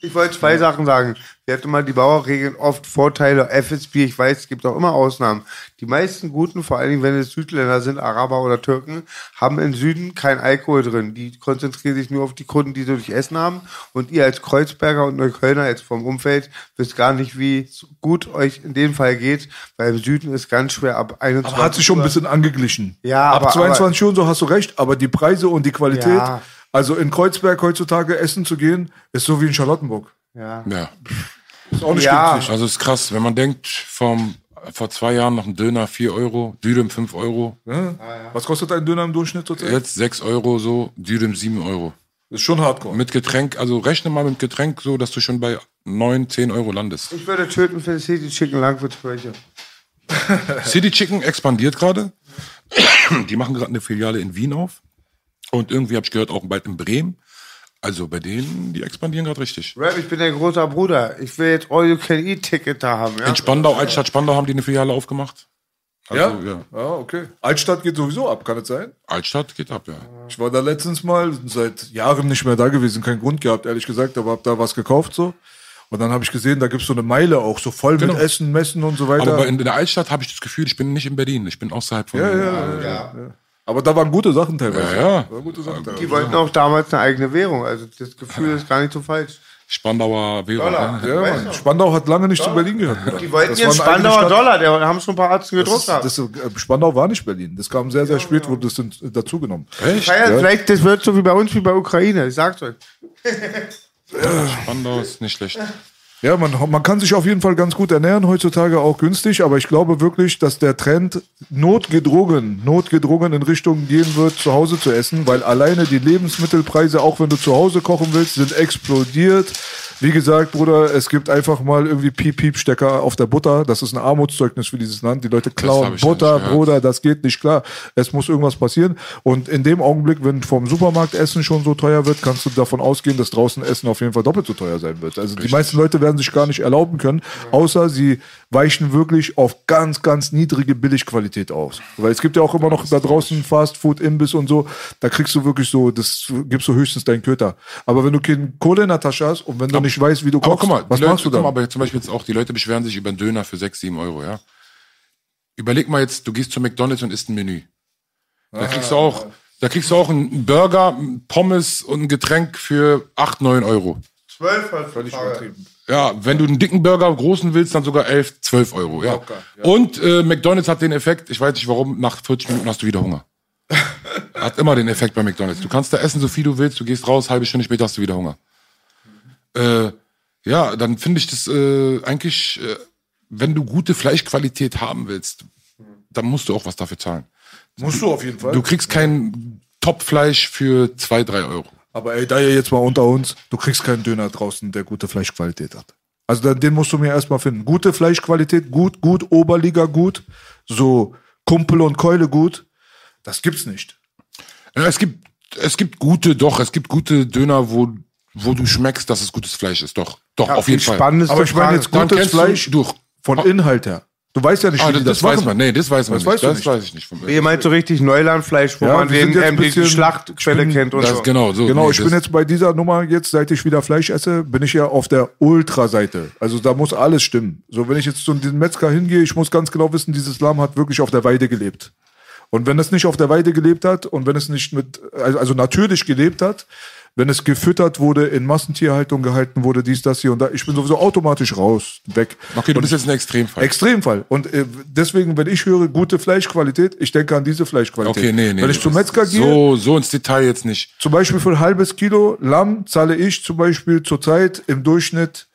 Ich wollte zwei Sachen sagen. Wir hatten mal die Bauerregeln oft Vorteile, FSB, ich weiß, es gibt auch immer Ausnahmen. Die meisten Guten, vor allen Dingen wenn es Südländer sind, Araber oder Türken, haben im Süden kein Alkohol drin. Die konzentrieren sich nur auf die Kunden, die sie durch Essen haben. Und ihr als Kreuzberger und Neuköllner jetzt vom Umfeld wisst gar nicht, wie gut euch in dem Fall geht, weil im Süden ist ganz schwer ab 21 Aber hat sich schon ein bisschen angeglichen. Ja, Ab aber- 22 Uhr, so hast du recht, aber die Preise und die Qualität, Ja. Also in Kreuzberg heutzutage essen zu gehen, ist so wie in Charlottenburg. Ja. ja. Ist auch nicht Ja. günstig. Also ist krass, wenn man denkt, vom, vor zwei Jahren noch ein Döner 4 Euro, Dürüm 5 Euro, Ja? Was kostet ein Döner im Durchschnitt zurzeit? jetzt 6 Euro so, Dürüm 7 Euro. Das ist schon hardcore. Mit Getränk, also rechne mal mit Getränk so, dass du schon bei 9, 10 Euro landest. Ich würde töten für City Chicken Langwurzkirche. City Chicken expandiert gerade. Die machen gerade eine Filiale in Wien auf. Und irgendwie habe ich gehört, auch bald in Bremen. Also bei denen, die expandieren gerade richtig. Rap, ich bin dein großer Bruder. Ich will jetzt All-You-Can-Eat-Ticket da haben, ja? In Spandau, Altstadt Spandau haben die eine Filiale aufgemacht. Also, ja? ja. ja, okay. Altstadt geht sowieso ab, kann es sein? Altstadt geht ab, ja. Ich war da letztens mal, seit Jahren nicht mehr da gewesen, keinen Grund gehabt, ehrlich gesagt, aber hab da was gekauft so. Und dann habe ich gesehen, da gibt's so eine Meile auch, so voll Genau. mit Essen, Messen und so weiter. Aber in der Altstadt habe ich das Gefühl, ich bin nicht in Berlin, ich bin außerhalb von. ja, ja, ja, ja, ja. Aber da waren gute Sachen teilweise. Ja, ja. Da gute Sachen Die teilweise. wollten auch damals eine eigene Währung. Also das Gefühl ist gar nicht so falsch. Spandauer Währung. Dollar. ne? Ja, Mann. Spandau hat lange nicht zu Berlin gehört. Die wollten Das jetzt Spandauer Stadt. Dollar. Der haben schon ein paar Arzten Das gedruckt. ist, gehabt. das, äh, Spandau war nicht Berlin. Das kam sehr, sehr spät, wurde das dann dazugenommen. Echt? Ja, ja, Vielleicht, das wird so wie bei uns, wie bei Ukraine. Ich sag's euch. Spandau ist nicht schlecht. Ja, man, man kann sich auf jeden Fall ganz gut ernähren, heutzutage auch günstig, aber ich glaube wirklich, dass der Trend notgedrungen, notgedrungen in Richtung gehen wird, zu Hause zu essen, weil alleine die Lebensmittelpreise, auch wenn du zu Hause kochen willst, sind explodiert. Wie gesagt, Bruder, es gibt einfach mal irgendwie Piep-Piep-Stecker auf der Butter. Das ist ein Armutszeugnis für dieses Land. Die Leute klauen Butter. Bruder, das geht nicht klar. Es muss irgendwas passieren. Und in dem Augenblick, wenn vom Supermarkt Essen schon so teuer wird, kannst du davon ausgehen, dass draußen Essen auf jeden Fall doppelt so teuer sein wird. Also die meisten Leute werden sich gar nicht erlauben können, außer sie weichen wirklich auf ganz, ganz niedrige Billigqualität aus. Weil es gibt ja auch immer noch da draußen Fast Food, Imbiss und so, da kriegst du wirklich so, das gibst du höchstens deinen Köter. Aber wenn du keine Kohle in der Tasche hast und wenn du nicht weißt, wie du Aber kochst, guck mal, was die Leute, machst du mal, aber zum Beispiel jetzt auch, die Leute beschweren sich über einen Döner für 6, 7 Euro, ja. Überleg mal jetzt, du gehst zu McDonalds und isst ein Menü. Da kriegst du auch, da kriegst du auch einen Burger, einen Pommes und ein Getränk für 8, 9 Euro. 12 halt Völlig übertrieben. Ja, wenn du einen dicken Burger, großen willst, dann sogar 11, 12 Euro, ja. Locker, ja. Und äh, McDonalds hat den Effekt, ich weiß nicht warum, nach 40 Minuten hast du wieder Hunger. (laughs) hat immer den Effekt bei McDonalds. Du kannst da essen, so viel du willst, du gehst raus, halbe Stunde später hast du wieder Hunger. Äh, ja, dann finde ich das äh, eigentlich, äh, wenn du gute Fleischqualität haben willst, dann musst du auch was dafür zahlen. Musst du auf jeden Fall. Du kriegst kein Top-Fleisch für 2, 3 Euro. Aber ey, da ja jetzt mal unter uns, du kriegst keinen Döner draußen, der gute Fleischqualität hat. Also dann, den musst du mir erstmal finden. Gute Fleischqualität, gut, gut, Oberliga gut, so Kumpel und Keule gut, das gibt's nicht. Ja, es gibt, es gibt gute, doch, es gibt gute Döner, wo, wo du schmeckst, dass es gutes Fleisch ist. Doch, doch, auf jeden Fall. Spannendste Aber ich meine jetzt gutes Fleisch durch. von Inhalt her. Du weißt ja nicht, Ah, wie das, das, das, weiß machen. man. Nee, das weiß man Das nicht. weißt du das nicht. weiß ich nicht. Ihr meint so richtig Neulandfleisch, wo Ja, man den, ähm, ein die, Schlachtquelle kennt und Das so. genau so. Genau, Nee, ich bin jetzt bei dieser Nummer jetzt, seit ich wieder Fleisch esse, bin ich ja auf der Ultra-Seite. Also da muss alles stimmen. So, wenn ich jetzt zu diesem Metzger hingehe, ich muss ganz genau wissen, dieses Lamm hat wirklich auf der Weide gelebt. Und wenn es nicht auf der Weide gelebt hat und wenn es nicht mit, also, also natürlich gelebt hat, wenn es gefüttert wurde, in Massentierhaltung gehalten wurde, dies, das hier und da, ich bin sowieso automatisch raus, weg. Okay, du bist jetzt ein Extremfall. Extremfall. Und äh, deswegen, wenn ich höre gute Fleischqualität, ich denke an diese Fleischqualität. okay, nee, nee. Wenn ich zum Metzger gehe, So, so ins Detail jetzt nicht. zum Beispiel für ein halbes Kilo Lamm zahle ich zum Beispiel zurzeit im Durchschnitt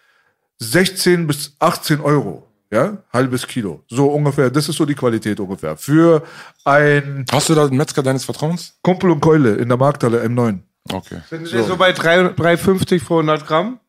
16 bis 18 Euro. Ja, halbes Kilo. So ungefähr. Das ist so die Qualität ungefähr. Für ein Hast du da einen Metzger deines Vertrauens? Kumpel und Keule in der Markthalle M9. Okay. Sind wir so bei 3 3,50 für 100 Gramm?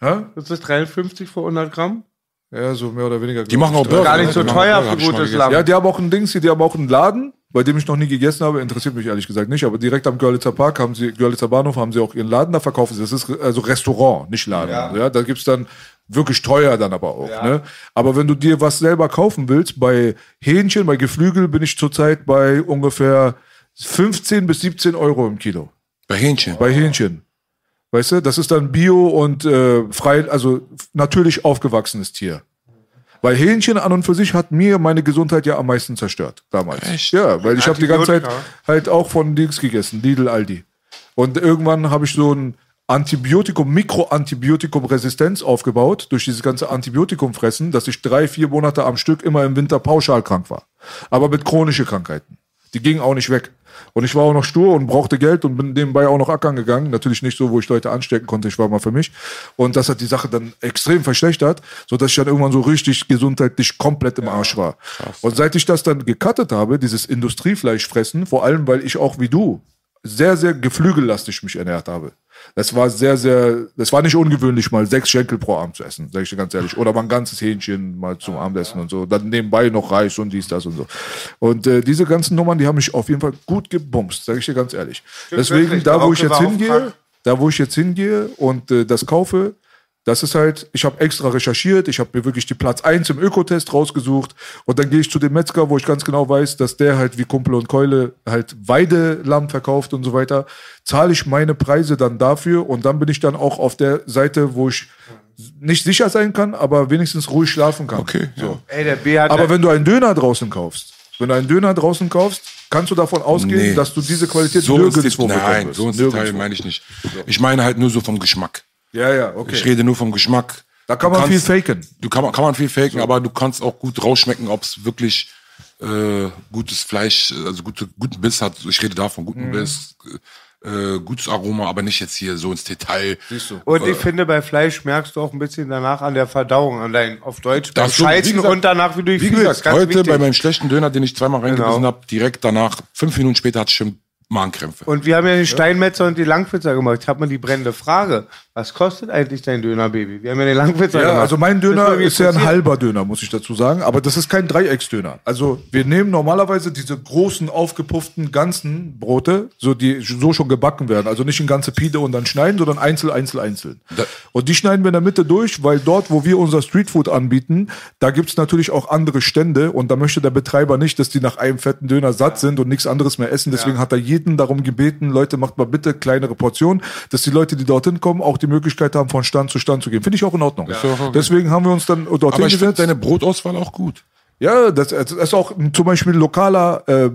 Ja? Das ist 53 für 100 Gramm? ja, so mehr oder weniger. Die machen auch Burger. Gar nicht so teuer für gutes. Lamm. Ja, die haben auch ein Dings hier, die haben auch einen Laden, bei dem ich noch nie gegessen habe. Interessiert mich ehrlich gesagt nicht, aber direkt am Görlitzer Park haben sie, Görlitzer Bahnhof haben sie auch ihren Laden, da verkaufen sie. Das ist also Restaurant, nicht Laden. Ja, da gibt's dann wirklich teuer dann aber auch. Ne? Aber wenn du dir was selber kaufen willst, bei Hähnchen, bei Geflügel bin ich zurzeit bei ungefähr 15 bis 17 Euro im Kilo. Bei Hähnchen. Bei Hähnchen. Weißt du, das ist dann Bio und äh, frei, also natürlich aufgewachsenes Tier. Weil Hähnchen an und für sich hat mir meine Gesundheit ja am meisten zerstört damals. Echt? Ja, weil ich habe die ganze Zeit halt auch von Dings gegessen, Lidl, Aldi. Und irgendwann habe ich so ein Antibiotikum, Mikroantibiotikum-Resistenz aufgebaut durch dieses ganze Antibiotikum fressen, dass ich drei, vier Monate am Stück immer im Winter pauschal krank war. Aber mit chronischen Krankheiten. Die gingen auch nicht weg. Und ich war auch noch stur und brauchte Geld und bin nebenbei auch noch ackern gegangen. Natürlich nicht so, wo ich Leute anstecken konnte. Ich war mal für mich. Und das hat die Sache dann extrem verschlechtert, so dass ich dann irgendwann so richtig gesundheitlich komplett im Arsch war. Und seit ich das dann gecuttet habe, dieses Industriefleisch fressen, vor allem weil ich auch wie du sehr, sehr geflügellastig mich ernährt habe. Das war sehr, sehr, das war nicht ungewöhnlich, mal sechs Schenkel pro Abend zu essen, sage ich dir ganz ehrlich. Oder mal ein ganzes Hähnchen mal zum Abendessen und so. Dann nebenbei noch Reis und dies, das und so. Und äh, diese ganzen Nummern, die haben mich auf jeden Fall gut gebumst, sage ich dir ganz ehrlich. Deswegen, da wo ich jetzt hingehe, da wo ich jetzt hingehe und äh, das kaufe, das ist halt, ich habe extra recherchiert, ich habe mir wirklich die Platz 1 im Ökotest rausgesucht und dann gehe ich zu dem Metzger, wo ich ganz genau weiß, dass der halt wie Kumpel und Keule halt Weidelamm verkauft und so weiter, zahle ich meine Preise dann dafür und dann bin ich dann auch auf der Seite, wo ich nicht sicher sein kann, aber wenigstens ruhig schlafen kann. Okay, so. Ey, der B hat. Aber wenn du einen Döner draußen kaufst, wenn du einen Döner draußen kaufst, kannst du davon ausgehen, Nee. dass du diese Qualität so nirgendwo bekommen Nein, so ins Detail meine ich nicht. Ich meine halt nur so vom Geschmack. Ja, ja, okay. Ich rede nur vom Geschmack. Da kann Du man kannst- viel faken. Du kann, man- kann man viel faken, aber du kannst auch gut rausschmecken, ob es wirklich äh, gutes Fleisch, also gute, guten Biss hat. Ich rede davon, Mhm. guten Biss. äh, gutes Aroma, aber nicht jetzt hier so ins Detail. Siehst du. Und ich finde, bei Fleisch merkst du auch ein bisschen danach an der Verdauung, an dein, auf Deutsch, beim Scheißen gesagt- und danach, wie du dich Wie fühlst. gesagt, Ganz heute wichtig. bei meinem schlechten Döner, den ich zweimal reingebissen Genau. hab, direkt danach, fünf Minuten später hatte ich schon Magenkrämpfe. Und wir haben ja den Steinmetzer und die Langpizza gemacht. Ich habe mal die brennende Frage. Was kostet eigentlich dein Döner, Baby? Wir haben ja den Langpizza Ja, gemacht. also mein Döner ist ja ein halber Döner, muss ich dazu sagen. Aber das ist kein Dreiecksdöner. Also wir nehmen normalerweise diese großen, aufgepufften, ganzen Brote, so die so schon gebacken werden. Also nicht in ganze Pide und dann schneiden, sondern einzeln, einzeln, einzeln. Und die schneiden wir in der Mitte durch, weil dort, wo wir unser Streetfood anbieten, da gibt's natürlich auch andere Stände und da möchte der Betreiber nicht, dass die nach einem fetten Döner satt sind und nichts anderes mehr essen. Deswegen hat er jeden darum gebeten, Leute, macht mal bitte kleinere Portionen, dass die Leute, die dorthin kommen, auch die Möglichkeit haben, von Stand zu Stand zu gehen. Finde ich auch in Ordnung. okay. Deswegen haben wir uns dann dorthin Aber ich finde deine Brotauswahl auch gut. Ja, das, das ist auch zum Beispiel ein lokaler äh,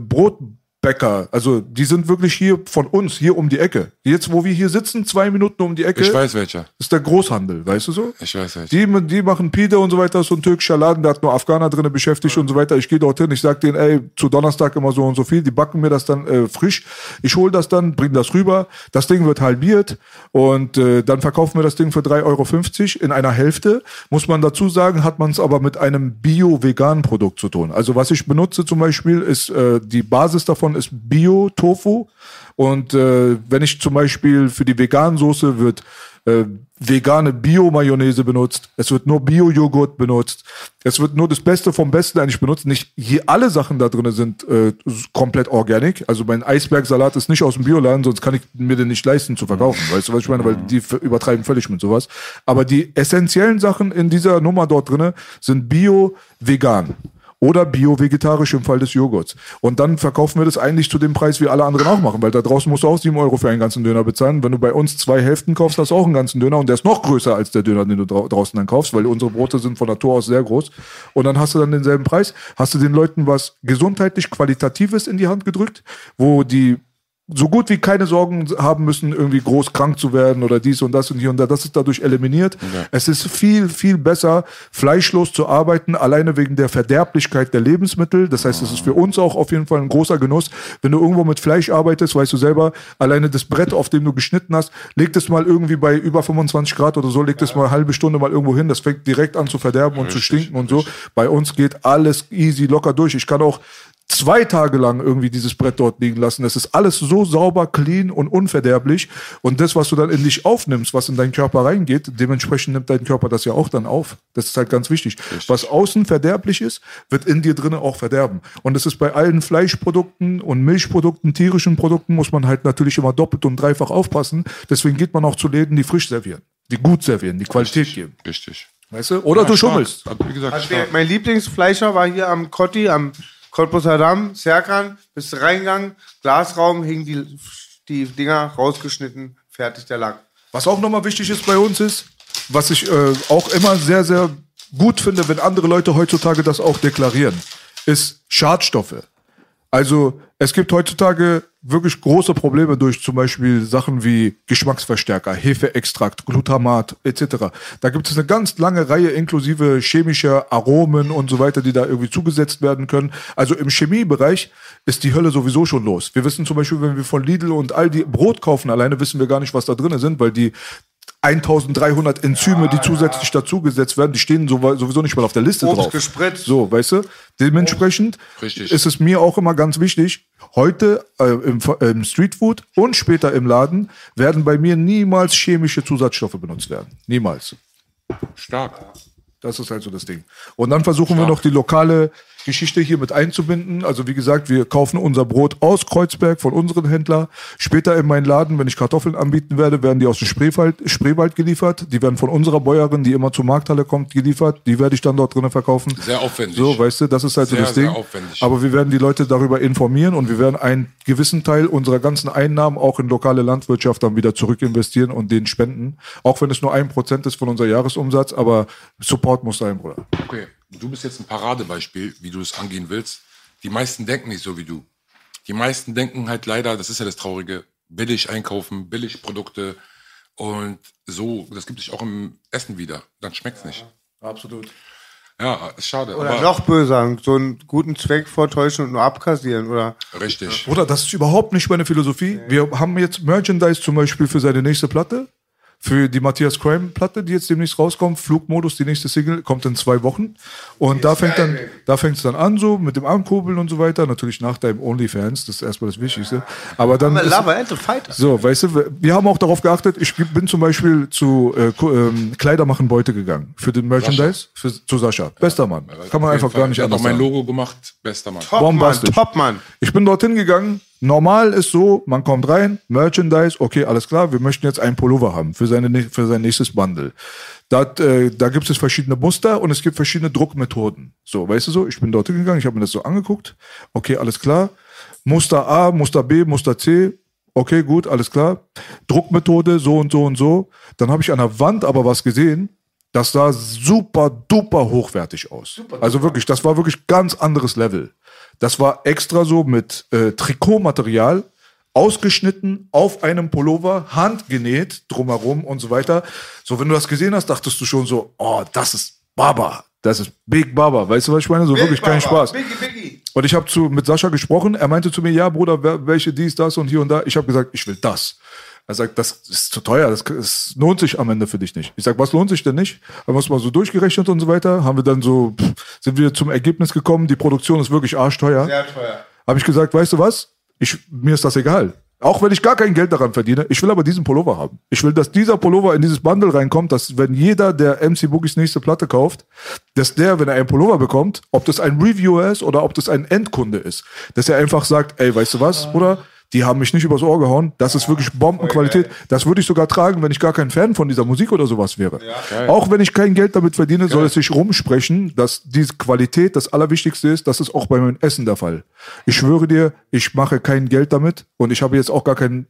Brotbäcker. Also die sind wirklich hier von uns, hier um die Ecke. Jetzt, wo wir hier sitzen, zwei Minuten um die Ecke, Ich weiß welcher. ist der Großhandel, weißt du so? Ich weiß welcher. Die, die machen Pide und so weiter, so ein türkischer Laden, der hat nur Afghaner drinne beschäftigt und so weiter. Ich gehe dorthin, ich sag denen, ey, zu Donnerstag immer so und so viel, die backen mir das dann äh, frisch. Ich hole das dann, bring das rüber, das Ding wird halbiert und äh, dann verkaufen wir das Ding für 3,50 Euro in einer Hälfte. Muss man dazu sagen, hat man es aber mit einem bio-veganen Produkt zu tun. Also was ich benutze zum Beispiel ist, äh, die Basis davon ist Bio-Tofu und äh, wenn ich zum Beispiel für die veganen Soße wird äh, vegane Bio-Mayonnaise benutzt, es wird nur Bio-Joghurt benutzt, es wird nur das Beste vom Besten eigentlich benutzt. Nicht hier alle Sachen da drin sind äh, komplett organic. Also mein Eisbergsalat ist nicht aus dem Bioladen, sonst kann ich mir den nicht leisten zu verkaufen. Weißt du, was ich meine? Weil die f- übertreiben völlig mit sowas. Aber die essentiellen Sachen in dieser Nummer dort drinne sind bio-vegan oder bio-vegetarisch im Fall des Joghurts. Und dann verkaufen wir das eigentlich zu dem Preis, wie alle anderen auch machen, weil da draußen musst du auch 7 Euro für einen ganzen Döner bezahlen. Wenn du bei uns zwei Hälften kaufst, hast du auch einen ganzen Döner und der ist noch größer als der Döner, den du drau draußen dann kaufst, weil unsere Brote sind von Natur aus sehr groß. Und dann hast du dann denselben Preis, hast du den Leuten was gesundheitlich Qualitatives in die Hand gedrückt, wo die so gut wie keine Sorgen haben müssen, irgendwie groß krank zu werden oder dies und das und hier und da. Das ist dadurch eliminiert. Es ist viel, viel besser, fleischlos zu arbeiten, alleine wegen der Verderblichkeit der Lebensmittel. Das heißt, es ist für uns auch auf jeden Fall ein großer Genuss. Wenn du irgendwo mit Fleisch arbeitest, weißt du selber, alleine das Brett, auf dem du geschnitten hast, leg das mal irgendwie bei über 25 Grad oder so, leg das mal eine halbe Stunde mal irgendwo hin. Das fängt direkt an zu verderben und zu stinken und so. Bei uns geht alles easy locker durch. Ich kann auch zwei Tage lang irgendwie dieses Brett dort liegen lassen. Das ist alles so sauber, clean und unverderblich. Und das, was du dann in dich aufnimmst, was in deinen Körper reingeht, dementsprechend nimmt dein Körper das ja auch dann auf. Das ist halt ganz wichtig. Was außen verderblich ist, wird in dir drinnen auch verderben. Und das ist bei allen Fleischprodukten und Milchprodukten, tierischen Produkten, muss man halt natürlich immer doppelt und dreifach aufpassen. Deswegen geht man auch zu Läden, die frisch servieren, die gut servieren, die Qualität geben. Richtig. Weißt du? Oder Ja, du stark. schummelst. Wie gesagt, Also mein Lieblingsfleischer war hier am Kotti, am Cottbusser Damm, Serkan, bist du reingegangen, Glasraum, hingen die, die Dinger rausgeschnitten, fertig der Lack. Was auch nochmal wichtig ist bei uns ist, was ich äh, auch immer sehr, sehr gut finde, wenn andere Leute heutzutage das auch deklarieren, ist Schadstoffe. Also es gibt heutzutage wirklich große Probleme durch zum Beispiel Sachen wie Geschmacksverstärker, Hefeextrakt, Glutamat etc. Da gibt es eine ganz lange Reihe inklusive chemischer Aromen und so weiter, die da irgendwie zugesetzt werden können. Also im Chemiebereich ist die Hölle sowieso schon los. Wir wissen zum Beispiel, wenn wir von Lidl und Aldi Brot kaufen, alleine wissen wir gar nicht, was da drin sind, weil die 1300 Enzyme, die zusätzlich dazugesetzt werden, die stehen so- sowieso nicht mal auf der Liste Obst drauf. gespritzt. So, weißt du? Dementsprechend Richtig. ist es mir auch immer ganz wichtig, heute äh, im, äh, im Streetfood und später im Laden werden bei mir niemals chemische Zusatzstoffe benutzt werden. Niemals. Stark. Das ist halt so das Ding. Und dann versuchen wir noch die lokale Geschichte hier mit einzubinden. Also wie gesagt, wir kaufen unser Brot aus Kreuzberg von unseren Händler. Später in meinen Laden, wenn ich Kartoffeln anbieten werde, werden die aus dem Spreewald, Spreewald geliefert. Die werden von unserer Bäuerin, die immer zur Markthalle kommt, geliefert. Die werde ich dann dort drinnen verkaufen. Sehr aufwendig. So, weißt du, das ist halt Sehr, so das Ding. Aber wir werden die Leute darüber informieren und wir werden einen gewissen Teil unserer ganzen Einnahmen auch in lokale Landwirtschaft dann wieder zurückinvestieren und denen spenden. Auch wenn es nur ein Prozent ist von unser Jahresumsatz, aber Support muss sein, Bruder. Okay, du bist jetzt ein Paradebeispiel, wie du es angehen willst. Die meisten denken nicht so wie du. Die meisten denken halt leider, das ist ja das Traurige, billig einkaufen, billig Produkte und so, das gibt sich auch im Essen wieder. Dann schmeckt's nicht. Absolut. Ja, ist schade. Oder aber noch böser, so einen guten Zweck vortäuschen und nur abkassieren, oder? richtig. Bruder, das ist überhaupt nicht meine Philosophie. Wir haben jetzt Merchandise zum Beispiel für seine nächste Platte. Für die Matthias Crime Platte, die jetzt demnächst rauskommt. Flugmodus, die nächste Single, kommt in zwei Wochen. Und da fängt dann, da fängt es dann an, so mit dem Ankurbeln und so weiter. Natürlich nach deinem OnlyFans, das ist erstmal das Wichtigste. Aber dann. ist- Lover and the Fighter. so, weißt du, wir haben auch darauf geachtet, ich bin zum Beispiel zu äh, ähm, Kleider machen Beute gegangen. Für den Merchandise, für, zu Sascha. Bester Mann. Kann man einfach Fall. gar nicht Der hat auch anders mein. Logo gemacht. Bester Mann. Top, Mann, top, Mann. Ich bin dorthin gegangen. Normal ist so, man kommt rein, Merchandise, okay, alles klar, wir möchten jetzt einen Pullover haben für, seine, für sein nächstes Bundle. Dat, äh, da gibt es verschiedene Muster und es gibt verschiedene Druckmethoden. So, weißt du so, ich bin dorthin gegangen, ich habe mir das so angeguckt. Okay, alles klar. Muster A, Muster B, Muster C. Okay, gut, alles klar. Druckmethode, so und so und so. Dann habe ich an der Wand aber was gesehen. Das sah super duper hochwertig aus. also wirklich, das war wirklich ganz anderes Level. Das war extra so mit äh, Trikotmaterial, ausgeschnitten auf einem Pullover, handgenäht drumherum und so weiter. So, wenn du das gesehen hast, dachtest du schon so, oh, das ist Baba. Das ist Big Baba. Weißt du, was ich meine? So wirklich kein Spaß. Biggie, Biggie. Und ich habe zu mit Sascha gesprochen. Er meinte zu mir, ja, Bruder, welche dies, das und hier und da. Ich habe gesagt, ich will das. Er sagt, das ist zu teuer, das, das lohnt sich am Ende für dich nicht. Ich sag, was lohnt sich denn nicht? Haben wir es mal so durchgerechnet und so weiter. Haben wir dann so, pff, sind wir zum Ergebnis gekommen, die Produktion ist wirklich arschteuer. Sehr teuer. Habe ich gesagt, weißt du was? Ich, mir ist das egal. Auch wenn ich gar kein Geld daran verdiene, ich will aber diesen Pullover haben. Ich will, dass dieser Pullover in dieses Bundle reinkommt, dass wenn jeder, der MC Boogies nächste Platte kauft, dass der, wenn er einen Pullover bekommt, ob das ein Reviewer ist oder ob das ein Endkunde ist, dass er einfach sagt, ey, weißt du was, Bruder? Die haben mich nicht übers Ohr gehauen. Das ist wirklich Bombenqualität. Das würde ich sogar tragen, wenn ich gar kein Fan von dieser Musik oder sowas wäre. Auch wenn ich kein Geld damit verdiene, soll es sich rumsprechen, dass diese Qualität das Allerwichtigste ist. Das ist auch bei meinem Essen der Fall. Ich schwöre dir, ich mache kein Geld damit und ich habe jetzt auch gar kein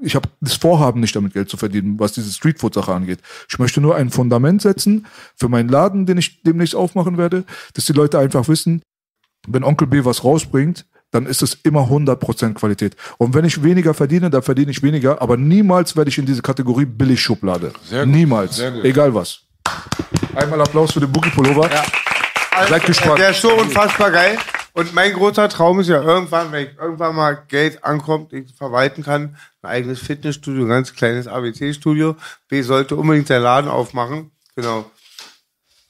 ich habe das Vorhaben nicht damit Geld zu verdienen, was diese Streetfood-Sache angeht. Ich möchte nur ein Fundament setzen für meinen Laden, den ich demnächst aufmachen werde, dass die Leute einfach wissen, wenn Onkel B was rausbringt, dann ist es immer 100% Qualität. Und wenn ich weniger verdiene, dann verdiene ich weniger, aber niemals werde ich in diese Kategorie Billigschublade. Sehr gut, Niemals. sehr gut. Egal was. Einmal Applaus für den Boogie-Pullover. Seid gespannt. Der ist so unfassbar geil. Und mein großer Traum ist ja irgendwann, wenn ich irgendwann mal Geld ankommt, ich verwalten kann, ein eigenes Fitnessstudio, ein ganz kleines ABC-Studio. B sollte unbedingt seinen Laden aufmachen. Genau.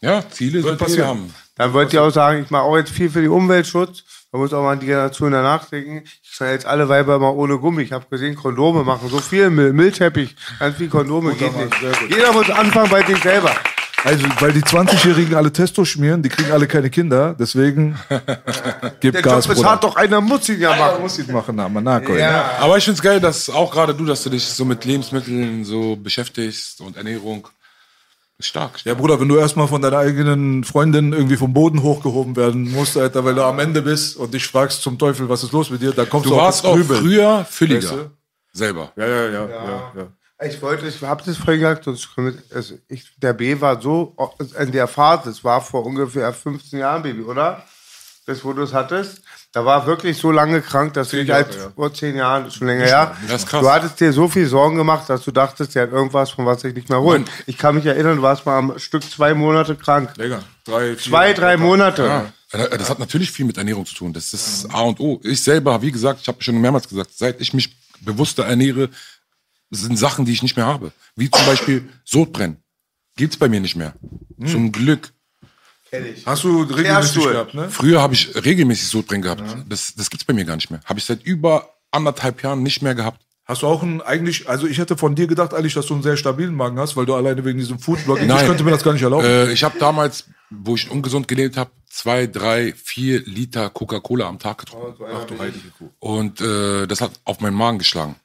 Ja, Ziele sollte jeder passieren. haben. Dann wollte ich auch sagen, ich mache auch jetzt viel für den Umweltschutz. Man muss auch mal an die Generation danach denken. Ich sage jetzt alle Weiber mal ohne Gummi. Ich habe gesehen, Kondome machen so viel Müll, Müllteppich, ganz viel Kondome geht Mann, nicht. Jeder muss anfangen bei sich selber. Also, weil die 20-Jährigen alle Testo schmieren, die kriegen alle keine Kinder, deswegen (laughs) gib Der Gas, Job ist Bruder. hart, doch einer muss ihn ja Man machen. muss ihn machen, na, Monaco. Ja. Aber ich find's geil, dass auch gerade du, dass du dich so mit Lebensmitteln so beschäftigst und Ernährung. Ist stark. Ja, Bruder, wenn du erstmal von deiner eigenen Freundin irgendwie vom Boden hochgehoben werden musst, Alter, weil du am Ende bist und dich fragst zum Teufel, was ist los mit dir, dann kommst du, Du warst auch früher fülliger. Weißt du? Selber. Ja, ja, ja, ja, ja. Ich wollte, ich habe das vorhin gesagt, also ich, der B war so in der Phase, es war vor ungefähr 15 Jahren, Baby, oder? Das, wo du es hattest. Da war wirklich so lange krank, dass du dich Jahre, halt ja. vor zehn Jahren, schon länger her. Krass. Du hattest dir so viel Sorgen gemacht, dass du dachtest, der hat irgendwas, von was ich nicht mehr holen. Ich kann mich erinnern, du warst mal am Stück zwei Monate krank. Länger. Drei, vier. Zwei, drei Monate. Ja. Äh, Das hat natürlich viel mit Ernährung zu tun. Das ist A und O. Ich selber, wie gesagt, ich habe schon mehrmals gesagt, seit ich mich bewusster ernähre, sind Sachen, die ich nicht mehr habe. Wie zum Beispiel Sodbrennen. Gibt's bei mir nicht mehr. Zum Glück. Hast du regelmäßig Kehrstuhl. gehabt, ne? Früher habe ich regelmäßig Sodbrennen gehabt. Das, das gibt's bei mir gar nicht mehr. Habe ich seit über anderthalb Jahren nicht mehr gehabt. Hast du auch einen, eigentlich, also ich hätte von dir gedacht eigentlich, dass du einen sehr stabilen Magen hast, weil du alleine wegen diesem Foodblog, ich könnte mir das gar nicht erlauben. Äh, ich habe damals, wo ich ungesund gelebt habe, zwei, drei, vier Liter Coca-Cola am Tag getrunken. Ach du heilige Kuh. Und äh, das hat auf meinen Magen geschlagen.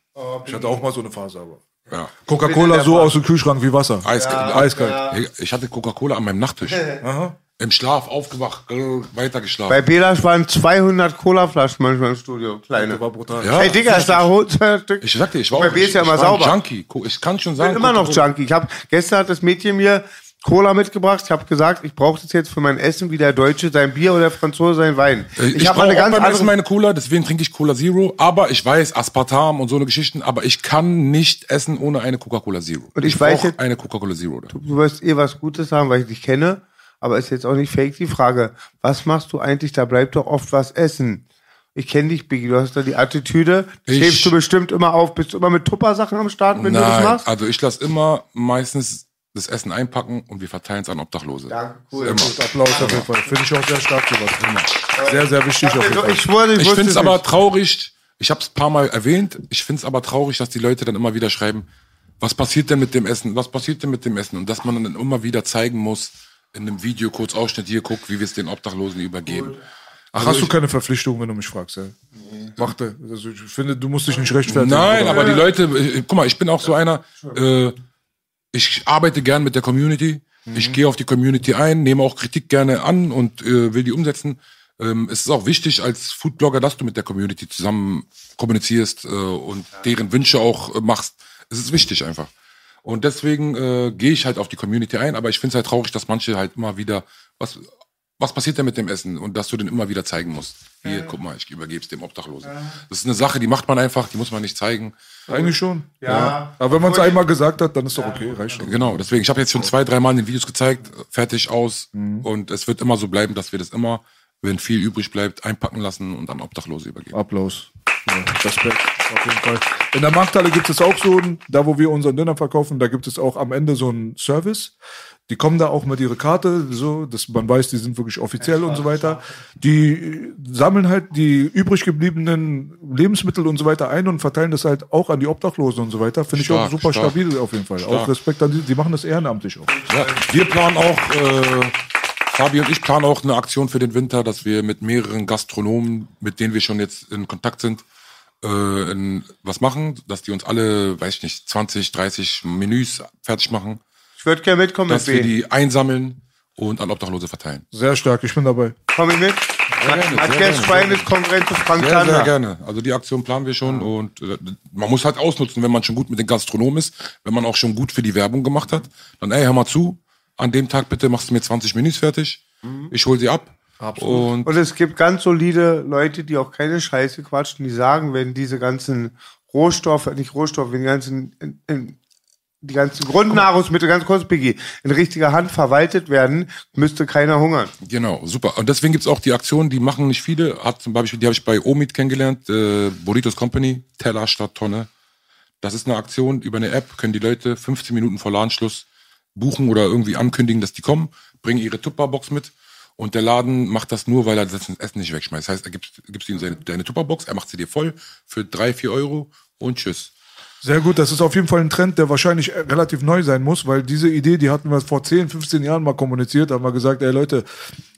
Ich hatte auch mal so eine Phase, aber. Ja. Coca-Cola so aus dem Kühlschrank wie Wasser. Eiskalt. Eiskalt. Ich hatte Coca-Cola an meinem Nachttisch. (laughs) Aha. Im Schlaf aufgewacht, äh, weitergeschlafen. Bei Belas waren 200 Cola-Flaschen manchmal im Studio. Kleine. War brutal. Ja, Hey Digga, ist da holt 200 Stück. ich sagte, ich war Bei auch B ist ja ich, immer ich war ein sauber. Junkie. Ich kann schon Ich sagen. bin immer noch Junkie. Ich hab, gestern hat das Mädchen mir Cola mitgebracht. Ich habe gesagt, ich brauche das jetzt für mein Essen wie der Deutsche sein Bier oder der Franzose sein Wein. Äh, Ich, Ich, habe eine ganz beim Essen andere. meine Cola, deswegen trinke ich Cola Zero. Aber ich weiß, Aspartam und so eine Geschichten, aber ich kann nicht essen ohne eine Coca-Cola Zero. Und ich weiß brauch jetzt- eine Coca-Cola Zero. Da. Du wirst eh was Gutes haben, weil ich dich kenne. Aber ist jetzt auch nicht fake die Frage, was machst du eigentlich? Da bleibt doch oft was essen. Ich kenne dich, Biggie, du hast da die Attitüde. Hebst du bestimmt immer auf. Bist du immer mit Tupper-Sachen am Start, wenn du das Nein, machst? also ich lasse immer meistens das Essen einpacken und wir verteilen es an Obdachlose. Danke, cool. Immer. Gut, Applaus auf jeden Fall. Finde ich auch sehr stark, sowas. Sehr, sehr wichtig auf jeden Fall. ich schwöre, ich, Ich finde es aber traurig, ich habe es ein paar Mal erwähnt, ich finde es aber traurig, dass die Leute dann immer wieder schreiben, was passiert denn mit dem Essen, was passiert denn mit dem Essen und dass man dann immer wieder zeigen muss, in einem Video kurz Ausschnitt hier, guck, wie wir es den Obdachlosen übergeben. Ach, Also hast du keine Verpflichtung, wenn du mich fragst, ey? Mach das. Also ich finde, du musst dich nicht rechtfertigen. Nein, Oder- aber die Leute, äh, guck mal, ich bin auch so einer, äh, ich arbeite gern mit der Community. Ich gehe auf die Community ein, nehme auch Kritik gerne an und äh, will die umsetzen. Ähm, es ist auch wichtig als Foodblogger, dass du mit der Community zusammen kommunizierst äh, und deren Wünsche auch äh, machst. Es ist wichtig einfach. Und deswegen äh, gehe ich halt auf die Community ein, aber ich finde es halt traurig, dass manche halt immer wieder, was, was passiert denn mit dem Essen? Und dass du den immer wieder zeigen musst. Hier, guck mal, ich übergebe es dem Obdachlosen. Das ist eine Sache, die macht man einfach, die muss man nicht zeigen. Eigentlich schon. Ja. Aber wenn man es einmal gesagt hat, dann ist doch okay, reicht schon. Genau, deswegen, ich habe jetzt schon zwei, dreimal in den Videos gezeigt, fertig aus. Und es wird immer so bleiben, dass wir das immer, wenn viel übrig bleibt, einpacken lassen und an Obdachlose übergeben. Applaus. Ja, Respekt, auf jeden Fall. In der Markthalle gibt es auch so, ein, da wo wir unseren Döner verkaufen, da gibt es auch am Ende so einen Service. Die kommen da auch mit ihrer Karte, so, dass man weiß, die sind wirklich offiziell und so weiter. Die sammeln halt die übrig gebliebenen Lebensmittel und so weiter ein und verteilen das halt auch an die Obdachlosen und so weiter. Finde ich auch super stark. stabil auf jeden Fall. Auch Stark. Respekt an die, die machen das ehrenamtlich auch. Ja, wir planen auch, äh, Fabi und ich planen auch eine Aktion für den Winter, dass wir mit mehreren Gastronomen, mit denen wir schon jetzt in Kontakt sind, äh, in, was machen, dass die uns alle, weiß ich nicht, 20, 30 Menüs fertig machen, Ich würde gerne mitkommen dass mit wir B. die einsammeln und an Obdachlose verteilen. Sehr stark, ich bin dabei. Komm ich mit? sehr Matthias gerne, Schwein sehr ist Konkurrent zu Frank Sehr, sehr Zander. gerne. Also die Aktion planen wir schon und äh, man muss halt ausnutzen, wenn man schon gut mit den Gastronomen ist, wenn man auch schon gut für die Werbung gemacht hat, dann ey, hör mal zu, an dem Tag bitte machst du mir 20 Menüs fertig, ich hol sie ab und Und es gibt ganz solide Leute, die auch keine Scheiße quatschen, die sagen, wenn diese ganzen Rohstoffe, nicht Rohstoffe, wenn die ganzen, in, in, die ganzen Grundnahrungsmittel, ganz kurz, Biggie, in richtiger Hand verwaltet werden, müsste keiner hungern. genau, super. Und deswegen gibt's auch die Aktionen, die machen nicht viele, hat zum Beispiel, die habe ich bei Omid kennengelernt, äh, Burritos Company, Teller statt Tonne. Das ist eine Aktion über eine App, können die Leute 15 Minuten vor Ladenschluss buchen oder irgendwie ankündigen, dass die kommen, bringen ihre Tupperbox mit und der Laden macht das nur, weil er das Essen nicht wegschmeißt. Das heißt, er gibt, gibst ihm seine, deine Tupperbox, er macht sie dir voll für drei, vier Euro und tschüss. Sehr gut, das ist auf jeden Fall ein Trend, der wahrscheinlich äh, relativ neu sein muss, weil diese Idee, die hatten wir vor 10, 15 Jahren mal kommuniziert, haben wir gesagt, ey Leute,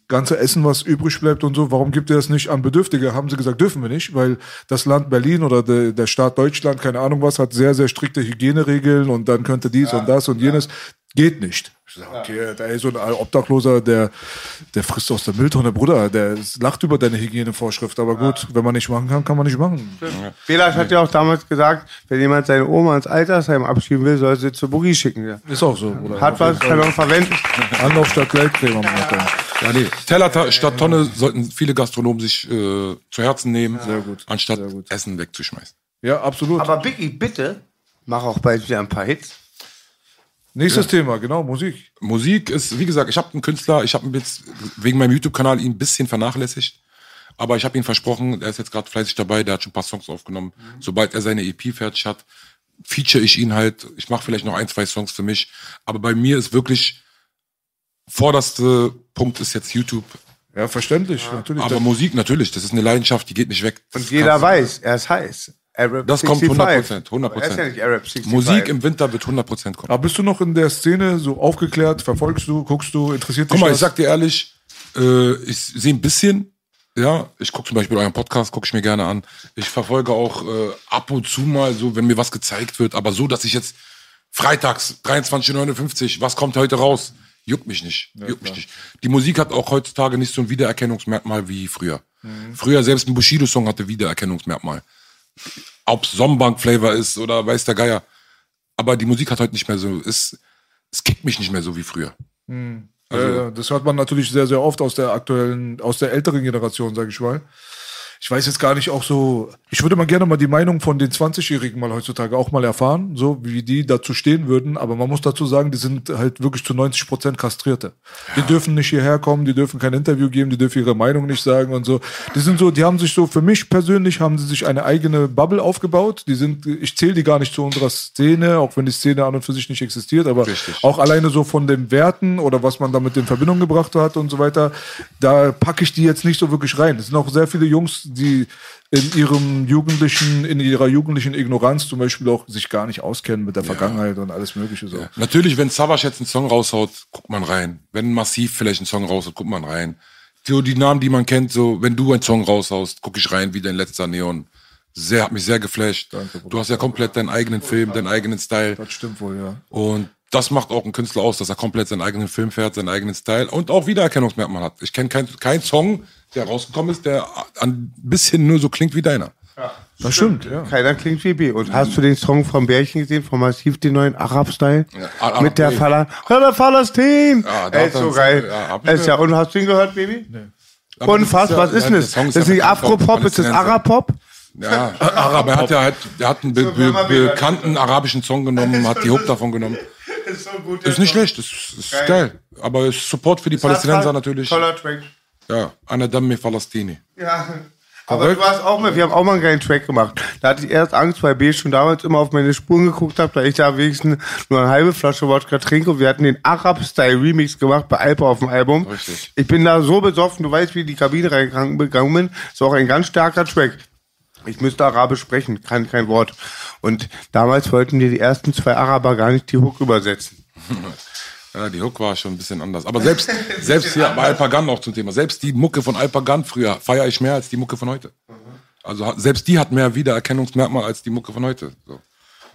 ganze Essen, was übrig bleibt und so, warum gibt ihr das nicht an Bedürftige? Haben sie gesagt, dürfen wir nicht, weil das Land Berlin oder de, der Staat Deutschland, keine Ahnung was, hat sehr, sehr strikte Hygieneregeln und dann könnte dies und das und jenes. Geht nicht. Ich sag, okay, da ist so ein Obdachloser, der, der frisst aus der Mülltonne, Bruder, der lacht über deine Hygienevorschrift, aber gut, wenn man nicht machen kann, kann man nicht machen. Belasch hat ja auch damals gesagt, wenn jemand seine Oma ins Altersheim abschieben will, soll er sie zu Boogie schicken. Ja. Ist auch so, Bruder. Hat was, kann man verwenden. Anlauf statt Geldcreme. Ja, nee. Teller ta- statt Tonne sollten viele Gastronomen sich äh, zu Herzen nehmen, gut, anstatt sehr gut. Essen wegzuschmeißen. Ja, absolut. Aber Biggie, bitte, mach auch bald wieder ein paar Hits. Nächstes Thema, genau, Musik. Musik ist, wie gesagt, ich habe einen Künstler, ich habe jetzt wegen meinem YouTube-Kanal ihn ein bisschen vernachlässigt. Aber ich habe ihm versprochen, er ist jetzt gerade fleißig dabei, der hat schon ein paar Songs aufgenommen. Sobald er seine EP fertig hat, feature ich ihn halt. Ich mache vielleicht noch ein, zwei Songs für mich. Aber bei mir ist wirklich vorderste Punkt ist jetzt YouTube. Ja, verständlich, natürlich. Aber Musik natürlich, das ist eine Leidenschaft, die geht nicht weg. Und Das jeder kannst- weiß, er ist heiß. Arab Das kommt 65. 100%, 100%. Er ist ja nicht Arab 65. Musik im Winter wird 100% kommen. Aber bist du noch in der Szene so aufgeklärt? Verfolgst du, guckst du, interessiert dich Guck mal, das? ich sag dir ehrlich, äh, ich sehe ein bisschen, ja, ich gucke zum Beispiel euren Podcast, gucke ich mir gerne an. Ich verfolge auch äh, ab und zu mal so, wenn mir was gezeigt wird, aber so, dass ich jetzt freitags 23.59 was kommt heute raus, juckt mich nicht, juckt mich nicht. Die Musik hat auch heutzutage nicht so ein Wiedererkennungsmerkmal wie früher. Mhm. Früher selbst ein Bushido-Song hatte Wiedererkennungsmerkmal. Ob Sonnenbank-Flavor ist oder weiß der Geier. Aber die Musik hat heute nicht mehr so, es, es kickt mich nicht mehr so wie früher. ja, ja, das hört man natürlich sehr, sehr oft aus der aktuellen, aus der älteren Generation, sag ich mal. Ich weiß jetzt gar nicht auch so, ich würde mal gerne mal die Meinung von den 20-Jährigen mal heutzutage auch mal erfahren, so wie die dazu stehen würden. Aber man muss dazu sagen, die sind halt wirklich zu 90 Prozent Kastrierte. Die dürfen nicht hierher kommen, die dürfen kein Interview geben, die dürfen ihre Meinung nicht sagen und so. Die sind so, die haben sich so, für mich persönlich haben sie sich eine eigene Bubble aufgebaut. Die sind, ich zähle die gar nicht zu unserer Szene, auch wenn die Szene an und für sich nicht existiert, aber Richtig. auch alleine so von den Werten oder was man damit in Verbindung gebracht hat und so weiter, da packe ich die jetzt nicht so wirklich rein. Es sind auch sehr viele Jungs, die in ihrem jugendlichen, in ihrer jugendlichen Ignoranz zum Beispiel auch sich gar nicht auskennen mit der Vergangenheit und alles Mögliche so. Natürlich, wenn Savage jetzt einen Song raushaut, guckt man rein. Wenn Massiv vielleicht einen Song raushaut, guckt man rein. So die Namen, die man kennt, so wenn du einen Song raushaust, gucke ich rein, wie dein letzter Neon. Sehr, hat mich sehr geflasht. du hast ja komplett deinen eigenen Film, deinen eigenen Style. Das stimmt wohl, ja. Und das macht auch einen Künstler aus, dass er komplett seinen eigenen Film fährt, seinen eigenen Style und auch Wiedererkennungsmerkmal hat. Ich kenne keinen kein Song, der rausgekommen ist, der ein bisschen nur so klingt wie deiner. Das stimmt, ja. Keiner klingt wie B. Und hast du den Song vom Bärchen gesehen, vom Massiv, den neuen Arab-Style? Ja, Arab- Mit der nee. Fala der Palästin! Ja, Ey, hat ist so er- geil. ja, ist ja, und hast du ihn gehört, Baby? Fast, ja- was ist ja, denn das? Das ist ja nicht Afropop, ist das. Arab-Pop? Ja, aber er hat ja halt, der hat einen be be hör bekannten arabischen Song genommen, (laughs) hat die Hook davon genommen. Ist so gut. Ist nicht schlecht, ist, ist Geil. geil. Aber ist Support für die Palästinenser natürlich. Toller Track. Ja, einer Damme Falastini. Ja. Aber du hast auch mal, wir haben auch mal einen geilen Track gemacht. Da hatte ich erst Angst, weil B schon damals immer auf meine Spuren geguckt hat, da ich da wenigstens nur eine halbe Flasche Wodka trinke und wir hatten den Arab-Style-Remix gemacht bei Alpa auf dem Album. Richtig. Ich bin da so besoffen, du weißt, wie ich in die Kabine reingegangen bin. Ist auch ein ganz starker Track. Ich müsste Arabisch sprechen, kann kein Wort. Und damals wollten dir die ersten zwei Araber gar nicht die Hook übersetzen. (laughs) Ja, die Hook war schon ein bisschen anders. Aber selbst, (laughs) selbst hier bei Alpagan noch zum Thema. Selbst die Mucke von Alpagan früher feiere ich mehr als die Mucke von heute. Also hat- selbst die hat mehr Wiedererkennungsmerkmal als die Mucke von heute. So.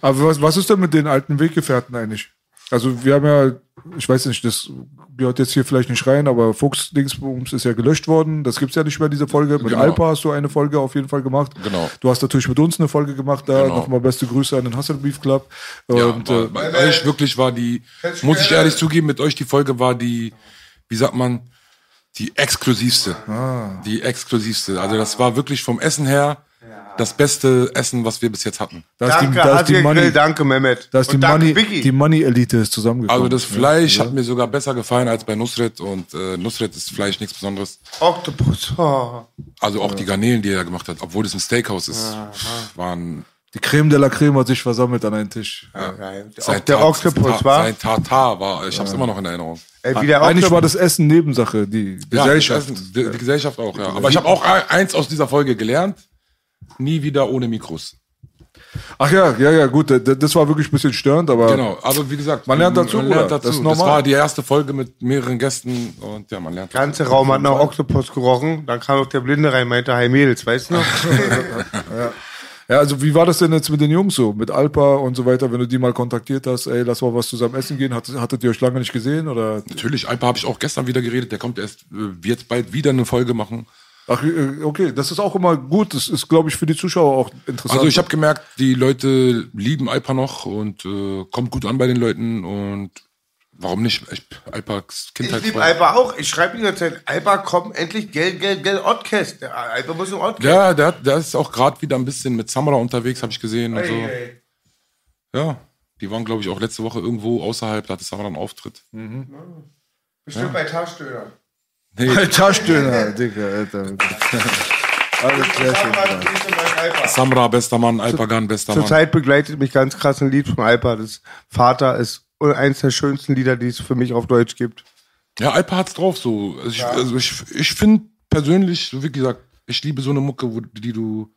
Aber was, was ist denn mit den alten Weggefährten eigentlich? Also wir haben ja, ich weiß nicht, das gehört jetzt hier vielleicht nicht rein, aber Fuchs Dingsbums ist ja gelöscht worden. Das gibt's ja nicht mehr, diese Folge. Mit Genau. Alpa hast du eine Folge auf jeden Fall gemacht. Genau. Du hast natürlich mit uns eine Folge gemacht da. Genau. Nochmal beste Grüße an den Hustle Beef Club. Ja, Und aber äh, bei euch wirklich war die, muss ich ehrlich zugeben, mit euch die Folge war die, wie sagt man, die exklusivste. Ah. Die exklusivste. Also das war wirklich vom Essen her das beste Essen, was wir bis jetzt hatten. da ist die, danke, da ist die Money, Grill, danke, Mehmet. da ist die Und danke, Money, Biggie. die Money Elite ist zusammengekommen. Also das Fleisch hat mir sogar besser gefallen als bei Nusret und äh, Nusret ist Fleisch nichts Besonderes. Octopus. (laughs) Oh. Also auch die Garnelen, die er gemacht hat, obwohl es ein Steakhouse ist, waren Die Creme de la Creme hat sich versammelt an einen Tisch. sein der Octopus war. Sein Tartar war, ich hab's immer noch in Erinnerung. Ey, wie der Eigentlich war das Essen Nebensache, die Ja, Gesellschaft. das Essen, die, die Gesellschaft auch, ja. Aber ich habe auch ein- eins aus dieser Folge gelernt. Nie wieder ohne Mikros. Ach ja, ja, ja, gut, das war wirklich ein bisschen störend, aber Genau, aber wie gesagt, Man lernt dazu, Man lernt dazu. Das Das, ist normal. war die erste Folge mit mehreren Gästen und ja, man lernt. Der ganze Raum hat nach Octopus gerochen. Dann kam auch der Blinde rein, meinte, hi Mädels, weißt du noch? (laughs) Ja, also wie war das denn jetzt mit den Jungs so? Mit Alpa und so weiter, wenn du die mal kontaktiert hast, ey, lass mal was zusammen essen gehen. Hattet, hattet ihr euch lange nicht gesehen? Oder? Natürlich, Alpa habe ich auch gestern wieder geredet. Der kommt erst, äh, wird bald wieder eine Folge machen. Ach, äh, okay, das ist auch immer gut. Das ist, glaube ich, für die Zuschauer auch interessant. Also ich habe gemerkt, die Leute lieben Alpa noch und äh, kommt gut an bei den Leuten und warum nicht? Ich, Alpas Ich liebe. Alba auch. Ich schreibe die ganze Zeit, Alba, komm, endlich Geld, Geld, Geld, Oddcast. Der Alba muss im Oddcast. Ja, der, der ist auch gerade wieder ein bisschen mit Samara unterwegs, habe ich gesehen und so. Ey, ey. Ja, die waren, glaube ich, auch letzte Woche irgendwo außerhalb, da hatte Samara einen Auftritt. Bestimmt bei Taschdöner. Nee, Taschdöner, Digga, Alter. Alles Classic. Samra, bester Mann, Alpagan, bester Mann. Zurzeit begleitet mich ganz krass ein Lied von Alpa. Das Vater ist eines der schönsten Lieder, die es für mich auf Deutsch gibt. Ja, Alpa hat's drauf so. Also ich, also ich, ich finde persönlich, so wie gesagt, ich liebe so eine Mucke, wo, die du,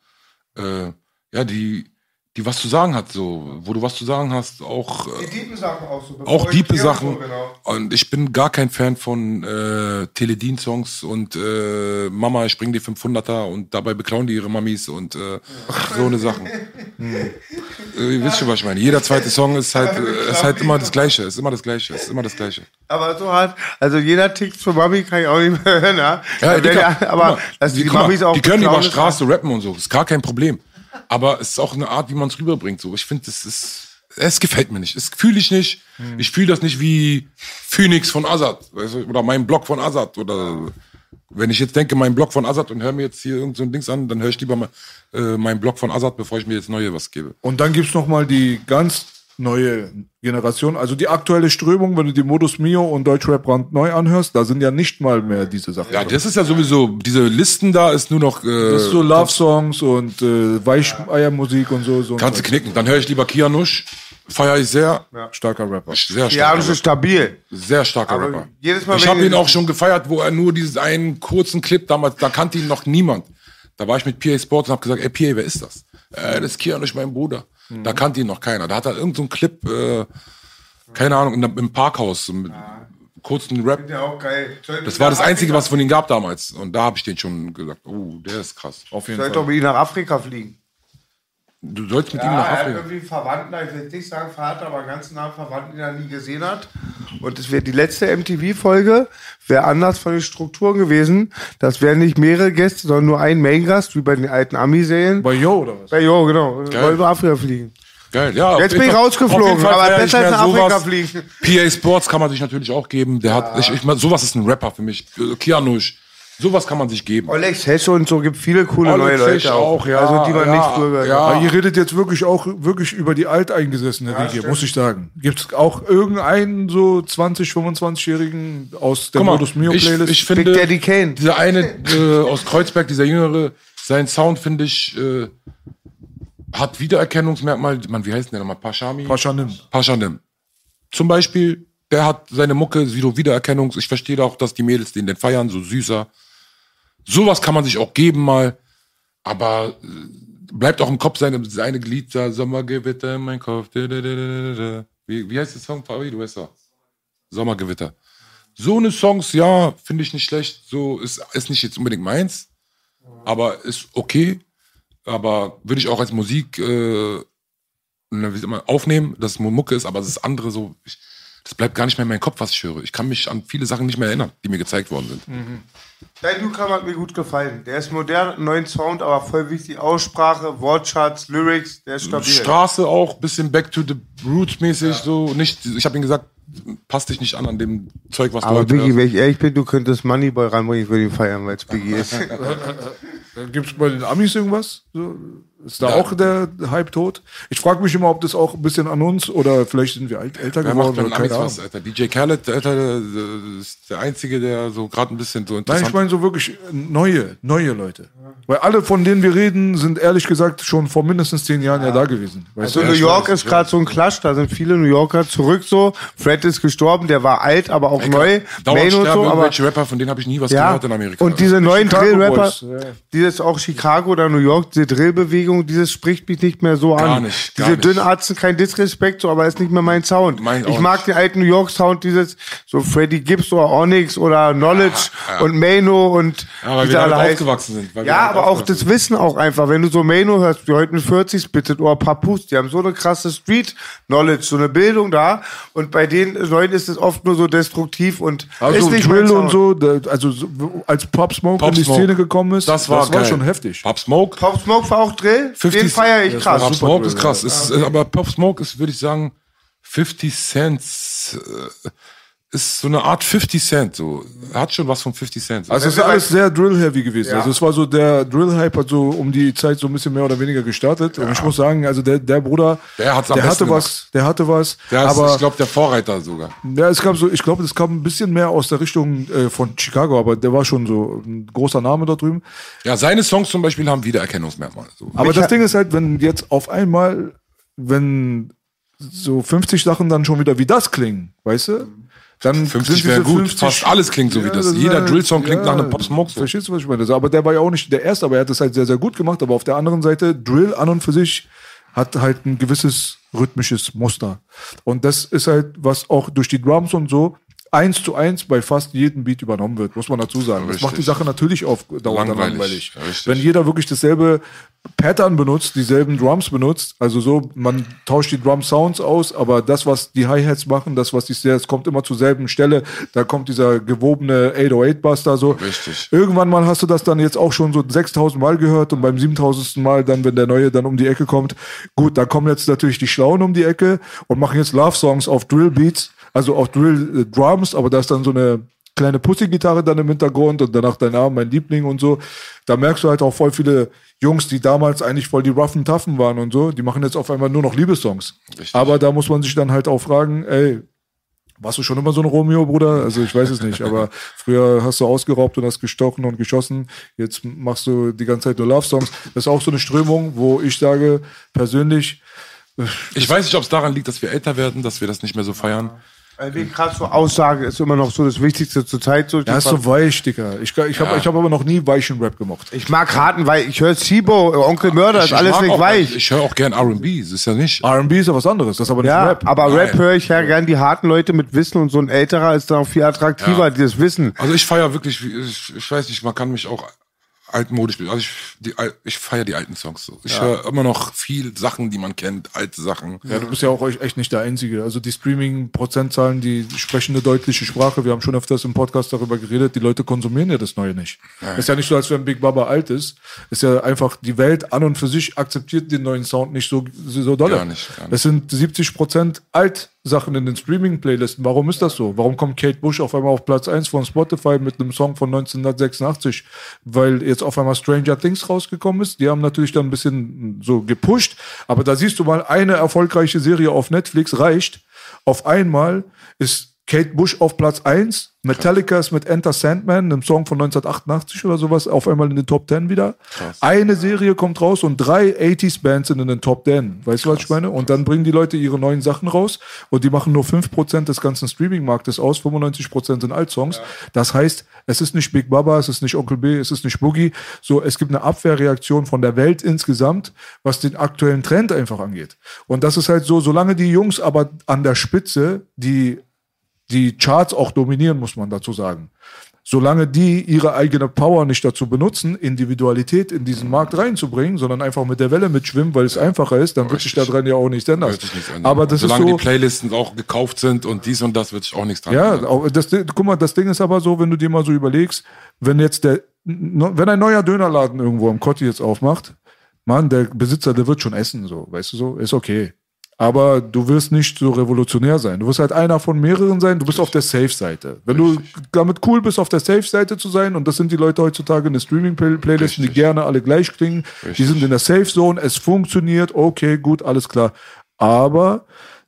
äh, ja, die, die was zu sagen hat, so, wo du was zu sagen hast, auch, äh, diepen Sachen auch so. auch diepe Sachen. genau. Und ich bin gar kein Fan von äh, Teledin-Songs und äh, Mama, ich bring die 500er und dabei beklauen die ihre Mamis und äh, so eine Sachen. (laughs) Hm. Äh, ihr wisst schon, was ich meine. Jeder zweite Song ist halt, äh, ist halt immer das Gleiche, ist immer das Gleiche, ist immer das Gleiche. Aber so hart, also jeder Tick für Mami kann ich auch nicht mehr hören. Ja, Ja, Wenn Dicker, aber mal, dass die, mal, Mamis auch die können über Straße rappen und so, ist gar kein Problem. Aber es ist auch eine Art, wie man es rüberbringt. So, ich finde, das ist, es gefällt mir nicht. Es fühle ich nicht. Ich fühle das nicht wie Phoenix von Azad, weißt du, oder mein Blog von Azad oder Wenn ich jetzt denke, mein Blog von Azad und höre mir jetzt hier irgend so ein Dings an, dann höre ich lieber mal, äh, meinen Blog von Azad, bevor ich mir jetzt neue was gebe. Und dann gibt's noch mal die ganz neue Generation, also die aktuelle Strömung, wenn du die Modus Mio und Deutschrap brandneu anhörst, da sind ja nicht mal mehr diese Sachen. Ja, das ist ja sowieso, diese Listen da ist nur noch, äh, das ist so Love-Songs und äh, Weicheiermusik und so. so kannst du knicken. Dann höre ich lieber Kianush, feiere ich sehr. Starker Rapper. Sehr starker schon Rapper. stabil. Sehr starker Aber Rapper. jedes Mal, ich habe ihn auch schon gefeiert, wo er nur diesen einen kurzen Clip damals, da kannte ihn noch niemand. Da war ich mit PA Sports und habe gesagt, ey PA, wer ist das? Äh, das ist Kianush, mein Bruder. Mhm. Da kannte ihn noch keiner. Da hat er irgendeinen so einen Clip, äh, keine Ahnung, im Parkhaus, mit kurzen Rap. Ja, auch geil. Das war das Einzige, was es von ihm gab damals. Und da habe ich den schon gesagt, oh, der ist krass. Auf jeden Sollte Fall. doch mit ihm nach Afrika fliegen. Du sollst mit ihm Ja, nach er hat Afrika. irgendwie einen Verwandten, ich will nicht sagen Vater, aber ganz nah Verwandten, den er nie gesehen hat. Und es wäre die letzte MTV-Folge, wäre anders von den Strukturen gewesen. Das wären nicht mehrere Gäste, sondern nur ein Main-Gast, wie bei den alten Ami-Serien. Bei Yo oder was? Bei Jo, genau. Wollen wir Afrika fliegen. Geil, ja. Jetzt bin ich rausgeflogen, aber besser als nach Afrika sowas. fliegen. PA Sports kann man sich natürlich auch geben. Der hat, ich, ich, mein, sowas ist ein Rapper für mich. Äh, Kianush. Sowas kann man sich geben. Olex Hesche und so gibt viele coole Oleg neue Leute auch. auch, ja, Also die man ja, nicht gehört ja. Aber ihr redet jetzt wirklich auch wirklich über die alteingesessene Riege, muss ich sagen. Gibt es auch irgendeinen so 20, 25-Jährigen aus der Guck mal, Modus Mio ich, Playlist? ich Big finde, Daddy Kane. dieser eine äh, aus Kreuzberg, dieser Jüngere, sein Sound finde ich, äh, hat Wiedererkennungsmerkmal. Man, wie heißt denn der nochmal? Pashami? Paschanim. Paschanim. Zum Beispiel, der hat seine Mucke, so Wiedererkennungs. Ich verstehe auch, dass die Mädels den, den feiern, so süßer. Sowas kann man sich auch geben mal. Aber äh, bleibt auch im Kopf seine, seine Glied da, Sommergewitter in mein Kopf. Wie, wie heißt der Song? Du weißt doch. Sommergewitter. So eine Songs, ja, finde ich nicht schlecht. So ist, ist nicht jetzt unbedingt meins, aber ist okay. Aber würde ich auch als Musik äh, ne, aufnehmen, dass es Mucke ist, aber das andere so, ich, das bleibt gar nicht mehr in meinem Kopf, was ich höre. Ich kann mich an viele Sachen nicht mehr erinnern, die mir gezeigt worden sind. Dein Newcomer hat mir gut gefallen. Der ist modern, hat einen neuen Sound, aber voll wichtig. Aussprache, Wortschatz, Lyrics, der ist stabil. Straße auch, bisschen back to the roots mäßig, so nicht, ich habe ihm gesagt, passt dich nicht an an dem Zeug, was du Aber heute Biggie, hörst. wenn ich ehrlich bin, du könntest Moneyboy ranbringen, ich würde ihn feiern, weil es Biggie ist. (laughs) Gibt es bei den Amis irgendwas? So, ist da auch der Hype tot? Ich frage mich immer, ob das auch ein bisschen an uns oder vielleicht sind wir alt, älter Wer macht geworden bei oder keine was, Alter? DJ Khaled, Alter, ist der Einzige, der so gerade ein bisschen so Nein, interessant ich meine so wirklich neue, neue Leute. Weil alle, von denen wir reden, sind ehrlich gesagt schon vor mindestens zehn Jahren ja, da gewesen. Weißt Also du? New York ist gerade so ein Clash, da sind viele New Yorker zurück so. Fred ist gestorben, der war alt, aber auch neu. Dauernd Main und sterben so, aber irgendwelche Rapper, von denen habe ich nie was ja. gehört in Amerika. Und diese neuen Chicago Drill-Rapper, ja. dieses auch Chicago oder New York, diese Drillbewegung, dieses spricht mich nicht mehr so Gar an. nicht, gar diese nicht. Dünnarzen, kein Disrespekt, so, aber ist nicht mehr mein Sound. Mein ich mag nicht. den alten New York Sound, dieses so Freddie Gibbs oder Onyx oder Knowledge und Mano und Ja, weil wie wir alle aufgewachsen sind. Ja, damit aber auch das Wissen auch einfach. Wenn du so Mano hörst, wie heute mit 40 spittet oder Papus, die haben so eine krasse Street-Knowledge, so eine Bildung da. Und bei den Leuten ist es oft nur so destruktiv und Also ist nicht Drill und so, also so, als Pop Smoke Pop in die Smoke. Szene gekommen ist, Das war, geil. schon heftig. Pop Smoke. Pop Smoke war auch Drill, 50 den feiere ich krass. Pop Smoke ist krass. Ist, äh, aber Pop Smoke ist, würde ich sagen, 50 Cent. äh, Ist so eine Art 50 Cent. So. Er hat schon was von 50 Cent. Also es ist alles sehr Drill-heavy gewesen. Ja. Also es war so, der Drill-Hype hat so um die Zeit so ein bisschen mehr oder weniger gestartet. Und ich muss sagen, also der, der Bruder, Der hat's am der hatte was, der hatte was. der ist, aber ich glaube, der Vorreiter sogar. ja, es kam so, ich glaube, es kam ein bisschen mehr aus der Richtung äh, von Chicago, aber der war schon so ein großer Name da drüben. Ja, seine Songs zum Beispiel haben Wiedererkennungsmerkmale. So. Aber das Ding ist halt, wenn jetzt auf einmal, wenn so 50 Sachen dann schon wieder wie das klingen, weißt du? Dann 50 sind wäre gut. Fast alles klingt so wie das. Jeder Drill-Song klingt nach einem Pop Smoke. So. Verstehst du, was ich meine? Aber der war ja auch nicht der Erste, aber er hat das halt sehr, sehr gut gemacht. Aber auf der anderen Seite, Drill an und für sich hat halt ein gewisses rhythmisches Muster. Und das ist halt, was auch durch die Drums und so eins zu eins bei fast jedem Beat übernommen wird, muss man dazu sagen. Das Richtig. macht die Sache natürlich auf Dauer Langweilig. langweilig. Wenn jeder wirklich dasselbe Pattern benutzt, dieselben Drums benutzt, also so, man tauscht die Drum Sounds aus, aber das, was die Hi-Hats machen, das, was die Snares, kommt immer zur selben Stelle, da kommt dieser gewobene 808-Buster so. Richtig. Irgendwann mal hast du das dann jetzt auch schon so 6000 Mal gehört und beim 7000. Mal dann, wenn der Neue dann um die Ecke kommt, gut, da kommen jetzt natürlich die Schlauen um die Ecke und machen jetzt Love-Songs auf Drill-Beats, also auf Drill-Drums, aber da ist dann so eine kleine Pussy-Gitarre dann im Hintergrund und danach dein Name, mein Liebling und so. Da merkst du halt auch voll viele Jungs, die damals eigentlich voll die roughen Toughen waren und so, die machen jetzt auf einmal nur noch Liebessongs. Richtig. Aber da muss man sich dann halt auch fragen, ey, warst du schon immer so ein Romeo, Bruder? Also ich weiß es nicht, aber früher hast du ausgeraubt und hast gestochen und geschossen. Jetzt machst du die ganze Zeit nur Love-Songs. Das ist auch so eine Strömung, wo ich sage, persönlich, Ich weiß nicht, ob es daran liegt, dass wir älter werden, dass wir das nicht mehr so feiern. Weil Wie krass so Aussage ist immer noch so das Wichtigste zur Zeit. So, er ist so weich, Dicker. Ich, ich habe ich hab aber noch nie weichen Rap gemacht. ich mag Harten, weil ich höre Sibo, Onkel Mörder, ist alles nicht weich. Ich höre auch gern R&B, das ist ja nicht. R&B ist ja was anderes, das ist aber nicht ja, Rap. aber Rap Nein. höre ich ja gern die harten Leute mit Wissen und so ein älterer ist dann auch viel attraktiver, Ja. dieses Wissen. Also ich feiere wirklich, ich, ich weiß nicht, man kann mich auch altmodisch, also ich, die, ich feiere die alten Songs so. Ich höre immer noch viel Sachen, die man kennt, alte Sachen. Ja, du bist ja auch echt nicht der Einzige. Also die Streaming-Prozentzahlen, die sprechen eine deutliche Sprache. Wir haben schon öfters im Podcast darüber geredet. Die Leute konsumieren ja das Neue nicht. Ist ja nicht so, als wenn Big Baba alt ist. Ist ja einfach, die Welt an und für sich akzeptiert den neuen Sound nicht so, so dolle. Gar nicht, gar nicht. Es sind 70 Prozent Altsachen in den Streaming-Playlisten. Warum ist das so? Warum kommt Kate Bush auf einmal auf Platz 1 von Spotify mit einem Song von 1986? Weil jetzt auf einmal Stranger Things rausgekommen ist. Die haben natürlich dann ein bisschen so gepusht. Aber da siehst du mal, eine erfolgreiche Serie auf Netflix reicht. Auf einmal ist Kate Bush auf Platz 1. Metallica ist mit Enter Sandman, einem Song von 1988 oder sowas, auf einmal in den Top 10 wieder. Eine Serie kommt raus und drei 80s-Bands sind in den Top 10. Weißt du, was ich meine? Und dann bringen die Leute ihre neuen Sachen raus und die machen nur 5% des ganzen Streaming-Marktes aus, 95% sind Altsongs. Das heißt, es ist nicht Big Baba, es ist nicht Onkel B, es ist nicht Boogie. So, es gibt eine Abwehrreaktion von der Welt insgesamt, was den aktuellen Trend einfach angeht. Und das ist halt so, solange die Jungs aber an der Spitze, die die Charts auch dominieren, muss man dazu sagen. Solange die ihre eigene Power nicht dazu benutzen, Individualität in diesen Markt reinzubringen, sondern einfach mit der Welle mitschwimmen, weil es einfacher ist, dann wird sich daran ja auch nichts ändern. Aber das Solange ist so. die Playlisten auch gekauft sind und dies und das, wird sich auch nichts dran Ja, ändern. auch das, guck mal, das Ding ist aber so, wenn du dir mal so überlegst, wenn jetzt der, wenn ein neuer Dönerladen irgendwo am Kotti jetzt aufmacht, Mann, der Besitzer, der wird schon essen, so, weißt du so, ist okay. Aber du wirst nicht so revolutionär sein. Du wirst halt einer von mehreren sein. Du bist auf der Safe-Seite. Wenn du damit cool bist, auf der Safe-Seite zu sein, und das sind die Leute heutzutage in der Streaming-Playlisten, die Richtig. gerne alle gleich klingen, die Richtig. sind in der Safe-Zone, es funktioniert, okay, gut, alles klar. Aber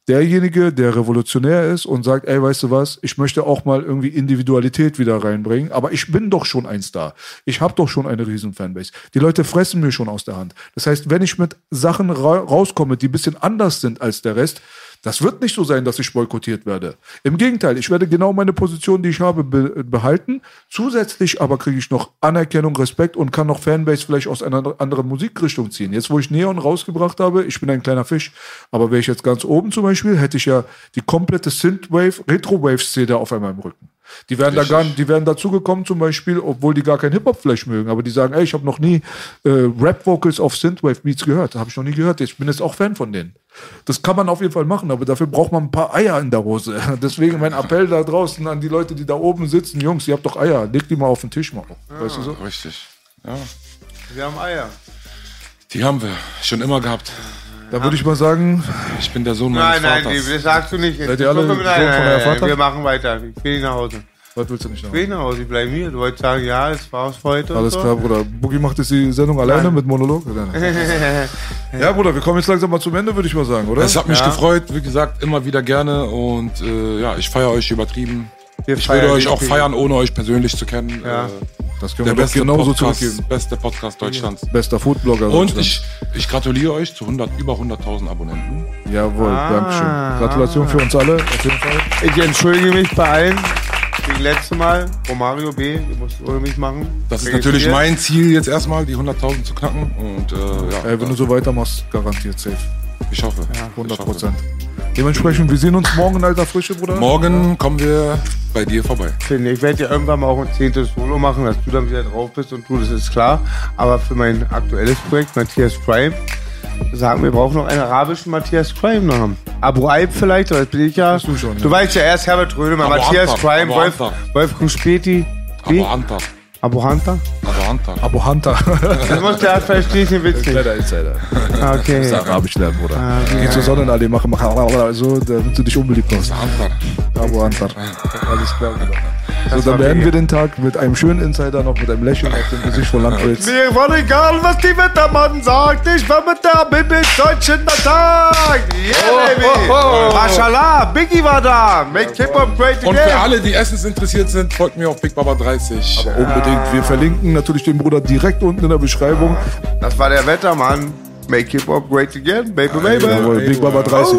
derjenige, der revolutionär ist und sagt, ey, weißt du was, ich möchte auch mal irgendwie Individualität wieder reinbringen, aber ich bin doch schon ein Star. Ich habe doch schon eine riesen Fanbase. Die Leute fressen mir schon aus der Hand. Das heißt, wenn ich mit Sachen ra rauskomme, die ein bisschen anders sind als der Rest, das wird nicht so sein, dass ich boykottiert werde. Im Gegenteil, ich werde genau meine Position, die ich habe, be behalten. Zusätzlich aber kriege ich noch Anerkennung, Respekt und kann noch Fanbase vielleicht aus einer anderen Musikrichtung ziehen. Jetzt, wo ich Neon rausgebracht habe, ich bin ein kleiner Fisch, aber wäre ich jetzt ganz oben zum Beispiel, hätte ich ja die komplette Synthwave, Retro-Wave-Szene auf einmal im Rücken. Die werden da gar, die werden dazugekommen zum Beispiel, obwohl die gar kein Hip-Hop vielleicht mögen, aber die sagen, ey, ich habe noch nie äh, Rap-Vocals auf Synthwave-Beats gehört, habe ich noch nie gehört. Ich bin jetzt auch Fan von denen. Das kann man auf jeden Fall machen, aber dafür braucht man ein paar Eier in der Hose. (laughs) Deswegen mein Appell da draußen an die Leute, die da oben sitzen, Jungs, ihr habt doch Eier, legt die mal auf den Tisch mal. Weißt du so? Richtig. Ja. Wir haben Eier. Die haben wir schon immer gehabt. Da würde ich mal sagen, Ich bin der Sohn Nein, meines nein, Vaters. das sagst du nicht. Seid ihr alle nein, Sohn nein, von nein, euer nein, Vater? Wir machen weiter. Ich will nicht nach Hause. was willst du nicht noch? Ich will nach Hause, ich bleibe hier. Du wolltest sagen, ja, das war's für heute. Alles und so. klar, Bruder. Boogie macht jetzt die Sendung alleine mit Monolog? (laughs) Ja, Bruder, wir kommen jetzt langsam mal zum Ende, würde ich mal sagen, oder? Es hat mich Ja. gefreut, wie gesagt, immer wieder gerne und äh, ja, ich feiere euch übertrieben. Wir Ich würde euch auch feiern, ohne euch persönlich zu kennen. Ja. Äh, Das können der wir beste genauso Podcast, zurückgeben. beste Podcast Deutschlands. Bester Foodblogger. Und Deutschlands. ich, ich gratuliere euch zu 100, über 100.000 Abonnenten. Jawohl, Ah. Dankeschön. Gratulation für uns alle, auf jeden Fall. Ich entschuldige mich bei allen. Wie letzte Mal. Romario B. Du musst ohne mich machen. Das ist natürlich mein Ziel jetzt erstmal, die 100.000 zu knacken. Und äh, ja, Ey, wenn du so weitermachst, garantiert safe. Ich hoffe. 100 Ich hoffe. Prozent. Dementsprechend, wir sehen uns morgen in alter Frische, Bruder. Morgen kommen wir bei dir vorbei. Ich. Werde ja irgendwann mal auch ein zehntes Solo machen, dass du dann wieder drauf bist und du, das ist klar. Aber für mein aktuelles Projekt, Matthias Crime, sagen wir, brauchen noch einen arabischen Matthias Crime Namen. Abu Aib vielleicht, aber das bin ich ja. Bist du schon, Du ja. weißt ja erst Herbert Rödemann, Abu Matthias Crime, Abu Wolf, Antar. Wolfgang Späti. Aber Hunter. Abu Hunter? Aber Hunter. Abo Hunter. Das muss der verstehe ich den Witz nicht. Kleiner Insider. Okay. Das ist Arabisch lernen, Bruder. Ah, Geh zur Sonnenallee, mach, mach, so, damit du dich unbeliebt machst. Hunter. Abo Hunter. Alles klar, Bruder. So, Das war dann beenden mega. wir den Tag mit einem schönen Insider noch mit einem Lächeln auf dem Gesicht von Landwitz. Mir war egal, was die Wettermann sagt. Ich war mit der Bibi deutschen Tag. Yeah, baby. Mashallah, Biggie war da. Make Hip-Hop great Und für again. alle, die Essens interessiert sind, folgt mir auf Big Baba 30. Unbedingt. Wir verlinken natürlich den Bruder direkt unten in der Beschreibung. Das war der Wettermann. Make Hip-Hop great again, baby, baby. Jawohl, Big Baba 30.